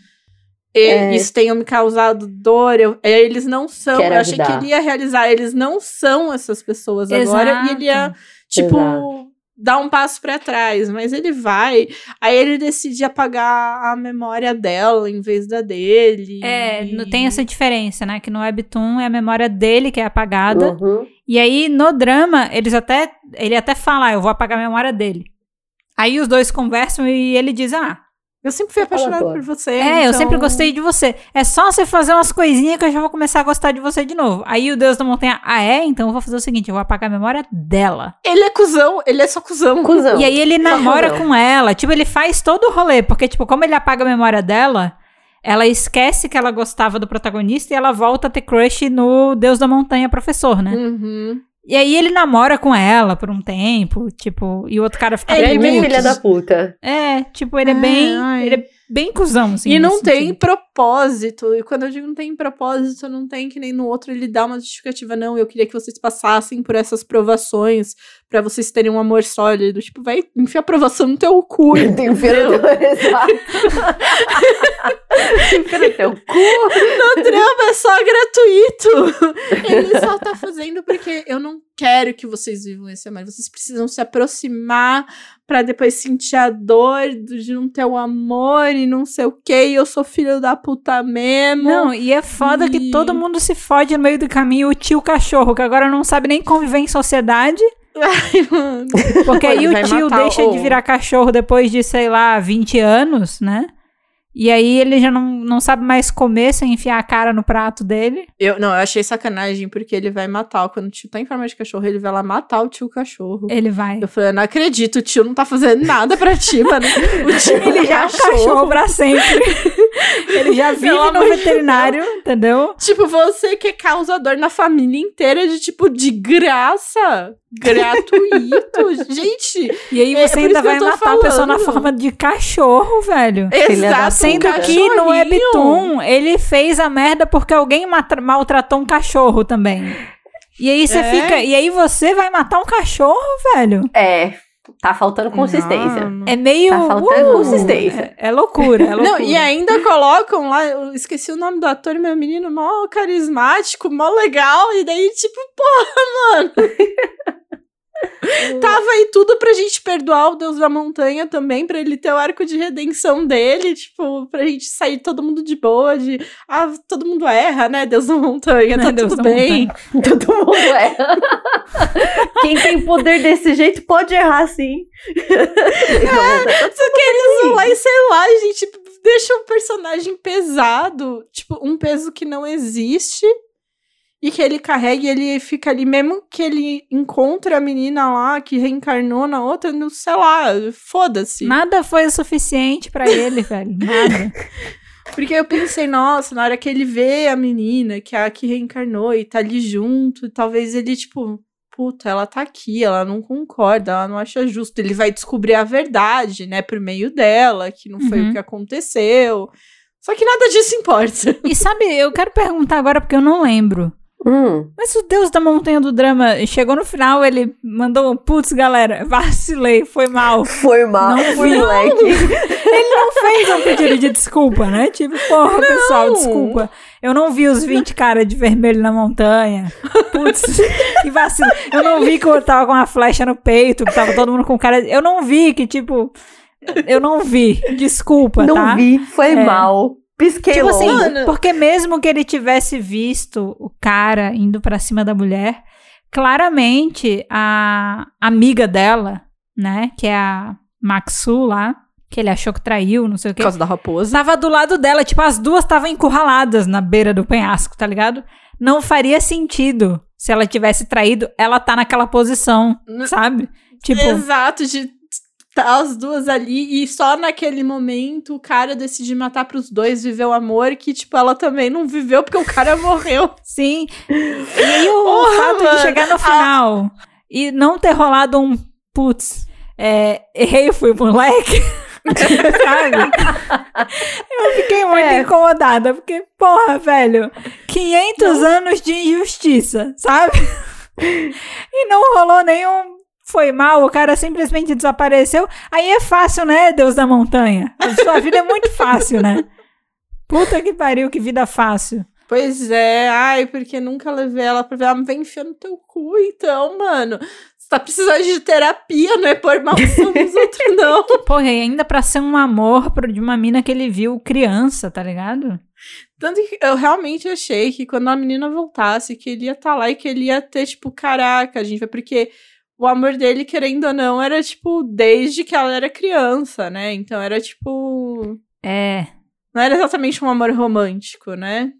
é. isso tenha me causado dor. Eu, é, eles não são. Quero eu achei ajudar. que ele ia realizar, eles não são essas pessoas Exato. agora. E ele ia, tipo. Exato dar um passo para trás, mas ele vai. Aí ele decide apagar a memória dela em vez da dele. É, e... tem essa diferença, né? Que no Webtoon é a memória dele que é apagada. Uhum. E aí no drama, eles até. Ele até fala, ah, eu vou apagar a memória dele. Aí os dois conversam e ele diz, ah. Eu sempre fui apaixonado por você. É, então... eu sempre gostei de você. É só você fazer umas coisinhas que eu já vou começar a gostar de você de novo. Aí o Deus da Montanha, ah, é? Então eu vou fazer o seguinte: eu vou apagar a memória dela. Ele é cuzão, ele é só cuzão. cuzão. E aí ele namora com ela. Tipo, ele faz todo o rolê. Porque, tipo, como ele apaga a memória dela, ela esquece que ela gostava do protagonista e ela volta a ter crush no Deus da Montanha, professor, né? Uhum. E aí ele namora com ela por um tempo, tipo, e o outro cara fica Ele é bem filha da puta. É, tipo, ele é, é bem. Ai. Ele é bem cuzão, assim. E não tem sentido. propósito. E quando eu digo não tem propósito, não tem que nem no outro ele dá uma justificativa. Não, eu queria que vocês passassem por essas provações para vocês terem um amor sólido. Tipo, vai enfiar provação no teu cu. Enfia no teu Enfia no teu cu. No drama é só gratuito. Ele só tá fazendo porque eu não quero que vocês vivam esse amor. Vocês precisam se aproximar para depois sentir a dor de não ter o amor e não sei o que. E eu sou filho da puta mesmo. Não, e é foda e... que todo mundo se fode no meio do caminho. O tio cachorro, que agora não sabe nem conviver em sociedade. Ai, mano. Porque aí o tio deixa de virar cachorro depois de, sei lá, 20 anos, né? E aí ele já não, não sabe mais comer sem enfiar a cara no prato dele. Eu não, eu achei sacanagem porque ele vai matar. Quando o tio tá em forma de cachorro, ele vai lá matar o tio cachorro. Ele vai. Eu falei, eu não acredito, o tio não tá fazendo nada pra ti, mano. O tio ele já é um cachorro pra sempre. ele já vive Pelo no veterinário, entendeu? Tipo, você que é causador na família inteira de tipo de graça gratuito. Gente. E aí você é ainda vai matar falando. a pessoa na forma de cachorro, velho. Exato. Sendo um que no Webtoon ele fez a merda porque alguém maltratou um cachorro também. E aí você é. fica. E aí você vai matar um cachorro, velho? É. Tá faltando consistência. Não, é meio. Tá faltando uh, consistência. É, é, loucura, é loucura. Não, e ainda colocam lá, eu esqueci o nome do ator, meu menino, mó carismático, mó legal, e daí, tipo, porra, mano. Tava aí tudo pra gente perdoar o Deus da Montanha também, pra ele ter o arco de redenção dele, tipo, pra gente sair todo mundo de boa, de ah, todo mundo erra, né? Deus da Montanha, tá Deus tudo bem. todo mundo erra. Quem tem poder desse jeito pode errar, sim. é, só que eles vão lá e sei lá, gente, deixa um personagem pesado, tipo, um peso que não existe e que ele carrega e ele fica ali, mesmo que ele encontre a menina lá que reencarnou na outra, no, sei lá, foda-se. Nada foi o suficiente para ele, velho. Nada. Porque eu pensei, nossa, na hora que ele vê a menina, que é a que reencarnou e tá ali junto, talvez ele, tipo, puta, ela tá aqui, ela não concorda, ela não acha justo. Ele vai descobrir a verdade, né, por meio dela, que não foi uhum. o que aconteceu. Só que nada disso importa. E sabe, eu quero perguntar agora porque eu não lembro. Hum. Mas o Deus da Montanha do Drama chegou no final, ele mandou putz, galera, vacilei, foi mal. Foi mal, não fui moleque. ele não fez um pedido de desculpa, né? Tipo, porra, não. pessoal, desculpa. Eu não vi os 20 caras de vermelho na montanha. Putz, que vacilo. Eu não vi que eu tava com uma flecha no peito, que tava todo mundo com cara. Eu não vi que, tipo. Eu não vi. Desculpa, não tá? Não vi, foi é. mal. Pisquei tipo assim, porque mesmo que ele tivesse visto o cara indo para cima da mulher, claramente a amiga dela, né, que é a Maxu lá, que ele achou que traiu, não sei o quê. Por causa da raposa. Tava do lado dela, tipo, as duas estavam encurraladas na beira do penhasco, tá ligado? Não faria sentido se ela tivesse traído, ela tá naquela posição, sabe? Tipo, Exato, de tá as duas ali e só naquele momento o cara decidir matar pros dois, viver o amor que, tipo, ela também não viveu porque o cara morreu. sim. E aí o Porra, fato de mano. chegar no final e não ter rolado um putz, é, errei, eu fui moleque. Sabe? Eu fiquei muito É. incomodada, porque, porra, velho, 500 anos de injustiça, sabe? E não rolou nenhum. Foi mal, o cara simplesmente desapareceu. Aí é fácil, né, Deus da montanha? A sua vida é muito fácil, né? Puta que pariu, que vida fácil. Pois é, ai, porque nunca levei ela pra ver. Ela vem enfiando no teu cu, então, mano. Você tá precisando de terapia, não é por maldição dos outros, não. Porra, e ainda pra ser um amor de uma mina que ele viu criança, tá ligado? Tanto que eu realmente achei que quando a menina voltasse, que ele ia estar lá e que ele ia ter, tipo, caraca, gente, porque o amor dele, querendo ou não, era, tipo, desde que ela era criança, né? Então era, tipo. É. Não era exatamente um amor romântico, né?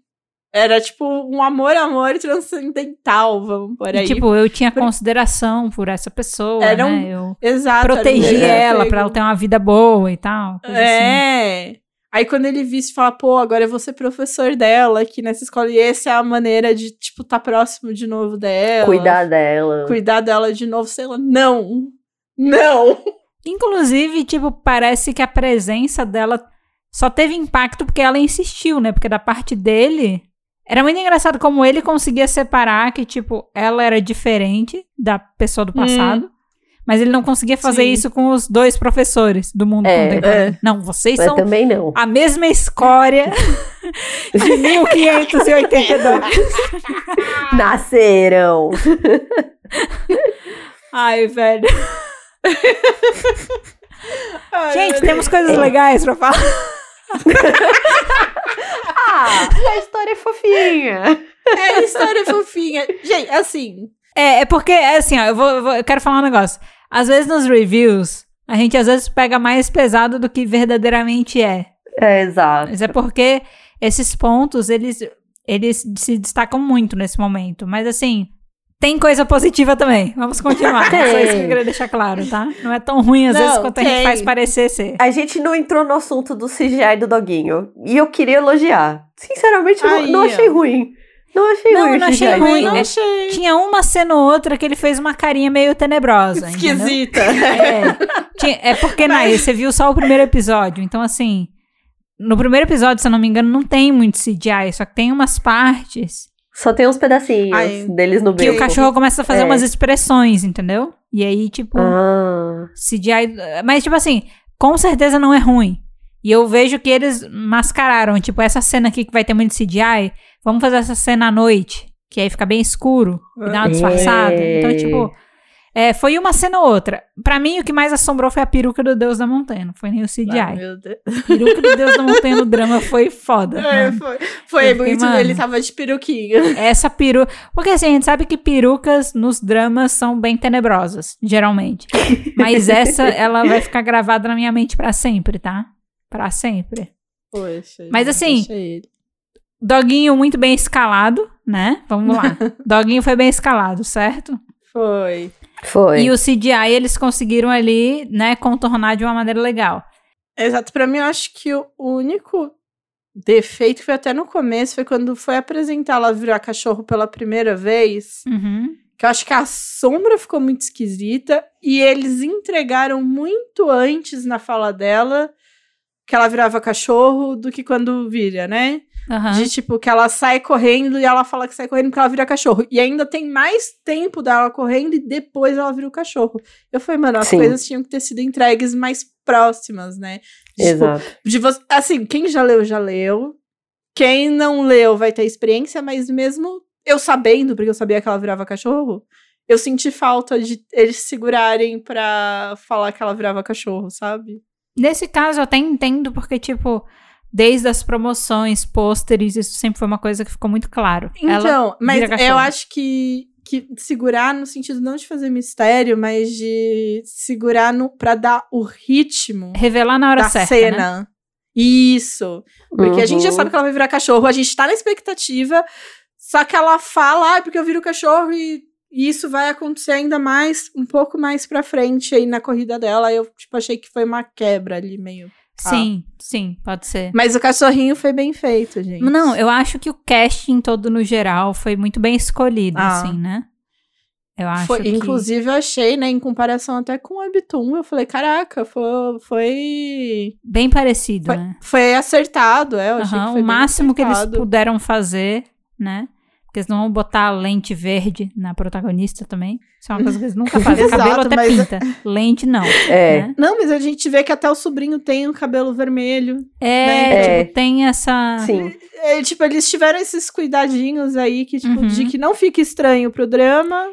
Era, tipo, um amor, amor transcendental, vamos por E, aí. tipo, eu tinha consideração por essa pessoa, Era um- né? Eu Exato. era um ela pra ela ter uma vida boa e tal. coisa assim. Aí quando ele visse falar, pô, agora eu vou ser professor dela aqui nessa escola. E essa é a maneira de, tipo, tá próximo de novo dela. Cuidar dela. Cuidar dela de novo, sei lá. Não! Não! Inclusive, tipo, parece que a presença dela só teve impacto porque ela insistiu, né? Porque da parte dele. Era muito engraçado como ele conseguia separar que, tipo, ela era diferente da pessoa do passado. Mas ele não conseguia fazer. Sim. isso com os dois professores do mundo É. contemporâneo. Não, vocês Mas são também não. a mesma escória de 1582. Nasceram. Ai, velho. Ai, Gente, temos coisas legais pra falar. Ah, a história é fofinha. É história fofinha. Gente, assim. É, é porque, é assim, ó, eu, vou, eu vou- eu quero falar um negócio. Às vezes nos reviews, a gente às vezes pega mais pesado do que verdadeiramente é. É, exato. Mas é porque esses pontos, eles, eles se destacam muito nesse momento. Mas assim, tem coisa positiva também. Vamos continuar. Tem. Só isso que eu queria deixar claro, tá? Não é tão ruim às Não, vezes quanto a gente tem. faz parecer ser. A gente não entrou no assunto do CGI do doguinho. E eu queria elogiar. Sinceramente, não, Aí, não ó. achei ruim. Não achei Não, ruim. não achei ruim, não né? achei Tinha uma cena ou outra que ele fez uma carinha meio tenebrosa. esquisita. É, tinha- é porque, Nay, você viu só o primeiro episódio. Então, assim, no primeiro episódio, se eu não me engano, não tem muito CGI, só que tem umas partes Só tem uns pedacinhos Ai, deles no que beco. o cachorro começa a fazer É. umas expressões, entendeu? E aí, tipo, Ah, CGI. Mas, tipo assim, com certeza não é ruim. E eu vejo que eles mascararam, tipo, essa cena aqui que vai ter muito CGI, vamos fazer essa cena à noite, que aí fica bem escuro e dá uma É. disfarçada. Então, tipo, é, foi uma cena ou outra. Pra mim, o que mais assombrou foi a peruca do Deus da Montanha, não foi nem o CGI. Ai, meu Deus. A peruca do Deus da Montanha no drama foi foda. É, mano. foi foi Eu fiquei, muito. mano. Ele tava de peruquinha. Essa peruca. Porque assim, a gente sabe que perucas nos dramas são bem tenebrosas, geralmente. Mas essa, ela vai ficar gravada na minha mente pra sempre, tá? Pra sempre. Poxa. Mas assim. Doguinho muito bem escalado, né? Vamos lá. Doguinho foi bem escalado, certo? Foi. foi. E o CGI eles conseguiram ali, né, contornar de uma maneira legal. Exato. Pra mim, eu acho que o único defeito que foi até no começo foi quando foi apresentar ela virar cachorro pela primeira vez. Uhum. Que eu acho que a sombra ficou muito esquisita. E eles entregaram muito antes na fala dela que ela virava cachorro do que quando vira, né? Aham. De tipo, que ela sai correndo e ela fala que sai correndo porque ela vira cachorro. E ainda tem mais tempo dela correndo e depois ela vira o cachorro. Eu falei, mano, as Sim. coisas tinham que ter sido entregues mais próximas, né? Tipo, Exato. de você, assim, quem já leu, já leu. Quem não leu vai ter experiência, mas mesmo eu sabendo, porque eu sabia que ela virava cachorro, eu senti falta de eles segurarem pra falar que ela virava cachorro, sabe? Nesse caso, eu até entendo, porque, tipo, desde as promoções, pôsteres, isso sempre foi uma coisa que ficou muito claro. Ela Então, mas eu acho que, que segurar no sentido não de fazer mistério, mas de segurar no, pra dar o ritmo. Revelar na hora da certa. cena. Né? Isso. Porque Uhum. a gente já sabe que ela vai virar cachorro, a gente tá na expectativa, só que ela fala, ah, porque eu viro cachorro e, e isso vai acontecer ainda mais, um pouco mais pra frente aí na corrida dela. Eu, tipo, achei que foi uma quebra ali meio. Sim, sim, pode ser. Mas o cachorrinho foi bem feito, gente. Não, eu acho que o casting todo no geral foi muito bem escolhido, Ah. assim, né? Eu acho Foi, que... Inclusive, eu achei, né, em comparação até com o Webtoon, eu falei, caraca, foi. Foi, Bem parecido, foi, né? foi acertado, é. Eu achei que foi o máximo que eles puderam fazer, né? Porque eles não vão botar lente verde na protagonista também. Isso é uma coisa que eles nunca fazem. Exato, Cabelo até pinta. Lente não. É. né? Não, mas a gente vê que até o sobrinho tem o cabelo vermelho. É, É. tipo, tem essa. Sim. É, tipo, eles tiveram esses cuidadinhos aí que, tipo, Uhum. de que não fique estranho pro drama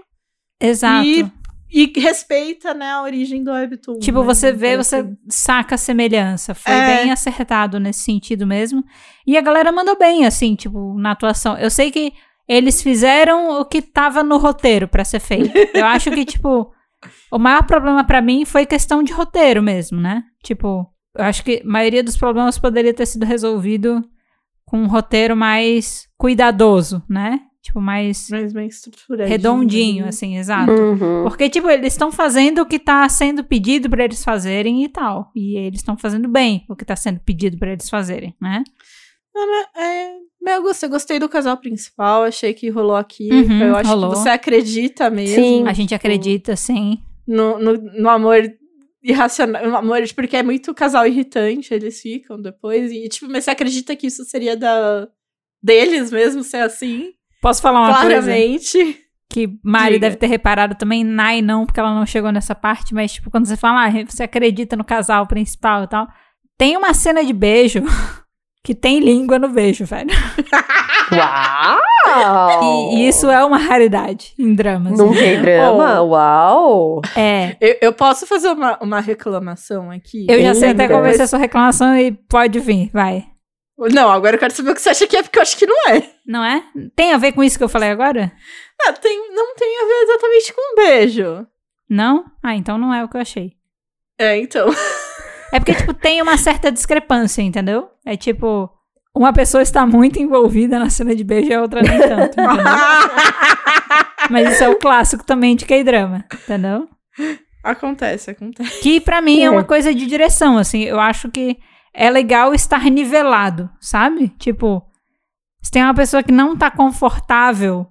Exato. E- e respeita, né, a origem do Webtoon. Tipo, né? você Então, vê, você assim, saca a semelhança. Foi É. bem acertado nesse sentido mesmo. E a galera mandou bem, assim, tipo, na atuação. Eu sei que eles fizeram o que tava no roteiro pra ser feito. Eu acho que, tipo, o maior problema pra mim foi questão de roteiro mesmo, né? Tipo, eu acho que a maioria dos problemas poderia ter sido resolvido com um roteiro mais cuidadoso, né? Tipo, mais Mas bem estruturadinho. redondinho, né? assim, exato. Uhum. Porque, tipo, eles estão fazendo o que tá sendo pedido pra eles fazerem e tal. E eles estão fazendo bem o que tá sendo pedido pra eles fazerem, né? É, mas eu gostei, gostei do casal principal, achei que rolou aqui. Uhum, eu acho rolou. que você acredita mesmo Sim. A gente acredita, sim. no, no, no amor irracional, no amor, porque é muito casal irritante, eles ficam depois. E, tipo, mas você acredita que isso seria da deles mesmo ser assim? Posso falar uma coisa Claramente. que Mari Diga. deve ter reparado também? Nai não, porque ela não chegou nessa parte. Mas, tipo, quando você fala, ah, você acredita no casal principal e tal. Tem uma cena de beijo que tem língua no beijo, velho. Uau! E, e isso é uma raridade em dramas. Num entendeu? K-drama? Uau! É. Eu, eu posso fazer uma, uma reclamação aqui? Eu já sei até qual vai ser a sua reclamação e pode vir, vai. Não, agora eu quero saber o que você acha que é, porque eu acho que não é. Não é? Tem a ver com isso que eu falei agora? Não, tem, não tem a ver exatamente com um beijo. Não? Ah, então não é o que eu achei. É, então. É porque, tipo, tem uma certa discrepância, entendeu? É tipo, uma pessoa está muito envolvida na cena de beijo e a outra nem tanto, entendeu? Mas isso é o clássico também de K-drama, entendeu? acontece, acontece. Que pra mim é uma coisa de direção, assim. Eu acho que é legal estar nivelado, sabe? Tipo, se tem uma pessoa que não tá confortável,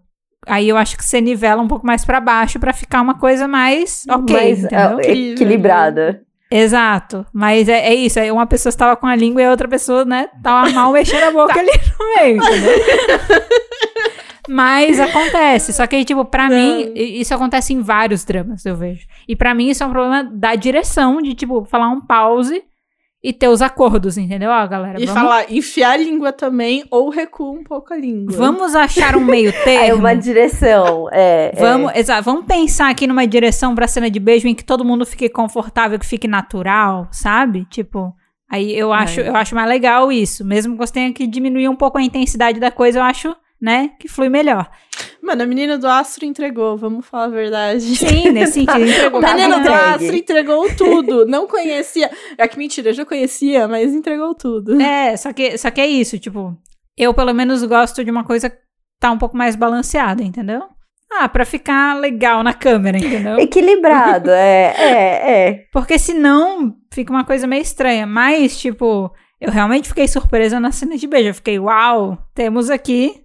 aí eu acho que você nivela um pouco mais pra baixo pra ficar uma coisa mais ok, Mas, entendeu? é, equilibrada. Exato. Mas é, é isso. Uma pessoa estava com a língua e a outra pessoa, né, tava mal mexendo a boca ali no meio, entendeu? Mas acontece. Só que tipo, pra Não. mim, isso acontece em vários dramas, eu vejo. E pra mim, isso é um problema da direção, de, tipo, falar um pause e ter os acordos, entendeu? Ó, galera, E vamos, falar, enfiar a língua também, ou recua um pouco a língua. vamos achar um meio É termo. uma direção. É, é. Vamos, exato, vamos pensar aqui numa direção pra cena de beijo em que todo mundo fique confortável, que fique natural, sabe? Tipo, aí eu acho, É. eu acho mais legal isso. Mesmo que você tenha que diminuir um pouco a intensidade da coisa, eu acho, né, que flui melhor. Mano, a menina do Astro entregou, vamos falar a verdade. Sim, nesse sentido, entregou A Tá menina do entregue. Astro entregou tudo. Não conhecia. É que mentira, eu já conhecia, mas entregou tudo. É, só que, só que é isso, tipo, eu pelo menos gosto de uma coisa que tá um pouco mais balanceada, entendeu? Ah, pra ficar legal na câmera, entendeu? Equilibrado, é, é, é. Porque senão fica uma coisa meio estranha. Mas, tipo, eu realmente fiquei surpresa na cena de beijo. Eu fiquei, uau, temos aqui.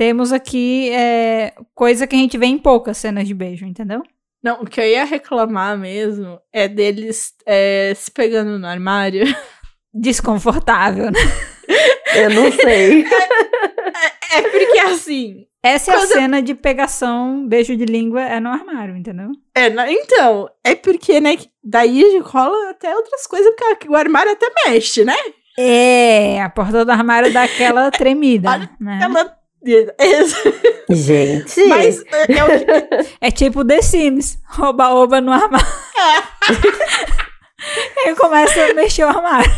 Temos aqui é, coisa que a gente vê em poucas cenas de beijo, entendeu? Não, o que eu ia reclamar mesmo é deles é, se pegando no armário. Desconfortável, né? Eu não sei. É porque assim. Essa é a cena de pegação, beijo de língua, é no armário, entendeu? É, então, é porque, né, que daí rola até outras coisas, porque o armário até mexe, né? É, a porta do armário dá aquela tremida, Olha, né? Ela. Gente. mas é, é o que- É tipo The Sims, rouba-oba no armário. Aí começa a mexer o armário.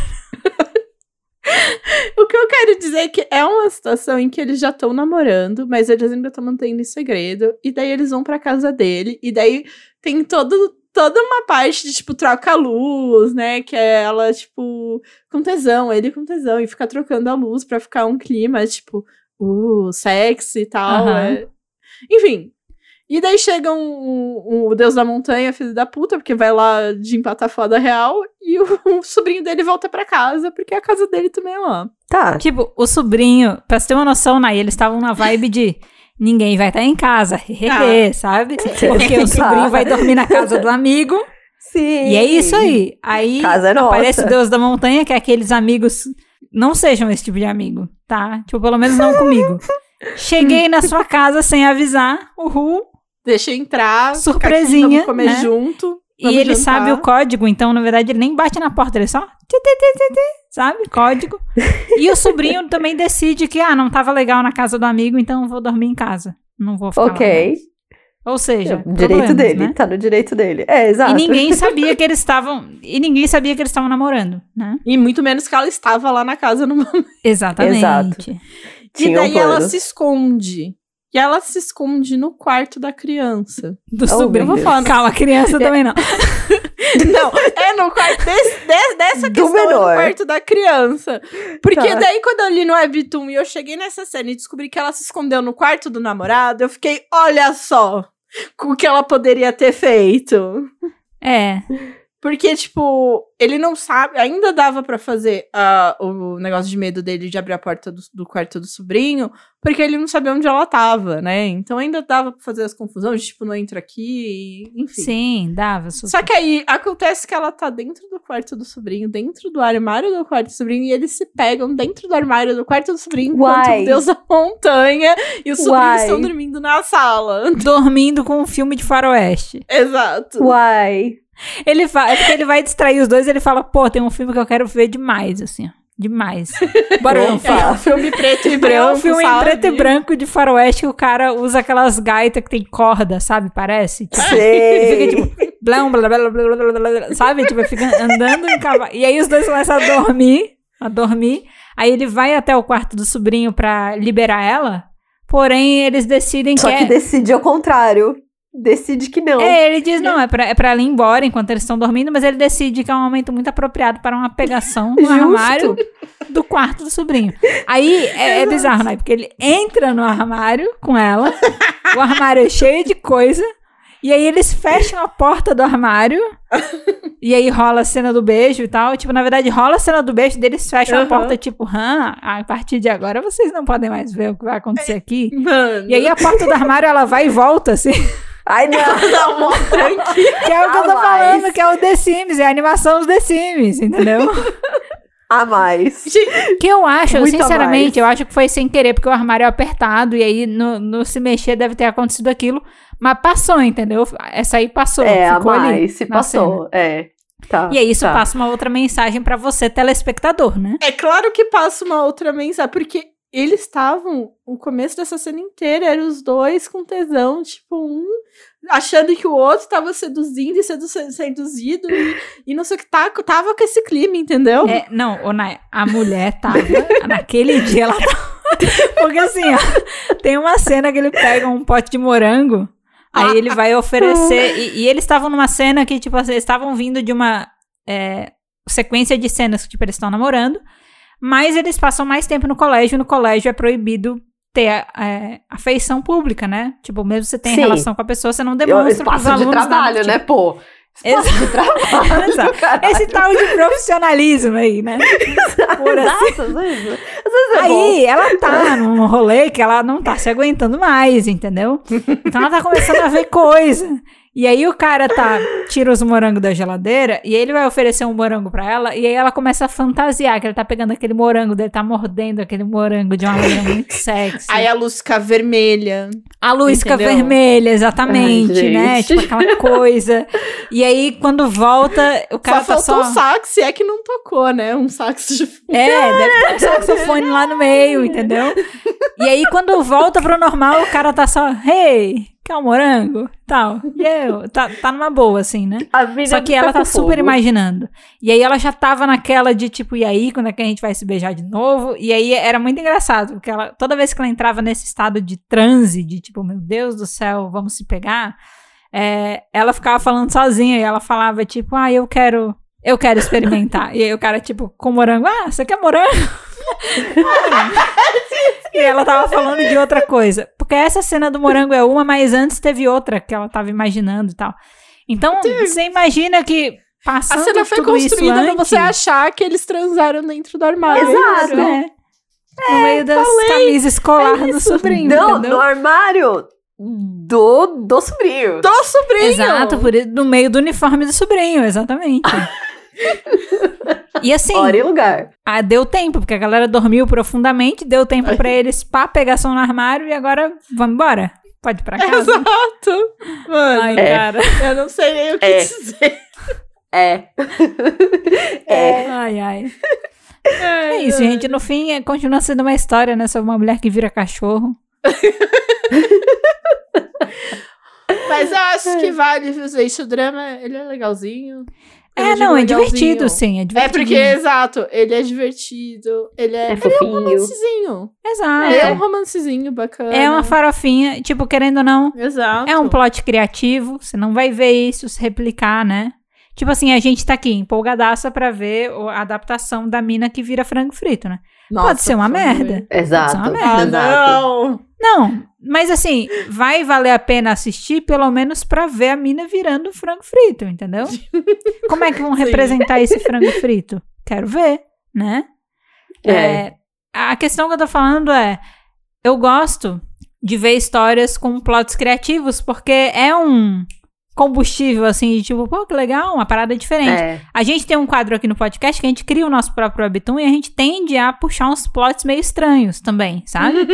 o que eu quero dizer é que é uma situação em que eles já estão namorando, mas eles ainda estão mantendo em segredo. E daí eles vão pra casa dele. E daí tem todo, toda uma parte de, tipo, troca a luz, né? Que é ela, tipo, com tesão, ele com tesão. E fica trocando a luz pra ficar um clima, tipo, uh, sexy e tal. Aham. é. Enfim. E daí chega um, um- o deus da montanha, filho da puta, porque vai lá de empatar foda real. E o, o sobrinho dele volta pra casa, porque a casa dele também é lá. Tá. Tipo, o sobrinho, pra você ter uma noção, Nay, eles estavam na vibe de ninguém vai estar em casa, hehehe, sabe? Porque o sobrinho vai dormir na casa do amigo. Sim. E é isso aí. Aí Casa é nossa. aparece o Deus da Montanha, que é aqueles amigos. Não sejam esse tipo de amigo, tá? Tipo, pelo menos não comigo. Cheguei na sua casa sem avisar, uhul. Deixa eu entrar, ficar aqui, Surpresinha, vamos comer né? junto. E vamos ele jantar. sabe o código, então, na verdade, ele nem bate na porta, ele só. tê, tê, tê, tê, tê, Sabe? Código. E o sobrinho também decide que, ah, não tava legal na casa do amigo, então eu vou dormir em casa. Não vou ficar lá Ok. mais. Ou seja, É, direito dele, né? tá no direito dele. É, exato. E ninguém sabia que eles estavam. E ninguém sabia que eles estavam namorando, né? E muito menos que ela estava lá na casa no momento. Exatamente. Exato. E Tinha um daí ela plano. se esconde. E ela se esconde no quarto da criança. Do Oh, sobrinho. meu Deus. Calma, Calma, criança também não. Não, é no quarto desse, desse- dessa Do questão é menor. no quarto da criança. Porque Tá. daí quando eu li no Webtoon e eu cheguei nessa cena e descobri que ela se escondeu no quarto do namorado, eu fiquei, olha só o que ela poderia ter feito. É. Porque, tipo, ele não sabe. Ainda dava pra fazer ah, o negócio de medo dele de abrir a porta do, do quarto do sobrinho, porque ele não sabia onde ela tava, né? Então ainda dava pra fazer as confusões, tipo, não entra aqui, e- enfim. Sim, dava. super. Só que aí acontece que ela tá dentro do quarto do sobrinho, dentro do armário do quarto do sobrinho, e eles se pegam dentro do armário do quarto do sobrinho, enquanto Uai. o Deus da montanha e os sobrinhos Uai. estão dormindo na sala. Dormindo com um filme de faroeste. Exato. Uai. Ele fala, é ele vai distrair os dois, ele fala, pô, tem um filme que eu quero ver demais, assim. Demais. Bora não falar. É um filme preto e branco. É um filme em preto e branco de faroeste que o cara usa aquelas gaitas que tem corda, sabe? Parece. Tipo, Sei. Fica tipo. Blá, blá, blá, blá, blá, blá, sabe? Tipo, fica andando em cavalo. E aí os dois começam a dormir. A dormir. Aí ele vai até o quarto do sobrinho pra liberar ela. Porém, eles decidem Só que. Só que é... decide ao contrário. Decide que não. É, ele diz, não, é pra, é pra ela ir embora enquanto eles estão dormindo, mas ele decide que é um momento muito apropriado para uma pegação no armário do quarto do sobrinho. Aí é, é bizarro, né? Porque ele entra no armário com ela, o armário é cheio de coisa, e aí eles fecham a porta do armário, e aí rola a cena do beijo e tal. Tipo, na verdade, rola a cena do beijo, deles fecham a Aham. porta, tipo, hã, a partir de agora vocês não podem mais ver o que vai acontecer aqui. Mano. E aí a porta do armário, ela vai e volta, assim. Ai, não. dá uma tranquila. Que é o que eu tô falando, que é o The Sims, é a animação dos The Sims, entendeu? A mais. que eu acho, Muito sinceramente, eu acho que foi sem querer, porque o armário é apertado, e aí no, no se mexer deve ter acontecido aquilo. Mas passou, entendeu? Essa aí passou. É, a ficou ali mais. Se passou. É. Tá. E aí isso tá. passa uma outra mensagem pra você, telespectador, né? É claro que passa uma outra mensagem, porque eles estavam, o começo dessa cena inteira, eram os dois com tesão, tipo, um achando que o outro tava seduzindo e sedu seduzido e, e não sei o que, tá, tava com esse clima, entendeu? É, não, a mulher tava, naquele dia ela tava. Porque assim, ó, tem uma cena que ele pega um pote de morango, aí ele vai oferecer. E, e eles estavam numa cena que, tipo assim, eles estavam vindo de uma é, sequência de cenas que, tipo, eles estão namorando, mas eles passam mais tempo no colégio, no colégio é proibido ter é, afeição pública, né? Tipo, mesmo você tem Sim. relação com a pessoa, você não demonstra espaço de alunos nada, trabalho, tipo, né, pô? Espaço de trabalho. Exato. Esse tal de profissionalismo aí, né? Por assim Exato, às vezes, às vezes é bom. Aí ela tá num rolê que ela não tá se aguentando mais, entendeu? Então ela tá começando a ver coisa. E aí o cara tá, tira os morangos da geladeira e ele vai oferecer um morango pra ela e aí ela começa a fantasiar que ele tá pegando aquele morango dele, tá mordendo aquele morango de uma maneira muito sexy. Aí a luz fica vermelha. A luz fica vermelha, exatamente, Ai, né? Tipo aquela coisa. E aí quando volta, o cara só tá faltou só... um sax, se é que não tocou, né? Um sax de. É, deve ter um saxofone lá no meio, entendeu? E aí, quando volta pro normal, o cara tá só, hey, quer um morango? Tal. E eu, tá, tá numa boa, assim, né? Só que ela tá super fogo. imaginando. E aí ela já tava naquela de tipo, e aí, quando é que a gente vai se beijar de novo? E aí era muito engraçado, porque ela, toda vez que ela entrava nesse estado de transe, de tipo, meu Deus do céu, vamos se pegar, é, ela ficava falando sozinha e ela falava, tipo, ah, eu quero. Eu quero experimentar. e aí o cara, tipo, com morango, ah, você quer morango? e ela tava falando de outra coisa. Porque essa cena do morango é uma, mas antes teve outra que ela tava imaginando e tal. Então, você imagina que passando A cena foi tudo isso construída pra você antes- achar que eles transaram dentro do armário. Exato. É. no meio das camisas escolar do sobrinho, Não, entendeu? no armário do, do sobrinho. Do sobrinho! Exato, por, no meio do uniforme do sobrinho, exatamente. e assim, Hora e lugar. ah, deu tempo, porque a galera dormiu profundamente, deu tempo pra eles pá, pegação no armário e agora vamos embora. Pode ir pra casa. Exato! Mano, Ai, É. cara. eu não sei nem o que É. dizer. É. é. Ai, ai. É isso, gente. No fim, é, continua sendo uma história, né? Sobre uma mulher que vira cachorro. Mas eu acho que vale, gente. O drama, ele é legalzinho. É, não, é divertido, sim. É É divertido. porque, exato, ele é divertido. Ele é, É ele é um romancezinho. Exato. Ele é É. um romancezinho bacana. É uma farofinha, tipo, querendo ou não, Exato. é um plot criativo. Você não vai ver isso se replicar, né? Tipo assim, a gente tá aqui empolgadaça pra ver a adaptação da mina que vira frango frito, né? Nossa, Pode ser uma merda. Exato. Isso é uma Ah, merda. Exato. não! Não, mas assim, vai valer a pena assistir, pelo menos pra ver a mina virando frango frito, entendeu? Como é que vão Sim. representar esse frango frito? Quero ver, né? É. É, a questão que eu tô falando é, eu gosto de ver histórias com plots criativos, porque é um combustível, assim, de tipo, pô, que legal, uma parada diferente. É. A gente tem um quadro aqui no podcast que a gente cria o nosso próprio webtoon e a gente tende a puxar uns plots meio estranhos também, sabe?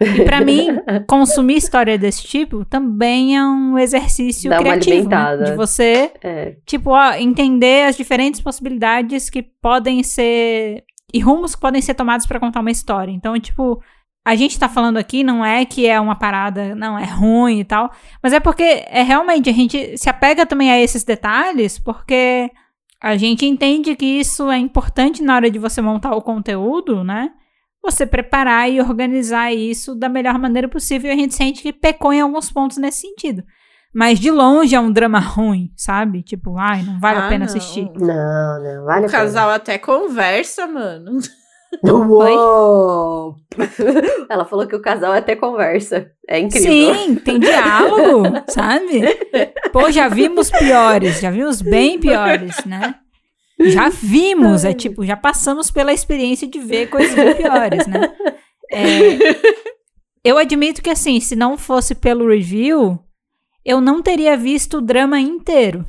E pra mim, consumir história desse tipo também é um exercício Dá uma criativo, né? De você, É. tipo, ó, entender as diferentes possibilidades que podem ser e rumos que podem ser tomados pra contar uma história. Então, tipo, a gente tá falando aqui não é que é uma parada, não, é ruim e tal, mas é porque é realmente a gente se apega também a esses detalhes, porque a gente entende que isso é importante na hora de você montar o conteúdo, né? Você preparar e organizar isso da melhor maneira possível. E a gente sente que pecou em alguns pontos nesse sentido. Mas de longe é um drama ruim, sabe? Tipo, ai, não vale Ah, a pena não. assistir. Não, não, vale O a pena. casal até conversa, mano. Uou! Ela falou que o casal até conversa. É incrível. Sim, tem diálogo, sabe? Pô, já vimos piores, já vimos bem piores, né? Já vimos, é tipo, já passamos pela experiência de ver coisas bem piores, né? É, eu admito que, assim, se não fosse pelo review, eu não teria visto o drama inteiro.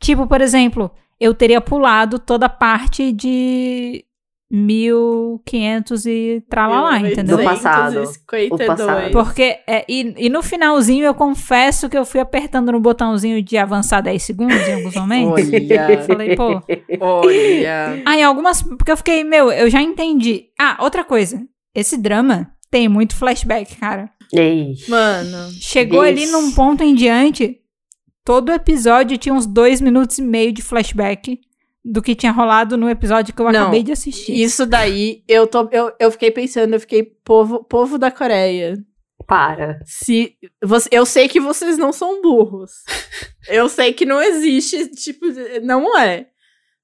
Tipo, por exemplo, eu teria pulado toda a parte de 1500 e tralalá, entendeu? Do passado. 1952. O passado. Porque, é, e, e no finalzinho eu confesso que eu fui apertando no botãozinho de avançar 10 segundos em alguns momentos. Olha, Falei, pô. olha. Ah, em algumas. Porque eu fiquei, meu, eu já entendi. Ah, outra coisa. Esse drama tem muito flashback, cara. Ei. Mano. Chegou ali Isso. num ponto em diante. Todo episódio tinha uns dois minutos e meio de flashback do que tinha rolado no episódio que eu Não, acabei de assistir. Isso daí, eu, tô, eu, eu fiquei pensando, eu fiquei, povo, povo da Coreia. Para. Se você, eu sei que vocês não são burros. eu sei que não existe, tipo, não é.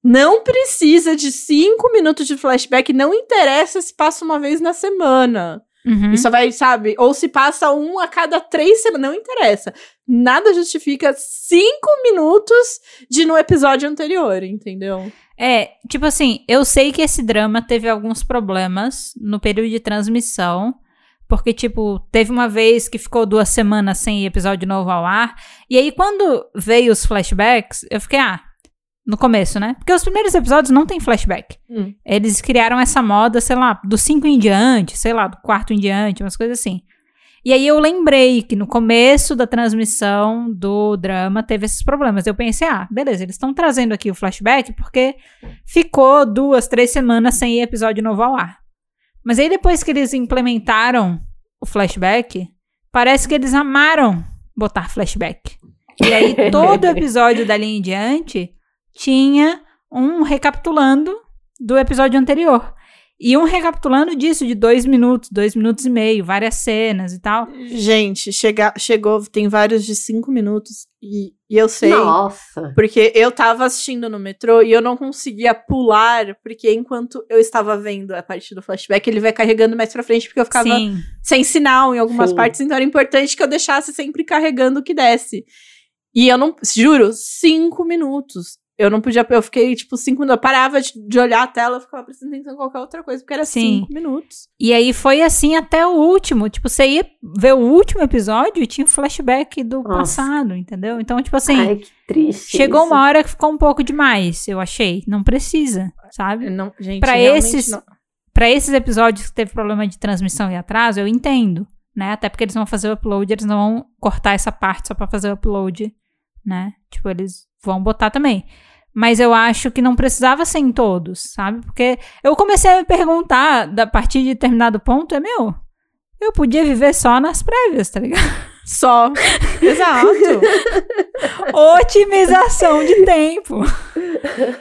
Não precisa de cinco minutos de flashback, não interessa se passa uma vez na semana. Uhum. E só vai, sabe? Ou se passa um a cada três semanas, não interessa. Nada justifica cinco minutos de no episódio anterior, entendeu? É, tipo assim, eu sei que esse drama teve alguns problemas no período de transmissão. Porque, tipo, teve uma vez que ficou duas semanas sem episódio novo ao ar. E aí, quando veio os flashbacks, eu fiquei, ah, no começo, né? Porque os primeiros episódios não tem flashback. Hum. Eles criaram essa moda, sei lá, do 5 em diante, sei lá, do quarto em diante, umas coisas assim. E aí eu lembrei que no começo da transmissão do drama teve esses problemas. Eu pensei, ah, beleza, eles estão trazendo aqui o flashback porque ficou duas, três semanas sem episódio novo ao ar. Mas aí depois que eles implementaram o flashback, parece que eles amaram botar flashback. E aí, todo episódio dali em diante tinha um recapitulando do episódio anterior. E um recapitulando disso de dois minutos, dois minutos e meio, várias cenas e tal. Gente, chega, chegou, tem vários de cinco minutos e, e eu sei. Nossa. Porque eu tava assistindo no metrô e eu não conseguia pular, porque enquanto eu estava vendo a parte do flashback, ele vai carregando mais pra frente, porque eu ficava Sim. sem sinal em algumas Sim. partes, então era importante que eu deixasse sempre carregando o que desse. E eu não, juro, cinco minutos. Eu não podia, eu fiquei tipo cinco minutos, eu parava de, de olhar a tela, eu ficava prestando atenção em qualquer outra coisa, porque era Sim. cinco minutos. E aí foi assim até o último. Tipo, você ia ver o último episódio e tinha um flashback do Nossa. passado, entendeu? Então, tipo assim, Ai, que triste. chegou isso. uma hora que ficou um pouco demais, eu achei. Não precisa, sabe? Não, gente, Pra esses- não. Pra esses episódios que teve problema de transmissão e atraso, eu entendo, né? Até porque eles vão fazer o upload, eles não vão cortar essa parte só pra fazer o upload, né? Tipo, eles vão botar também. Mas eu acho que não precisava ser em todos, sabe? Porque eu comecei a me perguntar, da partir de determinado ponto, é meu, eu podia viver só nas prévias, tá ligado? Só. Exato. Otimização de tempo.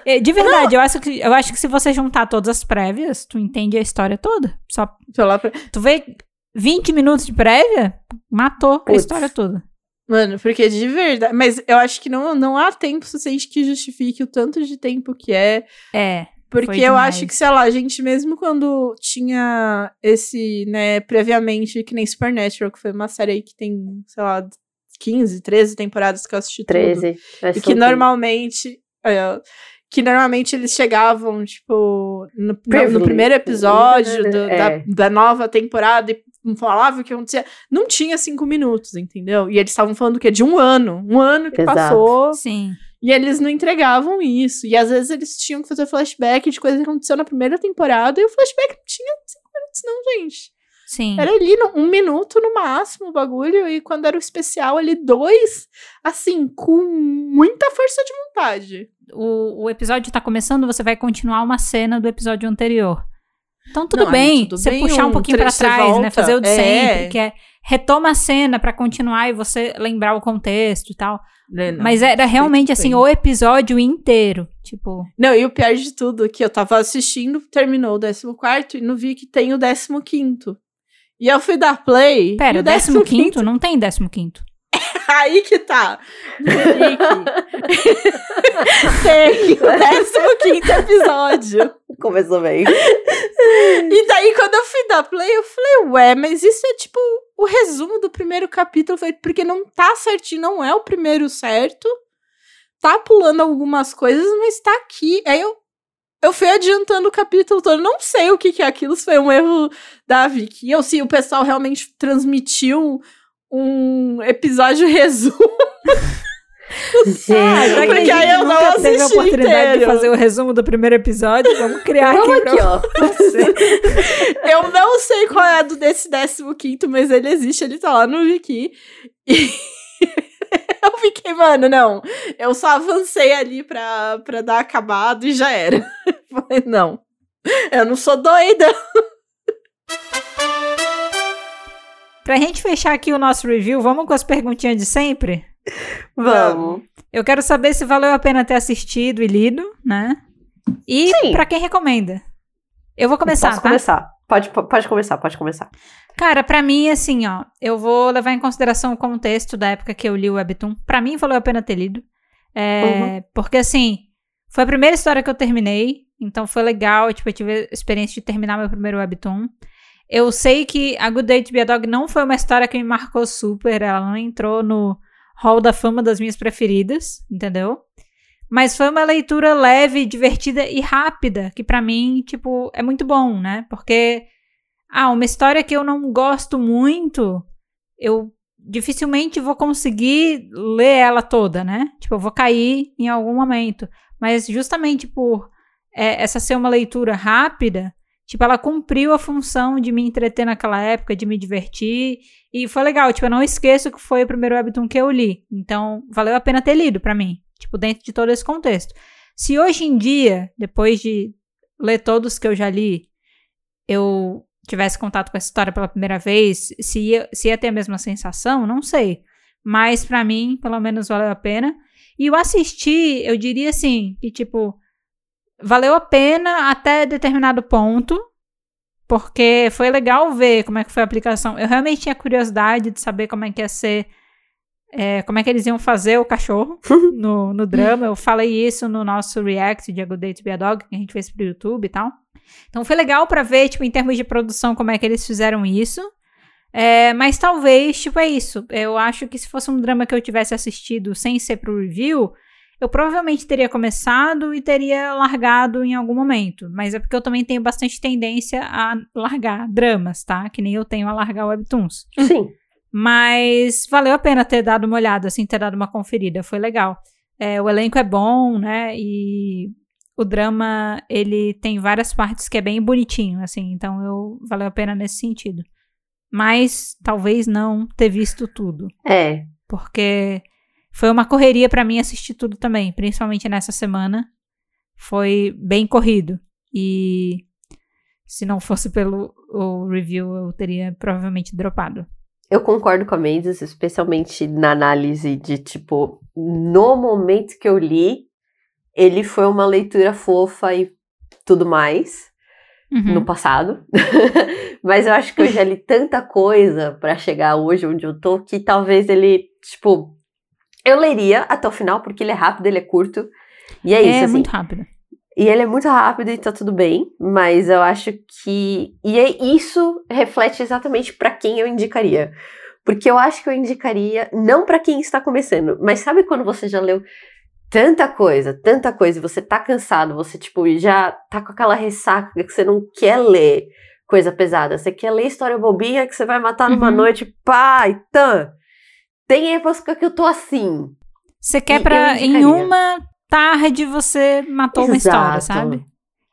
É, De verdade, eu acho, que, eu acho que se você juntar todas as prévias, tu entende a história toda. Só pra- Tu vê 20 minutos de prévia, matou a Putz. história toda. Mano, porque de verdade. Mas eu acho que não, não há tempo suficiente que justifique o tanto de tempo que é. É. Porque Foi eu acho que, sei lá, a gente mesmo quando tinha esse, né, previamente, que nem Supernatural, que foi uma série aí que tem, sei lá, 15, 13 temporadas que eu assisti tudo. 13. E que normalmente. é, que normalmente eles chegavam, tipo, no, no- no primeiro episódio do- É. da, da nova temporada e falavam o que acontecia. Não tinha cinco minutos, entendeu? E eles estavam falando que é de um ano. Um ano que Exato. passou. Sim. E eles não entregavam isso. E às vezes eles tinham que fazer flashback de coisa que aconteceu na primeira temporada. E o flashback não tinha cinco minutos, não, gente. Sim. Era ali no- um minuto no máximo o bagulho. E quando era o especial, ali dois, assim, com muita força de vontade. O, o episódio tá começando, você vai continuar uma cena do episódio anterior. Então tudo Não, aí bem, tudo você bem, puxar um um pouquinho você trás, né? volta. Fazer o de É. sempre, que é retoma a cena pra continuar e você lembrar o contexto e tal. Né, não. Mas era realmente assim, bem. o episódio inteiro. Tipo, Não, e o pior de tudo, que eu tava assistindo, terminou o 14 e não vi que tem o 15. E eu fui dar play. pera, e o 15 15 quinto? Não tem 15 quinto. Aí que tá. Tem o 15 episódio. Começou bem. E daí, quando eu fui dar play, eu falei, ué, mas isso é tipo o resumo do primeiro capítulo, foi- porque não tá certinho, não é o primeiro certo. Tá pulando algumas coisas, mas tá aqui. Aí eu, eu fui adiantando o capítulo todo. Não sei o que, que é aquilo, se foi um erro da Vicky. Ou se o pessoal realmente transmitiu um episódio resumo. Ah, já que Porque aí gente eu não nunca teve a assisti oportunidade de inteiro. fazer o resumo do primeiro episódio, vamos criar Vamos aqui, aqui, ó. Eu não sei qual é a do desse 15, mas ele existe, ele tá lá no Wiki. E eu fiquei, mano, não. Eu só avancei ali pra, pra dar acabado e já era. Falei, não. Eu não sou doida. Pra gente fechar aqui o nosso review, vamos com as perguntinhas de sempre? Vamos. Eu quero saber se valeu a pena ter assistido e lido, né? E pra quem recomenda. Eu vou começar, Posso tá? começar? Pode, pode começar, pode começar. Cara, pra mim, assim, ó, eu vou levar em consideração o contexto da época que eu li o Webtoon. Pra mim, valeu a pena ter lido. É, Uhum. Porque, assim, foi a primeira história que eu terminei, então foi legal, tipo, eu tive a experiência de terminar meu primeiro Webtoon. Eu sei que a Good Day to Be a Dog não foi uma história que me marcou super, ela não entrou no hall da fama das minhas preferidas, entendeu? Mas foi uma leitura leve, divertida e rápida, que pra mim, tipo, é muito bom, né? Porque ah, uma história que eu não gosto muito, eu dificilmente vou conseguir ler ela toda, né? Tipo, eu vou cair em algum momento. Mas justamente por é, essa ser uma leitura rápida, tipo, ela cumpriu a função de me entreter naquela época, de me divertir. E foi legal, tipo, eu não esqueço que foi o primeiro webtoon que eu li. Então, valeu a pena ter lido pra mim, tipo, dentro de todo esse contexto. Se hoje em dia, depois de ler todos que eu já li, eu tivesse contato com essa história pela primeira vez, se ia, se ia ter a mesma sensação, não sei. mas para mim, pelo menos valeu a pena. E o assistir, eu diria assim, que tipo, valeu a pena até determinado ponto, porque foi legal ver como é que foi a aplicação. Eu realmente tinha curiosidade de saber como é que ia ser, é, como é que eles iam fazer o cachorro no, no drama. Eu falei isso no nosso react de A Good Day to Be a Dog, que a gente fez pro YouTube e tal. Então foi legal para ver, tipo, em termos de produção, como é que eles fizeram isso. É, mas talvez, tipo, é isso. Eu acho que se fosse um drama que eu tivesse assistido sem ser pro review, eu provavelmente teria começado e teria largado em algum momento. Mas é porque eu também tenho bastante tendência a largar dramas, tá? Que nem eu tenho a largar webtoons. Sim. Mas valeu a pena ter dado uma olhada, assim, ter dado uma conferida. Foi legal. É, o elenco é bom, né? E o drama, ele tem várias partes que é bem bonitinho, assim. Então, eu valeu a pena nesse sentido. Mas talvez não ter visto tudo. É. Porque foi uma correria para mim assistir tudo também, principalmente nessa semana. Foi bem corrido. E se não fosse pelo o review, eu teria provavelmente dropado. Eu concordo com a Mendes, especialmente na análise de tipo, no momento que eu li, ele foi uma leitura fofa e tudo mais Uhum. no passado. Mas eu acho que eu já li tanta coisa para chegar hoje onde eu tô que talvez ele, tipo, eu leria até o final porque ele é rápido, ele é curto. E é, isso, É assim. muito rápido. E ele é muito rápido e tá tudo bem, mas eu acho que. E é- isso reflete exatamente pra quem eu indicaria. Porque eu acho que eu indicaria, não pra quem está começando, mas sabe quando você já leu tanta coisa, tanta coisa, e você tá cansado, você, tipo, já tá com aquela ressaca que você não quer ler coisa pesada, você quer ler história bobinha que você vai matar numa Uhum. noite, pá, e tã. Tem época que eu tô assim. Você quer E pra. Em uma tarde você matou uma história, Exato. sabe?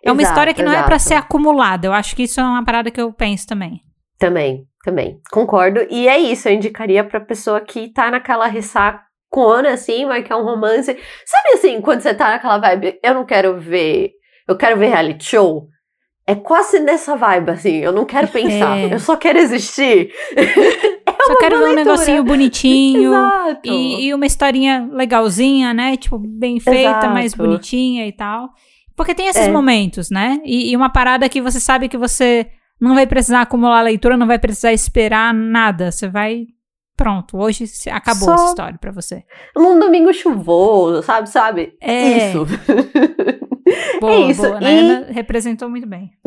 É uma Exato, história que não é pra exato. ser acumulada. Eu acho que isso é uma parada que eu penso também. Também, também. Concordo. E é isso, eu indicaria pra pessoa que tá naquela ressacona, assim, mas que é um romance. Sabe assim, quando você tá naquela vibe, eu não quero ver. Eu quero ver reality show. É quase nessa vibe, assim. Eu não quero pensar. É. Eu só quero existir. Só quero ver um leitura. negocinho bonitinho. Exato. E, e uma historinha legalzinha, né? Tipo, bem feita, mais Exato. bonitinha e tal. Porque tem esses É. momentos, né? E, e uma parada que você sabe que você não vai precisar acumular leitura, não vai precisar esperar nada. Você vai. Pronto, hoje acabou Só- essa história pra você. Num domingo chuvoso, sabe? Sabe? É. Isso. Boa, É isso, boa. A e- Ana representou muito bem.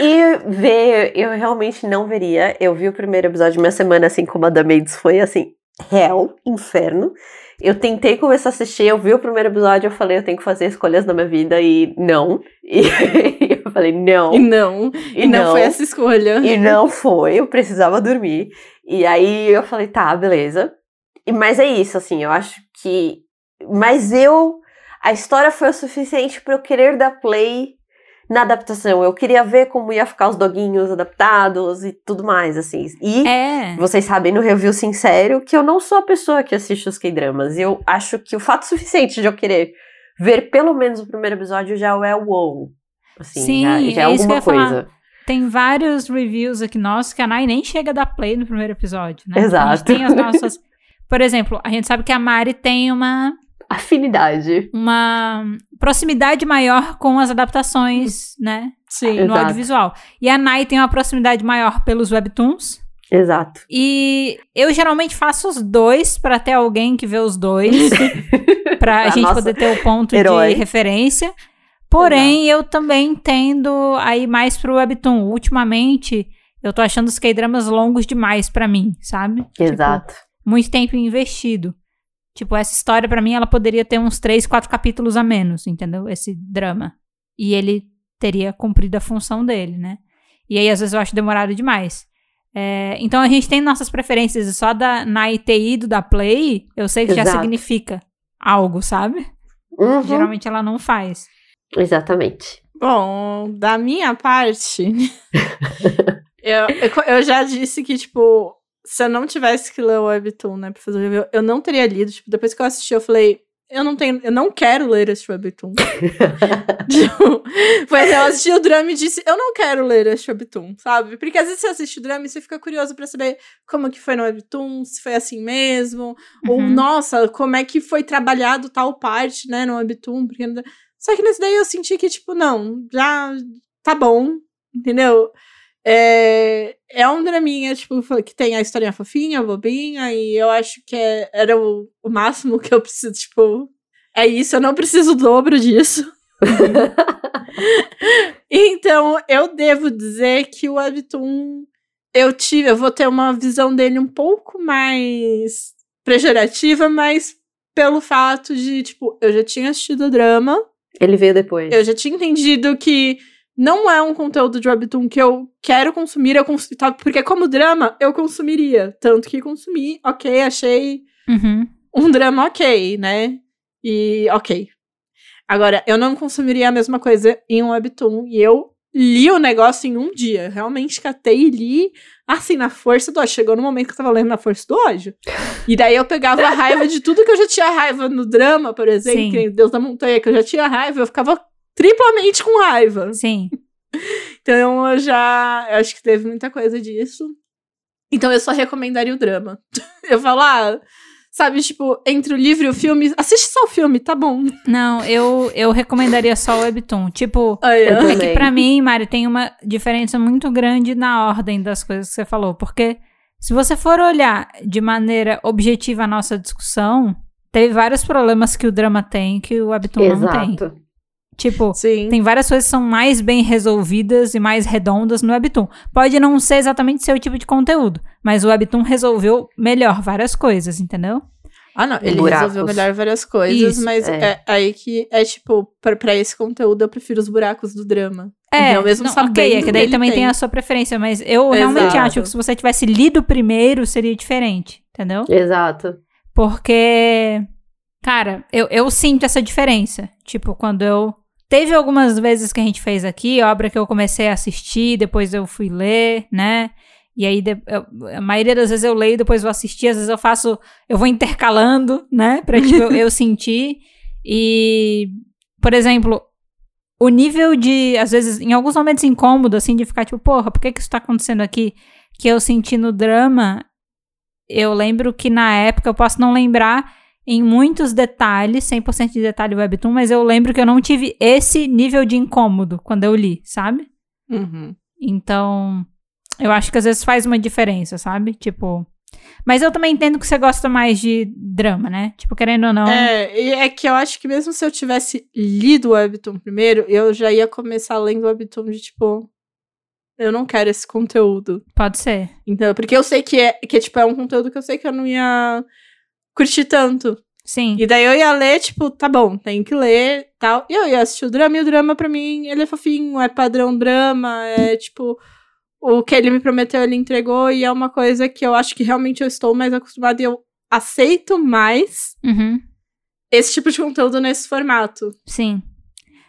e ver, eu realmente não veria. Eu vi o primeiro episódio, minha semana, assim como a da Maids, foi assim, hell, inferno. Eu tentei começar a assistir, eu vi o primeiro episódio, eu falei, eu tenho que fazer escolhas na minha vida, e não. E eu falei, não. E não. E E não, foi essa escolha. E não foi, eu precisava dormir. E aí eu falei, tá, beleza. E, mas é isso, assim, eu acho que. Mas eu. A história foi o suficiente pra eu querer dar play na adaptação. Eu queria ver como ia ficar os doguinhos adaptados e tudo mais, assim. E É. vocês sabem no review sincero que eu não sou a pessoa que assiste os K-dramas. E eu acho que o fato suficiente de eu querer ver pelo menos o primeiro episódio já é o wow. Assim, Sim, já, já é, é alguma ia falar. coisa. Tem vários reviews aqui nossos que a Nai nem chega a dar play no primeiro episódio, né? Exato. A gente tem as nossas. Por exemplo, a gente sabe que a Mari tem uma, Afinidade. uma proximidade maior com as adaptações, né? Sim. No Exato. audiovisual. E a Nai tem uma proximidade maior pelos webtoons. Exato. E eu geralmente faço os dois pra ter alguém que vê os dois. pra A gente poder ter o ponto herói. de referência. Porém, eu também tendo aí mais pro webtoon. Ultimamente, eu tô achando os K-dramas longos demais pra mim, sabe? Tipo, Exato. muito tempo investido. Tipo, essa história pra mim, ela poderia ter uns três, quatro capítulos a menos, entendeu? Esse drama. E ele teria cumprido a função dele, né? E aí, às vezes, eu acho demorado demais. É, então, a gente tem nossas preferências. E só da, na ter ido da Play, eu sei que já Exato. significa algo, sabe? Uhum. Geralmente ela não faz. Exatamente. Bom, da minha parte, eu, eu, eu já disse que, tipo, se eu não tivesse que ler o Webtoon, né, pra fazer o review, eu não teria lido. Tipo, depois que eu assisti, eu falei, eu não tenho, eu não quero ler este webtoon. tipo, foi eu assisti o drama e disse, eu não quero ler este webtoon, sabe? Porque às vezes você assiste o drama e você fica curioso para saber como que foi no webtoon, se foi assim mesmo, uhum. ou nossa, como é que foi trabalhado tal parte, né, no webtoon, porque só que nesse daí eu senti que tipo, não, já tá bom, entendeu? É, é um draminha, tipo, que tem a historinha fofinha, bobinha, e eu acho que é, era o, o máximo que eu preciso, tipo, é isso, eu não preciso o dobro disso. então, eu devo dizer que o Webtoon, eu tive, eu vou ter uma visão dele um pouco mais pejorativa, mas pelo fato de, tipo, eu já tinha assistido o drama. Ele veio depois. Eu já tinha entendido que não é um conteúdo de webtoon que eu quero consumir, eu cons tá, porque como drama, eu consumiria. Tanto que consumi, ok, achei uhum. um drama ok, né? E ok. Agora, eu não consumiria a mesma coisa em um webtoon, e eu li o negócio em um dia. Realmente catei e li, assim, na força do ódio. Chegou no momento que eu tava lendo na força do ódio. E daí eu pegava a raiva de tudo que eu já tinha raiva no drama, por exemplo, Deus da Montanha, que eu já tinha raiva, eu ficava triplamente com raiva. Sim. Então eu já. Eu acho que teve muita coisa disso. Então eu só recomendaria o drama. eu falo, ah, sabe, tipo, entre o livro e o filme, assiste só o filme, tá bom. Não, eu, eu recomendaria só o Webtoon. Tipo, ah, é. é que pra mim, Mari, tem uma diferença muito grande na ordem das coisas que você falou. Porque se você for olhar de maneira objetiva a nossa discussão, teve vários problemas que o drama tem que o Webtoon Exato. não tem. Tipo, Sim. tem várias coisas que são mais bem resolvidas e mais redondas no Webtoon. Pode não ser exatamente seu tipo de conteúdo, mas o Webtoon resolveu melhor várias coisas, entendeu? Ah, não, ele buracos. resolveu melhor várias coisas, Isso, mas é. é. aí que é tipo, pra, pra esse conteúdo eu prefiro os buracos do drama. É, então, mesmo não, sabendo ok, é que daí também tem. tem. a sua preferência, mas eu Exato. realmente acho que se você tivesse lido primeiro, seria diferente, entendeu? Exato. Porque, cara, eu, eu sinto essa diferença. Tipo, quando eu Teve algumas vezes que a gente fez aqui, obra que eu comecei a assistir, depois eu fui ler, né? E aí, eu, a maioria das vezes eu leio, depois vou assistir, às vezes eu faço, eu vou intercalando, né? Pra tipo, eu, eu sentir. E, por exemplo, o nível de, às vezes, em alguns momentos incômodo, assim, de ficar tipo, porra, por que que isso tá acontecendo aqui? Que eu senti no drama, eu lembro que na época, eu posso não lembrar em muitos detalhes, 100% de detalhe webtoon, mas eu lembro que eu não tive esse nível de incômodo quando eu li, sabe? Uhum. Então, eu acho que às vezes faz uma diferença, sabe? Tipo. Mas eu também entendo que você gosta mais de drama, né? Tipo, querendo ou não. É, é que eu acho que mesmo se eu tivesse lido o Webtoon primeiro, eu já ia começar lendo o Webtoon de tipo. Eu não quero esse conteúdo. Pode ser. Então, porque eu sei que é, que é, tipo, é um conteúdo que eu sei que eu não ia curti tanto. Sim. E daí eu ia ler, tipo, tá bom, tem que ler tal. E eu ia assistir o drama, e o drama pra mim, ele é fofinho, é padrão drama, é tipo. O que ele me prometeu, ele entregou, e é uma coisa que eu acho que realmente eu estou mais acostumada e eu aceito mais uhum. esse tipo de conteúdo nesse formato. Sim.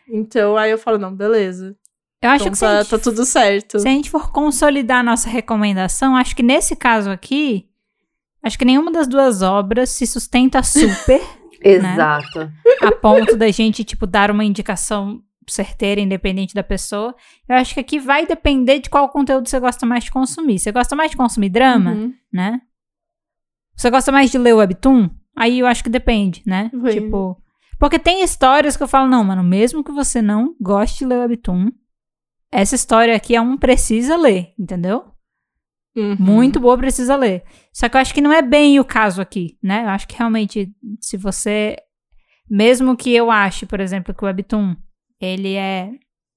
Então aí eu falo, não, beleza. Eu acho então, que tá, gente, tá tudo certo. Se a gente for consolidar a nossa recomendação, acho que nesse caso aqui, Acho que nenhuma das duas obras se sustenta super. Né? Exato. Né? A ponto da gente, tipo, dar uma indicação certeira, independente da pessoa. Eu acho que aqui vai depender de qual conteúdo você gosta mais de consumir. Você gosta mais de consumir drama, uhum. né? Você gosta mais de ler webtoon? Aí eu acho que depende, né? Uhum. Tipo, porque tem histórias que eu falo, não, mano, mesmo que você não goste de ler webtoon, essa história aqui é um precisa ler, entendeu? Uhum. Muito boa, precisa ler. Só que eu acho que não é bem o caso aqui, né? Eu acho que realmente, se você. Mesmo que eu ache, por exemplo, que o Webtoon ele é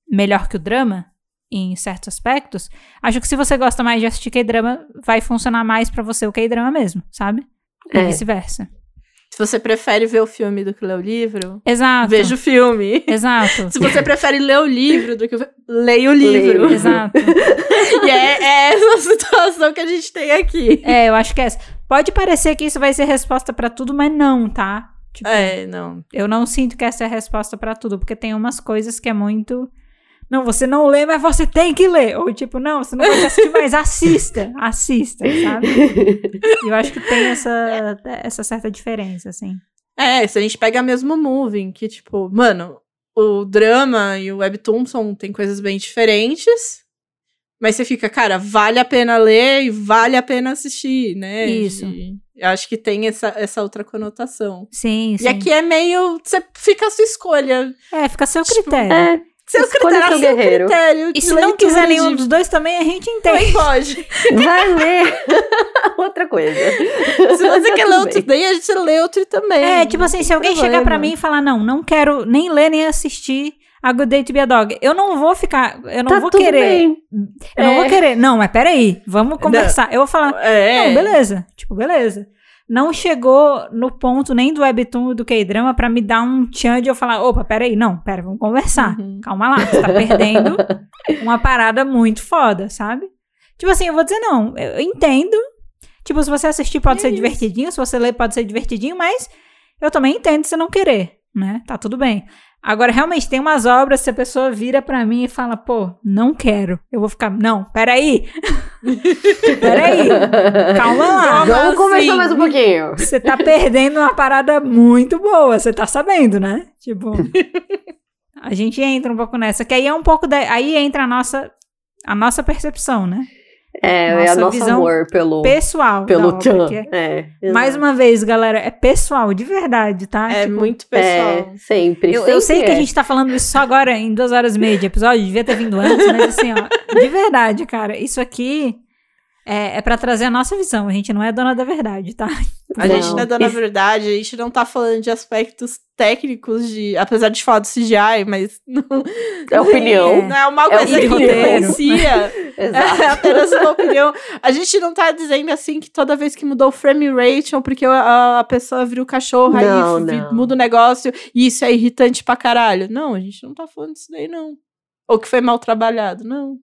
melhor que o drama, em certos aspectos, acho que se você gosta mais de assistir K-drama, vai funcionar mais para você o K-drama mesmo, sabe? E é. vice-versa. Se você prefere ver o filme do que ler o livro, Exato. veja o filme. Exato. Se você prefere ler o livro do que leia o livro. Exato. e é, é, essa situação que a gente tem aqui. É, eu acho que é essa. Pode parecer que isso vai ser resposta para tudo, mas não, tá? Tipo, é, não. Eu não sinto que essa é a resposta para tudo, porque tem umas coisas que é muito não, você não lê, mas você tem que ler. Ou tipo, não, você não pode assistir, mas assista. Assista, sabe? E eu acho que tem essa, essa certa diferença, assim. É, se a gente pega mesmo Moving, que tipo, mano, o drama e o webtoon são, tem coisas bem diferentes. Mas você fica, cara, vale a pena ler e vale a pena assistir, né? Isso. Eu acho que tem essa, essa outra conotação. Sim, sim. E aqui é meio. Você fica a sua escolha. É, fica a seu Tipo, critério. É, Seu Escolha critério, seu guerreiro. critério. E se não quiser nenhum de- dos dois também, a gente Também entende. pode. vai ler outra coisa. Se você quer ler outro, bem. daí a gente lê outro também. É, tipo assim, se alguém problema. chegar pra mim e falar, não, não quero nem ler nem assistir a Good Day to Be a Dog, eu não vou ficar, eu não tá vou tudo querer. bem. Eu não É. vou querer. Não, mas peraí, vamos conversar. Eu vou falar, É. não, beleza. Tipo, beleza. Não chegou no ponto nem do webtoon do K-drama pra me dar um tchan de eu falar, opa, peraí, não, pera, vamos conversar. Uhum. Calma lá, você tá perdendo uma parada muito foda, sabe? Tipo assim, eu vou dizer não, eu entendo. Tipo, se você assistir pode É ser isso. divertidinho, se você ler pode ser divertidinho, mas eu também entendo se não querer, né? Tá tudo bem. Agora, realmente, tem umas obras, se a pessoa vira pra mim e fala, pô, não quero. Eu vou ficar, não, peraí. peraí. Calma lá. Calma. Vamos conversar assim? mais um pouquinho. Você tá perdendo uma parada muito boa, você tá sabendo, né? Tipo, a gente entra um pouco nessa, que aí é um pouco da, aí entra a nossa a nossa percepção, né? É, é Nossa a nosso visão amor pelo, Pessoal. pelo obra, tchan. que é- É, mais uma vez, galera, é pessoal, de verdade, tá? É Tipo, muito pessoal. É, sempre. Eu, eu sei sempre que a é. gente tá falando isso só agora em duas horas e meia de episódio, devia ter vindo antes, mas assim, ó, de verdade, cara, isso aqui é, é para trazer a nossa visão. A gente não é dona da verdade, tá? A gente não é Não. dona E- verdade, a gente não tá falando de aspectos técnicos de. Apesar de falar do CGI, mas. Não, É opinião. Não é uma É coisa que roteiro. influencia. Exato. É apenas uma opinião. A gente não tá dizendo assim que toda vez que mudou o frame rate ou porque a, a pessoa vira o cachorro, Não, aí vi- não. muda o negócio e isso é irritante pra caralho. Não, a gente não tá falando disso daí, não. Ou que foi mal trabalhado, não.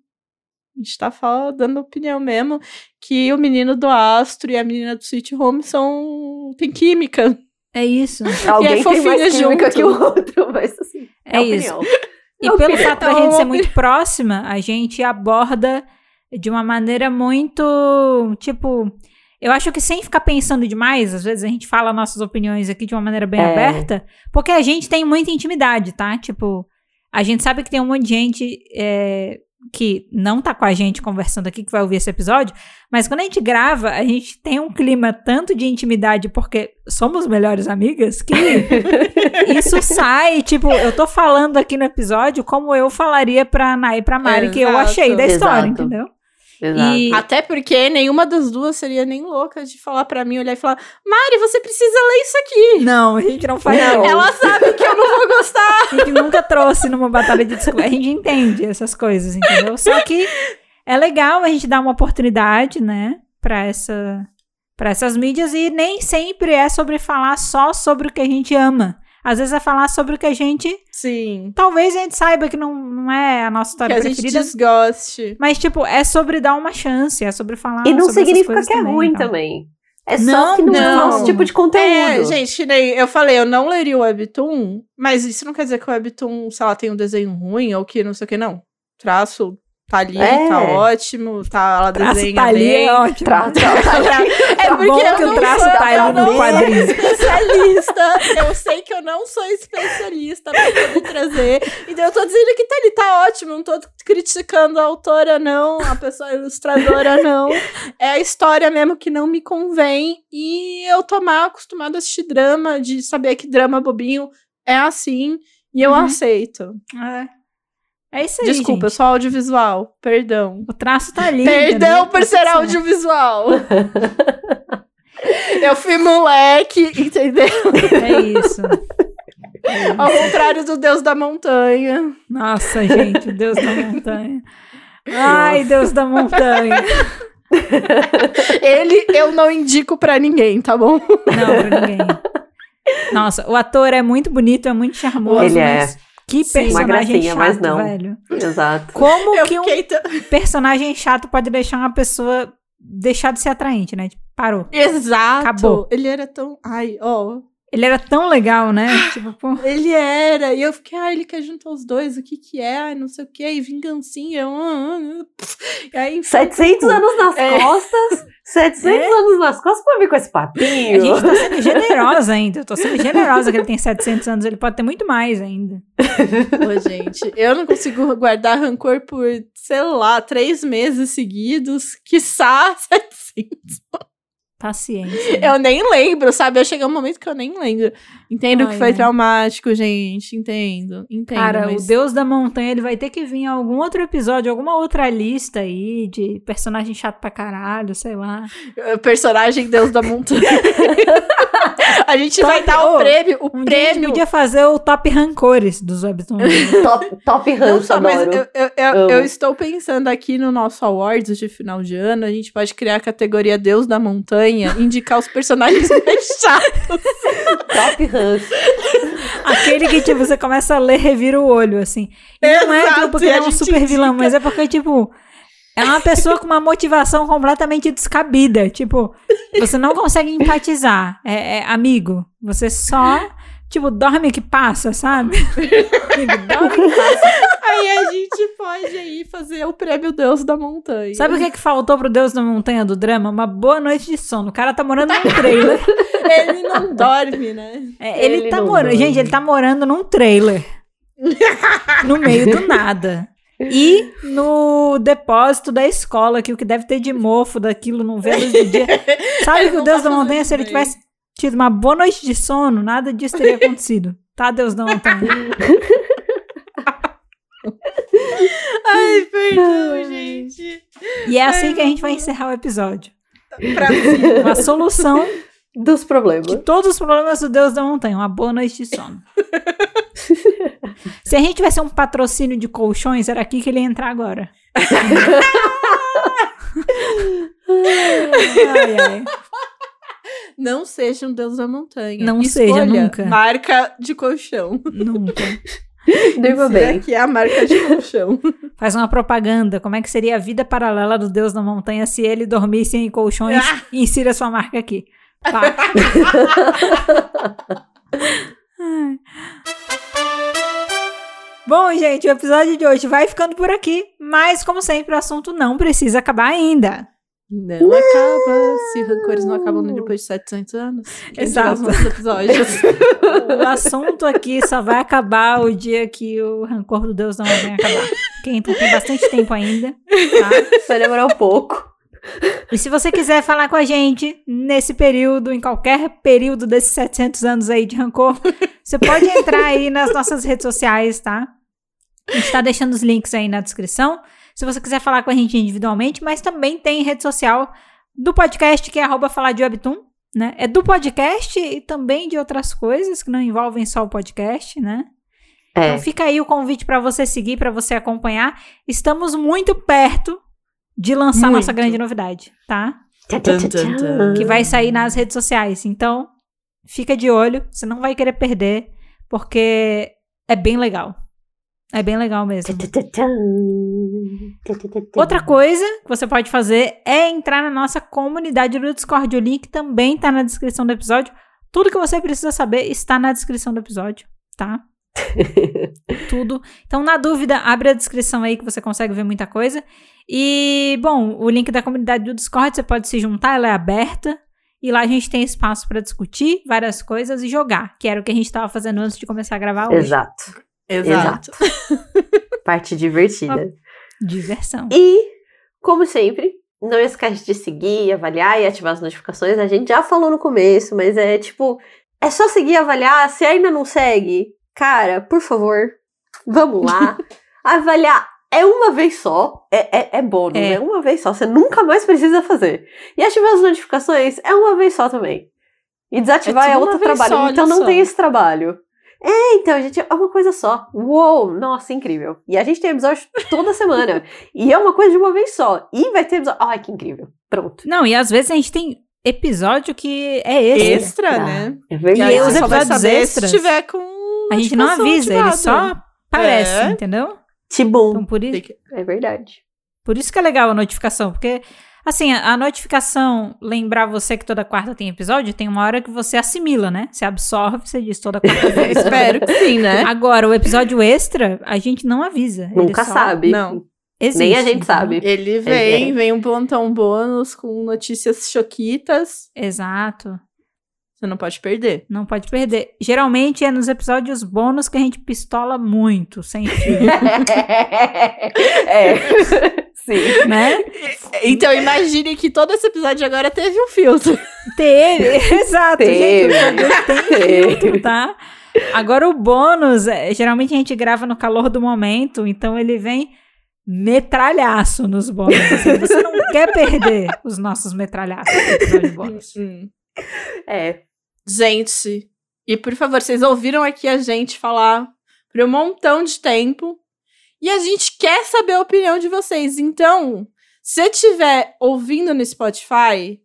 A gente tá falando, dando opinião mesmo que o menino do Astro e a menina do Sweet Home são. tem química. É isso. Alguém tem fofinha mais química junto. que o outro, mas assim, É, é, isso. opinião. E É pelo opinião. fato da É gente ser muito próxima, a gente aborda de uma maneira muito, tipo, eu acho que sem ficar pensando demais, às vezes a gente fala nossas opiniões aqui de uma maneira bem É. aberta, porque a gente tem muita intimidade, tá? Tipo, a gente sabe que tem um monte de gente é, que não tá com a gente conversando aqui, que vai ouvir esse episódio, mas quando a gente grava, a gente tem um clima tanto de intimidade, porque somos melhores amigas, que isso sai, tipo, eu tô falando aqui no episódio como eu falaria pra Ana e pra Mari, que eu achei da história, Exato. entendeu? Exato. E- Até porque nenhuma das duas seria nem louca de falar pra mim, olhar e falar: Mari, você precisa ler isso aqui. Não, a gente não faz Não. Ela sabe que eu não vou gostar. A gente nunca trouxe numa batalha de discurso. A gente entende essas coisas, entendeu? Só que é legal a gente dar uma oportunidade, né, pra essa para essas mídias e nem sempre é sobre falar só sobre o que a gente ama. Às vezes é falar sobre o que a gente Sim. talvez a gente saiba que não, não é a nossa Que história a gente preferida, desgoste. mas tipo, é sobre dar uma chance, é sobre falar E não significa que é também, ruim então. também. É Não, só que não, é o não. nosso tipo de conteúdo. É, gente, que nem eu falei, eu não leria o Webtoon, mas isso não quer dizer que o Webtoon, sei lá, tem um desenho ruim ou que não sei o que, não. Traço tá ali, É. tá ótimo, tá, ela Traço desenha tá ali, bem. é ótimo. Tra- tra- tra- É Tá porque bom eu que o não traço sou, tá ali no quadrinho. especialista. Eu sei que eu não sou especialista pra poder trazer. Então eu tô dizendo que tá ali, tá ótimo. Não tô criticando a autora, não. A pessoa ilustradora, não. É a história mesmo que não me convém. E eu tô mal acostumada a assistir drama, de saber que drama bobinho é assim. E eu Uhum. aceito. É. É isso aí, Desculpa, eu gente. sou audiovisual. Perdão. O traço tá ali. Perdão entendeu? por Tá ser certo. audiovisual. eu fui moleque, entendeu? É isso. Ao contrário do Deus da Montanha. Nossa, gente, o Deus da montanha. Ai, Deus da montanha. Ele eu não indico pra ninguém, tá bom? Não, pra ninguém. Nossa, o ator é muito bonito, é muito charmoso, Ele é. Que Sim. personagem Uma gracinha, chato, mas não. velho. Exato. Como Eu que um tão- personagem chato pode deixar uma pessoa deixar de ser atraente, né? Tipo, parou. Exato. Acabou. Ele era tão. Ai, ó. Ele era tão legal, né? tipo, pô. Ele era. E eu fiquei, ah, ele quer juntar os dois, o que que é? Ai, não sei o que. E vingancinha. Uh, uh, e aí, 700 anos nas é. costas. 700 é. anos nas costas pra vir com esse papinho. A gente tá sendo generosa ainda. Eu tô sendo generosa que ele tem 700 anos. Ele pode ter muito mais ainda. Ô, gente, eu não consigo guardar rancor por, sei lá, três meses seguidos. Quiçá 700. Paciência. Eu nem lembro, sabe? Eu cheguei um momento que eu nem lembro. Entendo Ai, que foi é. traumático, gente. Entendo, entendo. Cara, mas... o Deus da Montanha, ele vai ter que vir em algum outro episódio, alguma outra lista aí de personagem chato pra caralho, sei lá. Personagem Deus da Montanha. a gente top, vai dar o prêmio, o um prêmio. a gente podia fazer o top rancores dos webtoons. top, top ranço, mas eu, eu, eu, eu, estou pensando aqui no nosso awards de final de ano, a gente pode criar a categoria Deus da Montanha, indicar os personagens mais chatos. top ranço. Aquele que, tipo, você começa a ler, revira o olho, assim. E Exato, não é tipo, porque é um super vilão, mas é porque, tipo, é uma pessoa com uma motivação completamente descabida. Tipo, você não consegue empatizar. É, é amigo. Você só, tipo, dorme que passa, sabe? dorme que passa. Aí a gente pode aí fazer o prêmio Deus da Montanha. Sabe o que, é que faltou pro Deus da Montanha do drama? Uma boa noite de sono. O cara tá morando num trailer. ele não dorme, né? É, ele, ele tá morando. Gente, ele tá morando num trailer. no meio do nada. E no depósito da escola, que o que deve ter de mofo daquilo não vê luz do dia. Sabe que o Deus tá da Montanha, se ele tivesse tido uma boa noite de sono, nada disso teria acontecido. Tá, Deus da Montanha? Ai, perdão, gente. E é assim Ai, que a gente vai encerrar o episódio. Pra cima. Uma solução dos problemas. De todos os problemas do Deus da Montanha. Uma boa noite de sono. Se a gente tivesse um patrocínio de colchões, era aqui que ele ia entrar agora. ai, ai. Não seja um Deus da Montanha. Não Escolha seja nunca. Marca de colchão. Nunca. Durma bem. Aqui é a marca de colchão. Faz uma propaganda. Como é que seria a vida paralela do Deus da Montanha se ele dormisse em colchões ah! e insira sua marca aqui? Pá. Bom, gente, o episódio de hoje vai ficando por aqui, mas como sempre, o assunto não precisa acabar ainda. Não uh! acaba. Se rancores não acabam depois de 700 anos. Exato. episódios. o assunto aqui só vai acabar o dia que o rancor do Deus não vai acabar. Quem tem bastante tempo ainda. Tá? Vai demorar um pouco. E se você quiser falar com a gente nesse período, em qualquer período desses 700 anos aí de rancor, você pode entrar aí nas nossas redes sociais, tá? A gente tá deixando os links aí na descrição. Se você quiser falar com a gente individualmente, mas também tem rede social do podcast, que é arroba falar de webtoon, né? É do podcast e também de outras coisas que não envolvem só o podcast, né? É. Então fica aí o convite para você seguir, para você acompanhar. Estamos muito perto de lançar muito. nossa grande novidade, tá? Que vai sair nas redes sociais. Então, fica de olho, você não vai querer perder, porque é bem legal. É bem legal mesmo. Outra coisa que você pode fazer é entrar na nossa comunidade do Discord. O link também está na descrição do episódio. Tudo que você precisa saber está na descrição do episódio, tá? Tudo. Então, na dúvida, abre a descrição aí que você consegue ver muita coisa. E, bom, o link da comunidade do Discord você pode se juntar, ela é aberta. E lá a gente tem espaço para discutir várias coisas e jogar, que era o que a gente estava fazendo antes de começar a gravar hoje. Exato. Exato. Exato. Parte divertida. Diversão. E, como sempre, não esquece de seguir, avaliar e ativar as notificações. A gente já falou no começo, mas é tipo, é só seguir e avaliar. Se ainda não segue, cara, por favor, vamos lá. avaliar é uma vez só, é, é, é bônus, é. é uma vez só, você nunca mais precisa fazer. E ativar as notificações é uma vez só também. E desativar é, é outro trabalho, só, então não só. tem esse trabalho. É, então, gente, é uma coisa só. Uou, nossa, incrível. E a gente tem episódio toda semana. e é uma coisa de uma vez só. E vai ter episódio. Ai, que incrível. Pronto. Não, e às vezes a gente tem episódio que é extra. Extra, ah, né? É verdade. E os episódios extras. Se tiver com. A gente não avisa, ele só aparece, é. entendeu? Tibum. Então, por isso. É verdade. Por isso que é legal a notificação, porque Assim, a, a, notificação lembrar você que toda quarta tem episódio, tem uma hora que você assimila, né? Você absorve, você diz toda quarta. Espero que sim, né? Agora, o episódio extra, a gente não avisa. Nunca só... sabe. Não. Existe, Nem a gente então. sabe. Ele vem, é. vem um plantão bônus com notícias choquitas. Exato. Você não pode perder. Não pode perder. Geralmente é nos episódios bônus que a gente pistola muito, sem fio. é. Sim. Né? Então imagine que todo esse episódio agora teve um filtro. Teve, exato. Teve. Gente, tem teve. filtro, tá? Agora o bônus, é, geralmente a gente grava no calor do momento, então ele vem metralhaço nos bônus. Você não quer perder os nossos metralhaços no episódio bônus. Hum. É. Gente, e por favor, vocês ouviram aqui a gente falar por um montão de tempo. E a gente quer saber a opinião de vocês. Então, se estiver ouvindo no Spotify,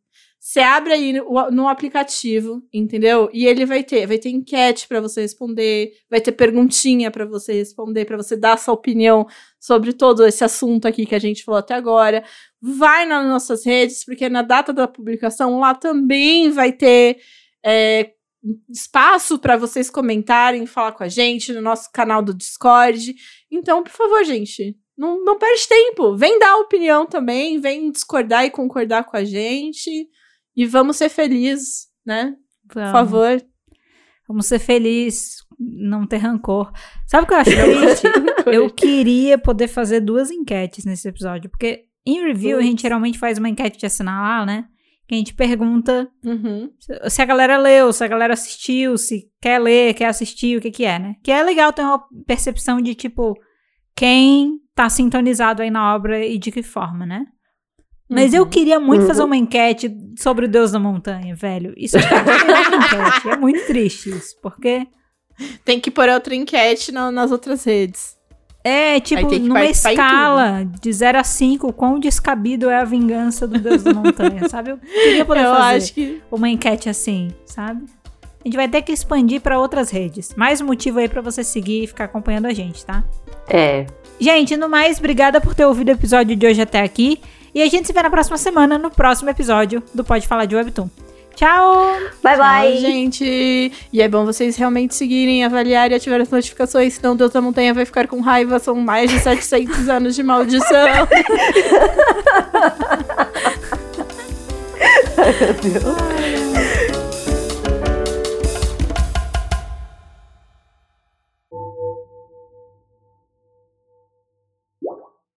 você abre aí no, no, aplicativo, entendeu? E ele vai ter, vai ter enquete para você responder, vai ter perguntinha para você responder, para você dar sua opinião sobre todo esse assunto aqui que a gente falou até agora. Vai nas nossas redes, porque na data da publicação lá também vai ter é, espaço para vocês comentarem, falar com a gente no nosso canal do Discord. Então, por favor, gente, não, não perde tempo. Vem dar opinião também, vem discordar e concordar com a gente. E vamos ser felizes, né? Vamos. Por favor. Vamos ser felizes, não ter rancor. Sabe o que eu acho triste? eu queria poder fazer duas enquetes nesse episódio, porque em review a gente geralmente faz uma enquete de assinalar, né? que a gente pergunta uhum. se a galera leu, se a galera assistiu, se quer ler, quer assistir, o que que é, né? Que é legal ter uma percepção de, tipo, quem tá sintonizado aí na obra e de que forma, né? Mas uhum. eu queria muito uhum. fazer uma enquete sobre o Deus da Montanha, velho. Isso é enquete. É muito triste isso, porque... Tem que pôr outra enquete no, nas outras redes. É, tipo, numa escala de 0 a 5, quão descabido é a vingança do Deus da montanha, sabe? Eu queria poder Eu fazer que... uma enquete assim, sabe? A gente vai ter que expandir para outras redes. Mais um motivo aí para você seguir e ficar acompanhando a gente, tá? É. Gente, no mais, obrigada por ter ouvido o episódio de hoje até aqui. E a gente se vê na próxima semana, no próximo episódio do Pode Falar de Webtoon. Tchau! Bye, bye! Tchau, gente! E é bom vocês realmente seguirem, avaliarem e ativar as notificações, senão Deus da Montanha vai ficar com raiva. São mais de 700 anos de maldição. Ai, meu Deus. Ai,